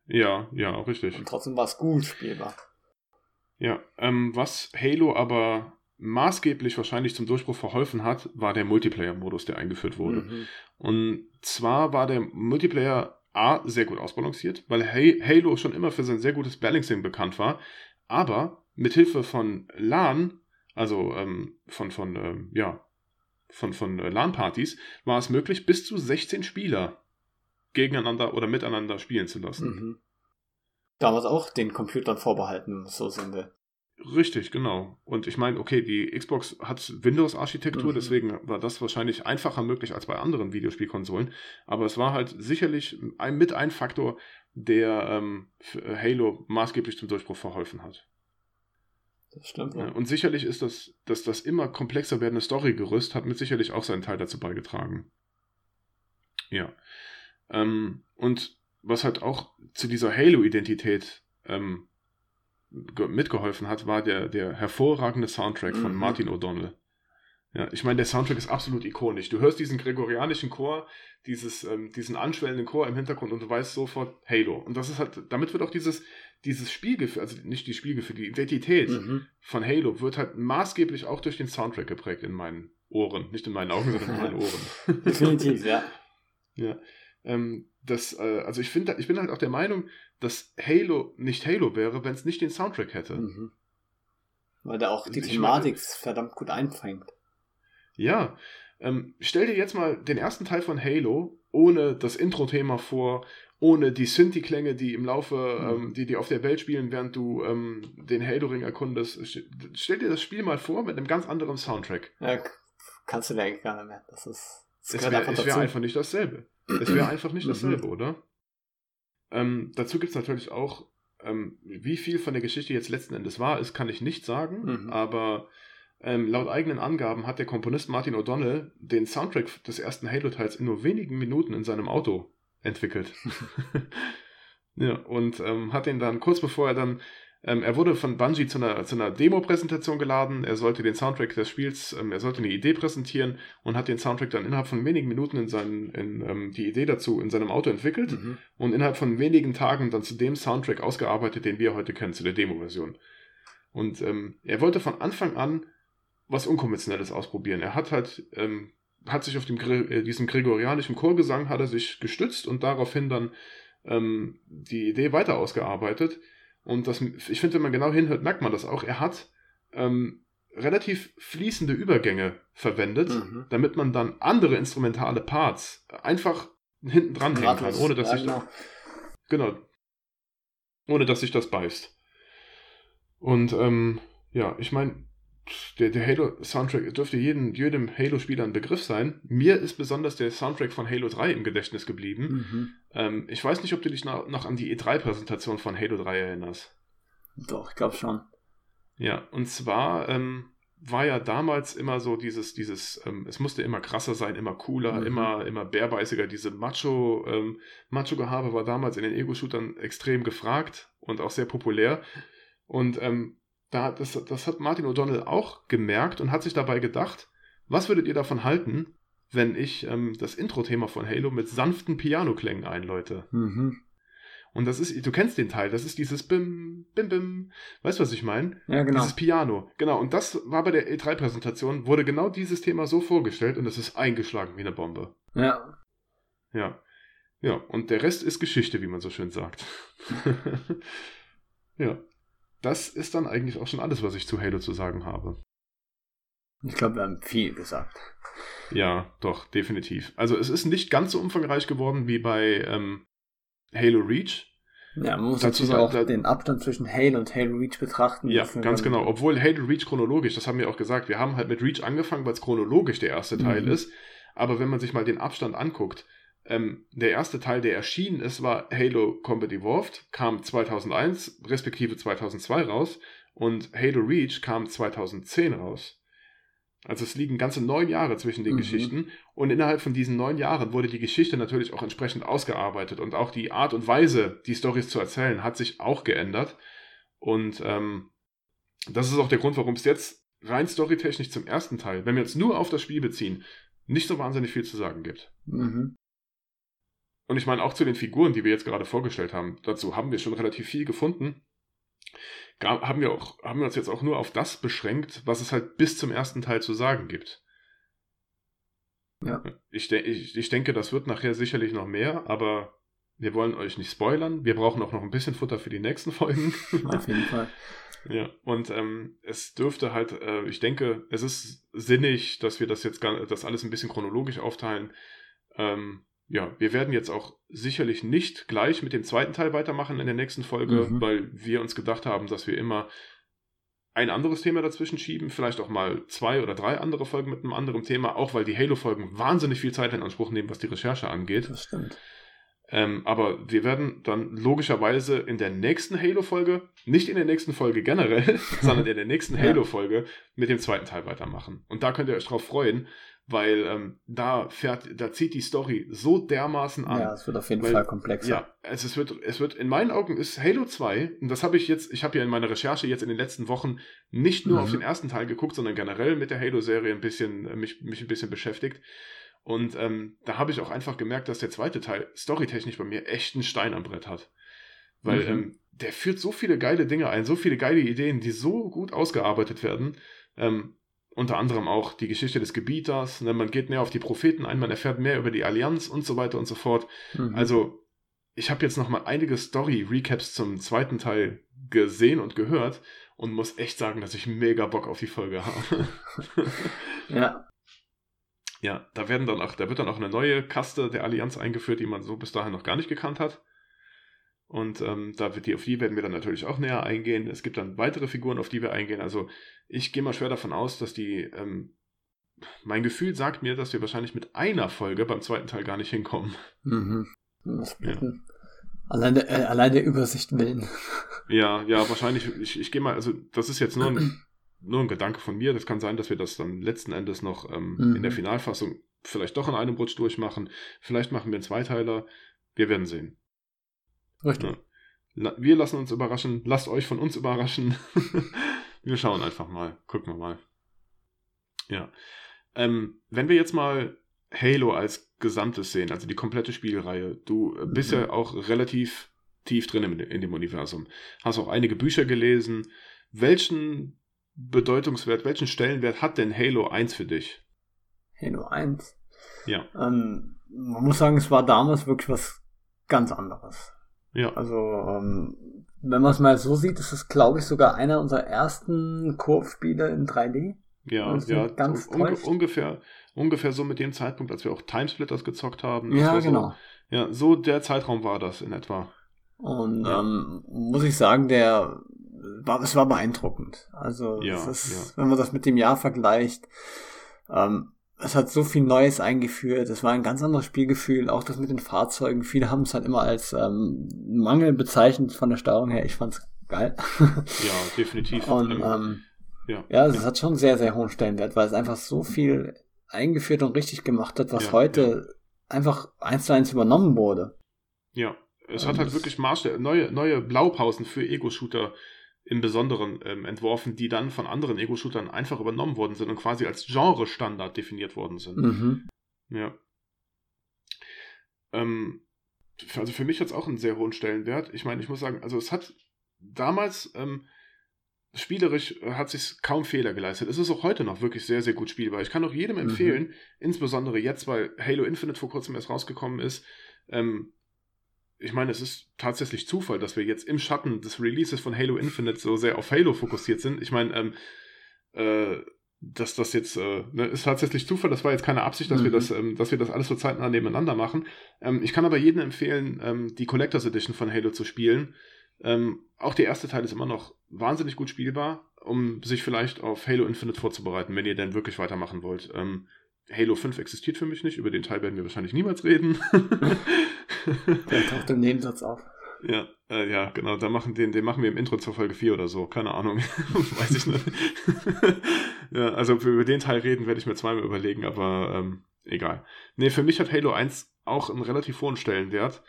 S2: Ja, ja, richtig.
S3: Und trotzdem war es gut spielbar.
S2: Ja, ähm, was Halo aber maßgeblich wahrscheinlich zum Durchbruch verholfen hat, war der Multiplayer-Modus, der eingeführt wurde. Mhm. Und zwar war der Multiplayer A sehr gut ausbalanciert, weil Halo schon immer für sein sehr gutes Balancing bekannt war, aber mit Hilfe von LAN, also ähm, von, von, ähm, ja, von, von äh, LAN-Partys, war es möglich, bis zu 16 Spieler gegeneinander oder miteinander spielen zu lassen. Mhm.
S3: Damals auch den Computern vorbehalten, so sind wir.
S2: Richtig, genau. Und ich meine, okay, die Xbox hat Windows-Architektur, mhm. deswegen war das wahrscheinlich einfacher möglich als bei anderen Videospielkonsolen. Aber es war halt sicherlich ein, mit ein Faktor, der ähm, Halo maßgeblich zum Durchbruch verholfen hat.
S3: Das stimmt.
S2: Ja, und sicherlich ist das, dass das immer komplexer werdende Storygerüst hat mit sicherlich auch seinen Teil dazu beigetragen. Ja. Ähm, und was halt auch zu dieser Halo-Identität ähm, mitgeholfen hat, war der, der hervorragende Soundtrack von mhm. Martin O'Donnell. Ja, ich meine, der Soundtrack ist absolut ikonisch. Du hörst diesen gregorianischen Chor, dieses, ähm, diesen anschwellenden Chor im Hintergrund und du weißt sofort Halo. Und das ist halt, damit wird auch dieses, dieses Spielgefühl, also nicht die Spielgefühl, die Identität mhm. von Halo wird halt maßgeblich auch durch den Soundtrack geprägt in meinen Ohren. Nicht in meinen Augen, sondern in meinen Ohren.
S3: Definitiv, ja.
S2: Ja. Ähm, das, äh, also ich finde, ich bin halt auch der Meinung, dass Halo nicht Halo wäre, wenn es nicht den Soundtrack hätte. Mhm.
S3: Weil der auch die ich Thematik meine, verdammt gut einfängt.
S2: Ja. Ähm, stell dir jetzt mal den ersten Teil von Halo ohne das Intro-Thema vor, ohne die Synthi-Klänge, die im Laufe, mhm. ähm, die die auf der Welt spielen, während du ähm, den Halo-Ring erkundest. Stell dir das Spiel mal vor mit einem ganz anderen Soundtrack.
S3: Ja, kannst du dir eigentlich gar nicht mehr. Das ist.
S2: Das es wäre wär einfach nicht dasselbe. Es wäre einfach nicht dasselbe, mhm. oder? Ähm, dazu gibt es natürlich auch, ähm, wie viel von der Geschichte jetzt letzten Endes wahr ist, kann ich nicht sagen, mhm. aber ähm, laut eigenen Angaben hat der Komponist Martin O'Donnell den Soundtrack des ersten Halo-Teils in nur wenigen Minuten in seinem Auto entwickelt. ja, und ähm, hat den dann kurz bevor er dann ähm, er wurde von Bungie zu einer, zu einer Demo-Präsentation geladen. Er sollte den Soundtrack des Spiels, ähm, er sollte eine Idee präsentieren und hat den Soundtrack dann innerhalb von wenigen Minuten in seinen, in, ähm, die Idee dazu in seinem Auto entwickelt mhm. und innerhalb von wenigen Tagen dann zu dem Soundtrack ausgearbeitet, den wir heute kennen, zu der Demo-Version. Und ähm, er wollte von Anfang an was Unkonventionelles ausprobieren. Er hat halt, ähm, hat sich auf dem, äh, diesem gregorianischen Chorgesang hat er sich gestützt und daraufhin dann ähm, die Idee weiter ausgearbeitet und das, ich finde, wenn man genau hinhört, merkt man das auch. Er hat ähm, relativ fließende Übergänge verwendet, mhm. damit man dann andere instrumentale Parts einfach hinten dran hängen kann, ohne dass ja, sich genau. genau, ohne dass sich das beißt. Und ähm, ja, ich meine, der, der Halo-Soundtrack dürfte jedem, jedem Halo-Spieler ein Begriff sein. Mir ist besonders der Soundtrack von Halo 3 im Gedächtnis geblieben. Mhm. Ähm, ich weiß nicht, ob du dich noch, noch an die E3-Präsentation von Halo 3 erinnerst.
S3: Doch, ich glaube schon.
S2: Ja, und zwar ähm, war ja damals immer so dieses, dieses, ähm, es musste immer krasser sein, immer cooler, mhm. immer, immer bärbeißiger. Diese Macho, ähm, Macho-Gehabe war damals in den Ego-Shootern extrem gefragt und auch sehr populär. Und ähm, da, das, das hat Martin O'Donnell auch gemerkt und hat sich dabei gedacht, was würdet ihr davon halten, wenn ich ähm, das Intro-Thema von Halo mit sanften Piano-Klängen einläute? Mhm. Und das ist, du kennst den Teil, das ist dieses Bim, Bim, Bim. Weißt du, was ich meine?
S3: Ja, genau.
S2: Dieses Piano. Genau. Und das war bei der E3-Präsentation, wurde genau dieses Thema so vorgestellt und es ist eingeschlagen wie eine Bombe.
S3: Ja.
S2: Ja. Ja. Und der Rest ist Geschichte, wie man so schön sagt. ja das ist dann eigentlich auch schon alles, was ich zu Halo zu sagen habe.
S3: Ich glaube, wir haben viel gesagt.
S2: Ja, doch, definitiv. Also es ist nicht ganz so umfangreich geworden wie bei ähm, Halo Reach.
S3: Ja, man muss dazu sagen, auch da, den Abstand zwischen Halo und Halo Reach betrachten.
S2: Ja, ganz genau. Obwohl Halo Reach chronologisch, das haben wir auch gesagt, wir haben halt mit Reach angefangen, weil es chronologisch der erste Teil mhm. ist. Aber wenn man sich mal den Abstand anguckt, ähm, der erste Teil, der erschienen ist, war Halo Combat Evolved, kam 2001 respektive 2002 raus und Halo Reach kam 2010 raus. Also es liegen ganze neun Jahre zwischen den mhm. Geschichten und innerhalb von diesen neun Jahren wurde die Geschichte natürlich auch entsprechend ausgearbeitet und auch die Art und Weise, die Stories zu erzählen, hat sich auch geändert. Und ähm, das ist auch der Grund, warum es jetzt rein storytechnisch zum ersten Teil, wenn wir jetzt nur auf das Spiel beziehen, nicht so wahnsinnig viel zu sagen gibt. Mhm. Und ich meine auch zu den Figuren, die wir jetzt gerade vorgestellt haben, dazu haben wir schon relativ viel gefunden haben wir, auch, haben wir uns jetzt auch nur auf das beschränkt, was es halt bis zum ersten Teil zu sagen gibt. Ja. Ich, de ich, ich denke, das wird nachher sicherlich noch mehr, aber wir wollen euch nicht spoilern. Wir brauchen auch noch ein bisschen Futter für die nächsten Folgen.
S3: Auf jeden Fall.
S2: Ja, und ähm, es dürfte halt, äh, ich denke, es ist sinnig, dass wir das jetzt gar, das alles ein bisschen chronologisch aufteilen. Ähm, ja, wir werden jetzt auch sicherlich nicht gleich mit dem zweiten Teil weitermachen in der nächsten Folge, mhm. weil wir uns gedacht haben, dass wir immer ein anderes Thema dazwischen schieben, vielleicht auch mal zwei oder drei andere Folgen mit einem anderen Thema, auch weil die Halo-Folgen wahnsinnig viel Zeit in Anspruch nehmen, was die Recherche angeht.
S3: Das stimmt.
S2: Ähm, aber wir werden dann logischerweise in der nächsten Halo-Folge, nicht in der nächsten Folge generell, sondern in der nächsten Halo-Folge mit dem zweiten Teil weitermachen. Und da könnt ihr euch drauf freuen, weil ähm, da fährt, da zieht die Story so dermaßen an.
S3: Ja, es wird auf jeden weil, Fall komplexer.
S2: Ja, es, es, wird, es wird, in meinen Augen ist Halo 2, und das habe ich jetzt, ich habe ja in meiner Recherche jetzt in den letzten Wochen nicht nur mhm. auf den ersten Teil geguckt, sondern generell mit der Halo-Serie ein bisschen, äh, mich, mich ein bisschen beschäftigt. Und ähm, da habe ich auch einfach gemerkt, dass der zweite Teil storytechnisch bei mir echt einen Stein am Brett hat. Weil mhm. ähm, der führt so viele geile Dinge ein, so viele geile Ideen, die so gut ausgearbeitet werden. Ähm, unter anderem auch die Geschichte des Gebieters. Ne? Man geht näher auf die Propheten ein, man erfährt mehr über die Allianz und so weiter und so fort. Mhm. Also, ich habe jetzt nochmal einige Story-Recaps zum zweiten Teil gesehen und gehört und muss echt sagen, dass ich mega Bock auf die Folge habe.
S3: ja.
S2: Ja, da werden dann auch, da wird dann auch eine neue Kaste der Allianz eingeführt, die man so bis dahin noch gar nicht gekannt hat. Und ähm, da wird die, auf die werden wir dann natürlich auch näher eingehen. Es gibt dann weitere Figuren, auf die wir eingehen. Also ich gehe mal schwer davon aus, dass die, ähm, mein Gefühl sagt mir, dass wir wahrscheinlich mit einer Folge beim zweiten Teil gar nicht hinkommen.
S3: Mhm. Ja. Allein, der, äh, allein der Übersicht willen.
S2: Ja, ja, wahrscheinlich, ich, ich gehe mal, also das ist jetzt nur ein, nur ein Gedanke von mir. Das kann sein, dass wir das dann letzten Endes noch ähm, mhm. in der Finalfassung vielleicht doch in einem Rutsch durchmachen. Vielleicht machen wir einen Zweiteiler. Wir werden sehen.
S3: Richtig.
S2: Ja. Wir lassen uns überraschen. Lasst euch von uns überraschen. wir schauen einfach mal. Gucken wir mal. Ja. Ähm, wenn wir jetzt mal Halo als Gesamtes sehen, also die komplette Spielreihe, du äh, bist mhm. ja auch relativ tief drin in, in dem Universum. Hast auch einige Bücher gelesen. Welchen Bedeutungswert, welchen Stellenwert hat denn Halo 1 für dich?
S3: Halo 1?
S2: Ja.
S3: Ähm, man muss sagen, es war damals wirklich was ganz anderes.
S2: Ja.
S3: Also, ähm, wenn man es mal so sieht, ist es, glaube ich, sogar einer unserer ersten Koop-Spiele in 3D.
S2: Ja, ja, ganz un ungefähr, ungefähr so mit dem Zeitpunkt, als wir auch Timesplitters gezockt haben.
S3: Ja, genau.
S2: So, ja, so der Zeitraum war das in etwa.
S3: Und ja. ähm, muss ich sagen, der war, es war beeindruckend. Also, ja, ist, wenn man das mit dem Jahr vergleicht, ähm, es hat so viel Neues eingeführt. Es war ein ganz anderes Spielgefühl. Auch das mit den Fahrzeugen. Viele haben es halt immer als ähm, Mangel bezeichnet von der Steuerung her. Ich fand's geil.
S2: Ja, definitiv.
S3: Und ähm, ja, ja es hat schon sehr, sehr hohen Stellenwert, weil es einfach so viel eingeführt und richtig gemacht hat, was ja, heute ja. einfach eins zu eins übernommen wurde.
S2: Ja, es hat halt wirklich Maßstäbe, neue, neue Blaupausen für Ego-Shooter im Besonderen ähm, entworfen, die dann von anderen Ego-Shootern einfach übernommen worden sind und quasi als Genre-Standard definiert worden sind.
S3: Mhm.
S2: Ja. Ähm, also für mich hat es auch einen sehr hohen Stellenwert. Ich meine, ich muss sagen, also es hat damals ähm, spielerisch äh, hat sich kaum Fehler geleistet. Es ist auch heute noch wirklich sehr, sehr gut spielbar. Ich kann auch jedem mhm. empfehlen, mhm. insbesondere jetzt, weil Halo Infinite vor kurzem erst rausgekommen ist, ähm, ich meine, es ist tatsächlich Zufall, dass wir jetzt im Schatten des Releases von Halo Infinite so sehr auf Halo fokussiert sind. Ich meine, ähm, äh, dass das jetzt äh, ne, ist tatsächlich Zufall. Das war jetzt keine Absicht, dass mhm. wir das, ähm, dass wir das alles so zeitnah nebeneinander machen. Ähm, ich kann aber jedem empfehlen, ähm, die Collectors Edition von Halo zu spielen. Ähm, auch der erste Teil ist immer noch wahnsinnig gut spielbar, um sich vielleicht auf Halo Infinite vorzubereiten, wenn ihr denn wirklich weitermachen wollt. Ähm, Halo 5 existiert für mich nicht, über den Teil werden wir wahrscheinlich niemals reden.
S3: Der taucht im Nebensatz auf.
S2: Ja, äh, ja, genau, da machen den, den machen wir im Intro zur Folge 4 oder so, keine Ahnung. Weiß ich nicht. ja, also über den Teil reden werde ich mir zweimal überlegen, aber ähm, egal. Nee, für mich hat Halo 1 auch einen relativ hohen Stellenwert.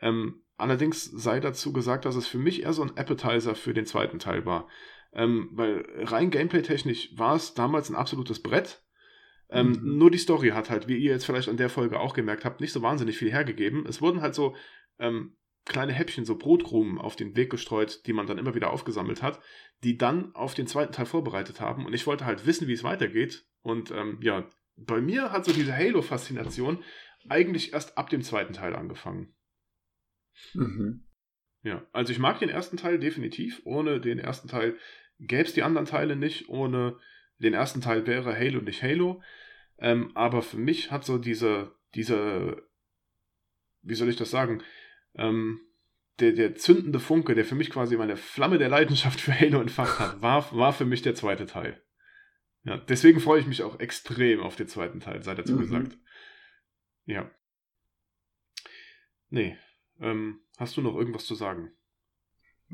S2: Ähm, allerdings sei dazu gesagt, dass es für mich eher so ein Appetizer für den zweiten Teil war. Ähm, weil rein gameplay-technisch war es damals ein absolutes Brett. Ähm, mhm. Nur die Story hat halt, wie ihr jetzt vielleicht an der Folge auch gemerkt habt, nicht so wahnsinnig viel hergegeben. Es wurden halt so ähm, kleine Häppchen, so Brotkrumen auf den Weg gestreut, die man dann immer wieder aufgesammelt hat, die dann auf den zweiten Teil vorbereitet haben. Und ich wollte halt wissen, wie es weitergeht. Und ähm, ja, bei mir hat so diese Halo-Faszination eigentlich erst ab dem zweiten Teil angefangen. Mhm. Ja, also ich mag den ersten Teil definitiv. Ohne den ersten Teil gäbe es die anderen Teile nicht. Ohne den ersten Teil wäre Halo nicht Halo. Ähm, aber für mich hat so diese, diese, wie soll ich das sagen, ähm, der, der zündende Funke, der für mich quasi meine Flamme der Leidenschaft für Halo entfacht hat, war, war für mich der zweite Teil. Ja, deswegen freue ich mich auch extrem auf den zweiten Teil, sei dazu mhm. gesagt. Ja. Nee. Ähm, hast du noch irgendwas zu sagen?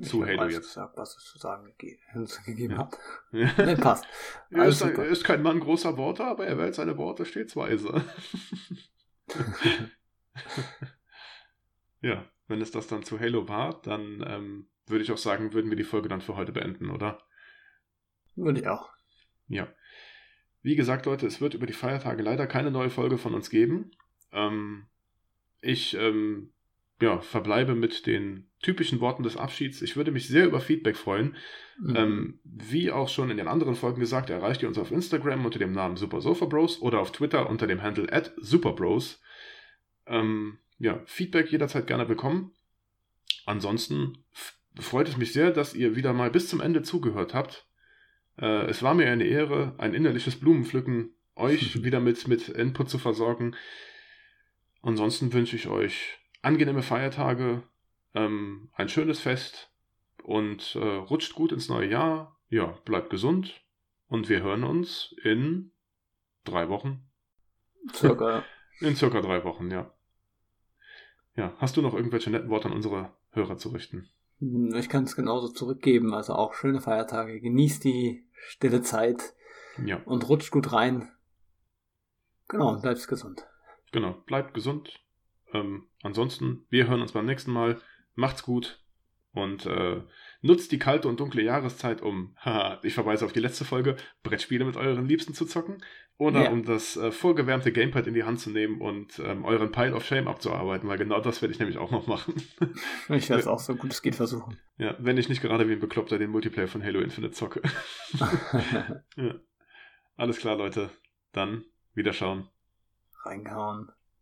S3: Ich zu Halo jetzt. Gesagt, was es zu sagen gegeben ja. hat. Ja. Nee, passt.
S2: er, ist, er ist kein Mann großer Worte, aber er wählt seine Worte stets weise. ja, wenn es das dann zu Halo war, dann ähm, würde ich auch sagen, würden wir die Folge dann für heute beenden, oder?
S3: Würde ich auch.
S2: Ja. Wie gesagt, Leute, es wird über die Feiertage leider keine neue Folge von uns geben. Ähm, ich ähm, ja, verbleibe mit den typischen Worten des Abschieds. Ich würde mich sehr über Feedback freuen. Mhm. Ähm, wie auch schon in den anderen Folgen gesagt, erreicht ihr uns auf Instagram unter dem Namen Super Sofa Bros oder auf Twitter unter dem Handle at Superbros. Ähm, ja, Feedback jederzeit gerne willkommen. Ansonsten freut es mich sehr, dass ihr wieder mal bis zum Ende zugehört habt. Äh, es war mir eine Ehre, ein innerliches Blumenpflücken, euch wieder mit, mit Input zu versorgen. Ansonsten wünsche ich euch angenehme Feiertage, ähm, ein schönes Fest und äh, rutscht gut ins neue Jahr. Ja, bleibt gesund und wir hören uns in drei Wochen.
S3: Circa.
S2: In circa drei Wochen, ja. Ja, hast du noch irgendwelche netten Worte an unsere Hörer zu richten?
S3: Ich kann es genauso zurückgeben. Also auch schöne Feiertage. Genießt die stille Zeit.
S2: Ja.
S3: Und rutscht gut rein. Genau, und bleibt gesund.
S2: Genau, bleibt gesund. Ähm, ansonsten, wir hören uns beim nächsten Mal. Macht's gut und äh, nutzt die kalte und dunkle Jahreszeit, um, haha, ich verweise auf die letzte Folge, Brettspiele mit euren Liebsten zu zocken oder ja. um das äh, vorgewärmte Gamepad in die Hand zu nehmen und ähm, euren Pile of Shame abzuarbeiten, weil genau das werde ich nämlich auch noch machen.
S3: ich werde es auch so gut es geht versuchen.
S2: Ja, wenn ich nicht gerade wie ein Bekloppter den Multiplayer von Halo Infinite zocke. ja. Alles klar, Leute. Dann wieder schauen.
S3: Reingehauen.